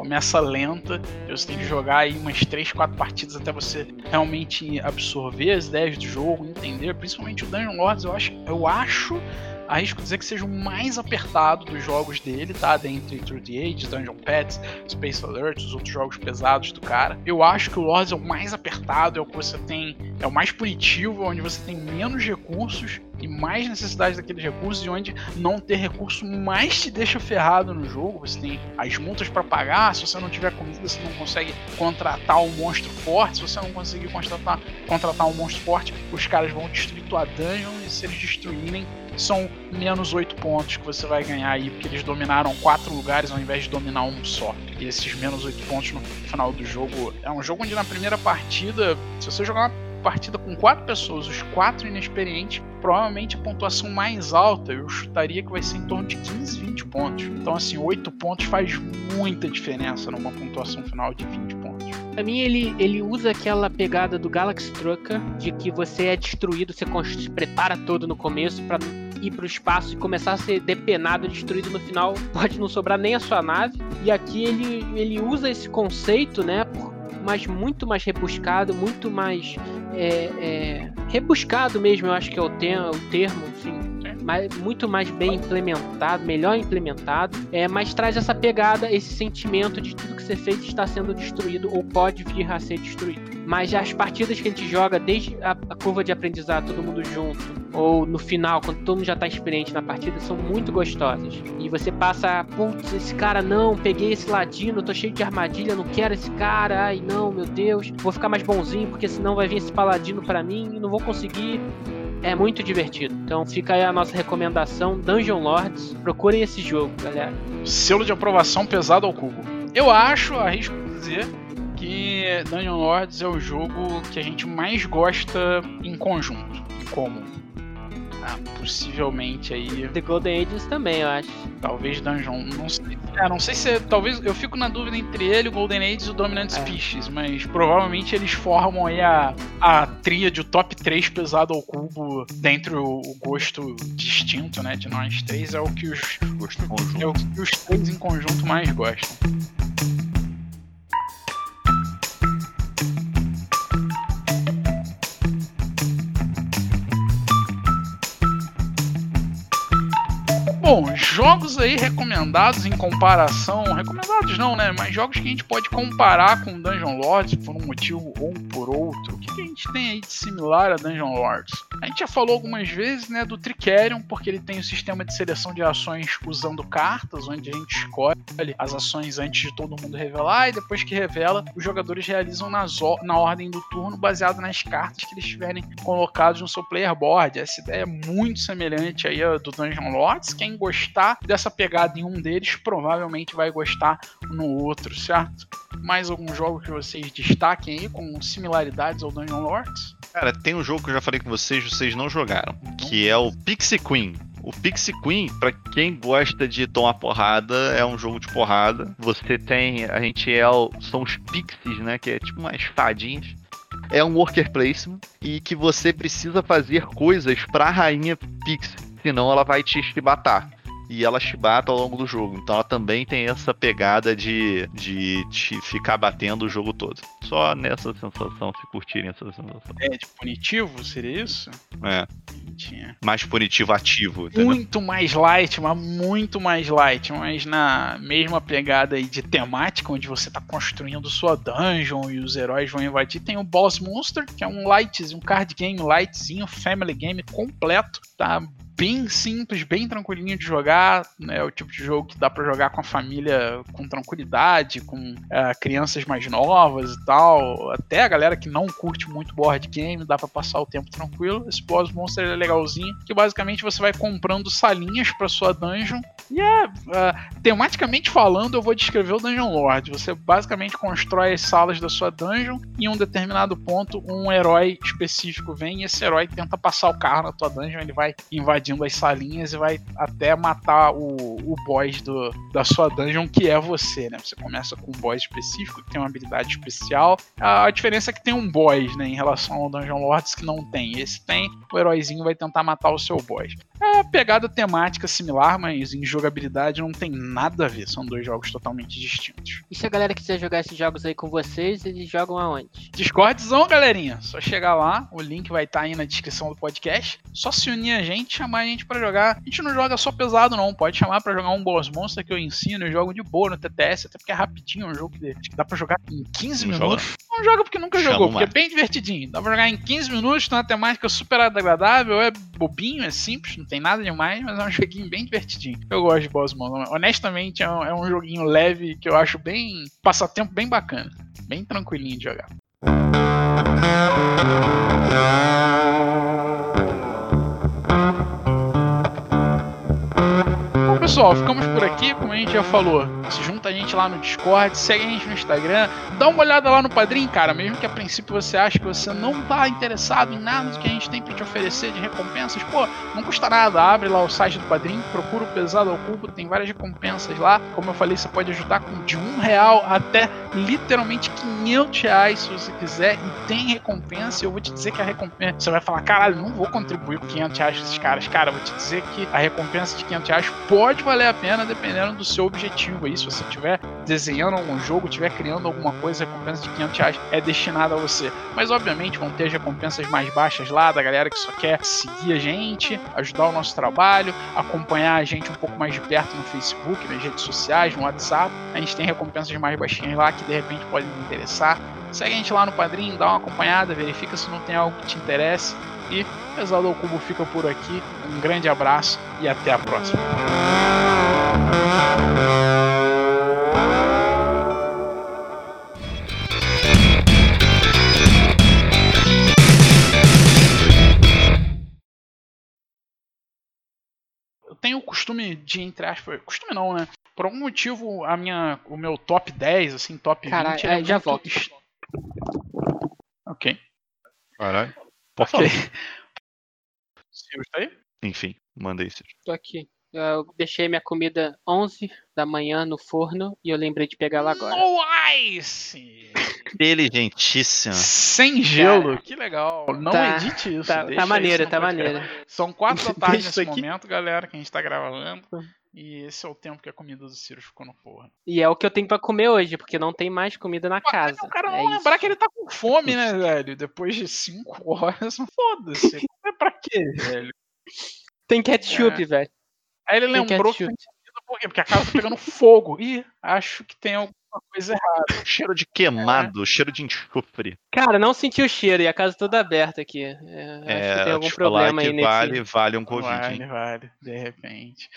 Começa lenta, você tem que jogar aí umas 3, 4 partidas até você realmente absorver as ideias do jogo, entender. Principalmente o Dungeon Lords, eu acho, eu acho arrisco dizer que seja o mais apertado dos jogos dele, tá? Dentre Through the Ages, Dungeon Pets, Space Alert, os outros jogos pesados do cara. Eu acho que o Lords é o mais apertado, é o que você tem, é o mais punitivo, onde você tem menos recursos e mais necessidade daqueles recursos, e onde não ter recurso mais te deixa ferrado no jogo. Você tem as multas para pagar, se você não tiver comida, você não consegue contratar um monstro forte. Se você não conseguir contratar, contratar um monstro forte, os caras vão destruir tua dungeon, e se eles destruírem, são menos 8 pontos que você vai ganhar aí, porque eles dominaram quatro lugares ao invés de dominar um só. E esses menos 8 pontos no final do jogo é um jogo onde na primeira partida, se você jogar uma partida com quatro pessoas, os quatro inexperientes, provavelmente a pontuação mais alta eu chutaria que vai ser em torno de 15, 20 pontos. Então, assim, 8 pontos faz muita diferença numa pontuação final de 20 pontos. Pra mim, ele, ele usa aquela pegada do Galaxy Trucker, de que você é destruído, você se prepara todo no começo para ir pro espaço e começar a ser depenado, destruído no final, pode não sobrar nem a sua nave. E aqui ele, ele usa esse conceito, né? Mas muito mais rebuscado, muito mais é, é, rebuscado mesmo, eu acho que é o, te o termo, enfim, mas muito mais bem implementado, melhor implementado, é, mas traz essa pegada, esse sentimento de tudo que você fez está sendo destruído ou pode vir a ser destruído. Mas as partidas que a gente joga, desde a, a curva de aprendizado, todo mundo junto, ou no final, quando todo mundo já está experiente na partida, são muito gostosas. E você passa, putz, esse cara não, peguei esse ladino, tô cheio de armadilha, não quero esse cara, ai não, meu Deus, vou ficar mais bonzinho porque senão vai vir esse paladino para mim e não vou conseguir é muito divertido. Então fica aí a nossa recomendação, Dungeon Lords. Procurem esse jogo, galera. Selo de aprovação pesado ao cubo. Eu acho, arrisco dizer, que Dungeon Lords é o jogo que a gente mais gosta em conjunto, em comum. Ah, possivelmente aí. The Golden Ages também, eu acho. Talvez Dungeon. Não sei. É, não sei se. É, talvez. Eu fico na dúvida entre ele, o Golden Ages e o Dominant é. Species, mas provavelmente eles formam aí a, a tríade, o top 3 pesado ao cubo dentro o, o gosto distinto, né? De nós três. É o que os. Gosto conjunto. É o que os três em conjunto mais gostam. Bom, jogos aí recomendados em comparação. Recomendados não, né? Mas jogos que a gente pode comparar com Dungeon Lords por um motivo ou por outro. O que, que a gente tem aí de similar a Dungeon Lords? A gente já falou algumas vezes, né, do Tricerion, porque ele tem o sistema de seleção de ações usando cartas, onde a gente escolhe as ações antes de todo mundo revelar, e depois que revela, os jogadores realizam nas, na ordem do turno, baseado nas cartas que eles tiverem colocados no seu player board. Essa ideia é muito semelhante aí do Dungeon Lords. Quem gostar dessa pegada em um deles, provavelmente vai gostar no outro, certo? Mais algum jogo que vocês destaquem aí com similaridades ao Dungeon Lords? Cara, tem um jogo que eu já falei com vocês, vocês não jogaram, que é o Pixie Queen. O Pixie Queen, para quem gosta de tomar porrada, é um jogo de porrada. Você tem, a gente é, são os pixies, né, que é tipo umas fadinhas. É um worker placement e que você precisa fazer coisas para a rainha Pixie, senão ela vai te chibatar e ela chibata ao longo do jogo. Então ela também tem essa pegada de, de te ficar batendo o jogo todo. Só nessa sensação, se curtirem essa sensação. É, de punitivo, seria isso? É. Mais punitivo ativo. Entendeu? Muito mais light, mas muito mais light. Mas na mesma pegada aí de temática, onde você tá construindo sua dungeon e os heróis vão invadir, tem o Boss Monster, que é um light, um card game lightzinho, family game completo. Tá bem simples, bem tranquilinho de jogar? É o tipo de jogo que dá para jogar com a família com tranquilidade, com é, crianças mais novas e tal. Até a galera que não curte muito board game, dá para passar o tempo tranquilo. Esse Boss Monster é legalzinho, que basicamente você vai comprando salinhas para sua dungeon. E é, uh, tematicamente falando, eu vou descrever o Dungeon Lord. Você basicamente constrói as salas da sua dungeon e em um determinado ponto um herói específico vem e esse herói tenta passar o carro na tua dungeon, ele vai invadindo as salinhas e vai até matar o, o boss do, da sua dungeon, que é você, né? Você começa com um boss específico, que tem uma habilidade especial. A, a diferença é que tem um boss, né, em relação ao Dungeon Lords que não tem. Esse tem, o heróizinho vai tentar matar o seu boss. É pegada temática similar, mas em jogabilidade não tem nada a ver. São dois jogos totalmente distintos. E se a galera quiser jogar esses jogos aí com vocês, eles jogam aonde? Discordzão, galerinha. Só chegar lá, o link vai estar tá aí na descrição do podcast. Só se unir a gente, chamar a gente para jogar. A gente não joga só pesado, não. Pode chamar para jogar um Boss Monster que eu ensino. Eu jogo de boa no TTS, até porque é rapidinho. É um jogo que dá para jogar em 15 Não minutos. joga? Não joga porque nunca Chama jogou, porque é Marcos. bem divertidinho. Dá pra jogar em 15 minutos, tem uma temática super agradável, é bobinho, é simples, não tem nada demais, mas é um joguinho bem divertidinho. Eu gosto de Boss Monster. Honestamente, é um, é um joguinho leve que eu acho bem. passatempo bem bacana. Bem tranquilinho de jogar. Pessoal, ficamos por aqui. Como a gente já falou, se junta a gente lá no Discord, segue a gente no Instagram, dá uma olhada lá no Padrim, cara. Mesmo que a princípio você ache que você não tá interessado em nada do que a gente tem pra te oferecer de recompensas, pô, não custa nada. Abre lá o site do Padrim, procura o Pesado ao Cubo, tem várias recompensas lá. Como eu falei, você pode ajudar com de um real até literalmente 500 reais se você quiser. E tem recompensa. Eu vou te dizer que a recompensa. Você vai falar, caralho, não vou contribuir com 500 reais pra esses caras. Cara, eu vou te dizer que a recompensa de 500 reais pode valer a pena dependendo do seu objetivo aí. Se você estiver desenhando algum jogo, estiver criando alguma coisa, a recompensa de 500 reais é destinada a você. Mas obviamente vão ter as recompensas mais baixas lá da galera que só quer seguir a gente, ajudar o nosso trabalho, acompanhar a gente um pouco mais de perto no Facebook, nas redes sociais, no WhatsApp. A gente tem recompensas mais baixinhas lá que de repente podem me interessar. Segue a gente lá no Padrim, dá uma acompanhada, verifica se não tem algo que te interesse. E Pesado ao Cubo fica por aqui. Um grande abraço e até a próxima. Eu tenho o costume de, entre aspas, costume não, né? Por algum motivo, a minha, o meu top 10, assim, top 20, Caralho, ele é é, já muito volto. est- Ok. Caralho. Ok. falar. Ciro, tá aí? Enfim, mandei Ciro. Tô aqui. Eu deixei minha comida 11 da manhã no forno e eu lembrei de pegar ela agora. Nice! Inteligentíssima. Sem gelo, que legal. Não Tá, edite isso. Tá, tá maneiro, isso no tá maneiro. São quatro da tarde nesse momento, galera, que a gente tá gravando. E esse é o tempo que a comida do Ciro ficou no forno. E é o que eu tenho pra comer hoje, porque não tem mais comida na casa. O cara é não isso. lembrar que ele tá com fome, né, velho? Depois de cinco horas, foda-se. É pra quê, velho? Tem ketchup, É. velho. Aí ele Tem lembrou que ketchup. tem comida por quê? Porque a casa tá pegando fogo. Ih, acho que tem alguma coisa errada. Cheiro de queimado, cheiro de enxofre. Cara, não senti o cheiro e a casa toda aberta aqui. É, acho que tem É, algum te falar problema que aí nesse. vale, vale um Covid, Vale, hein? vale, de repente.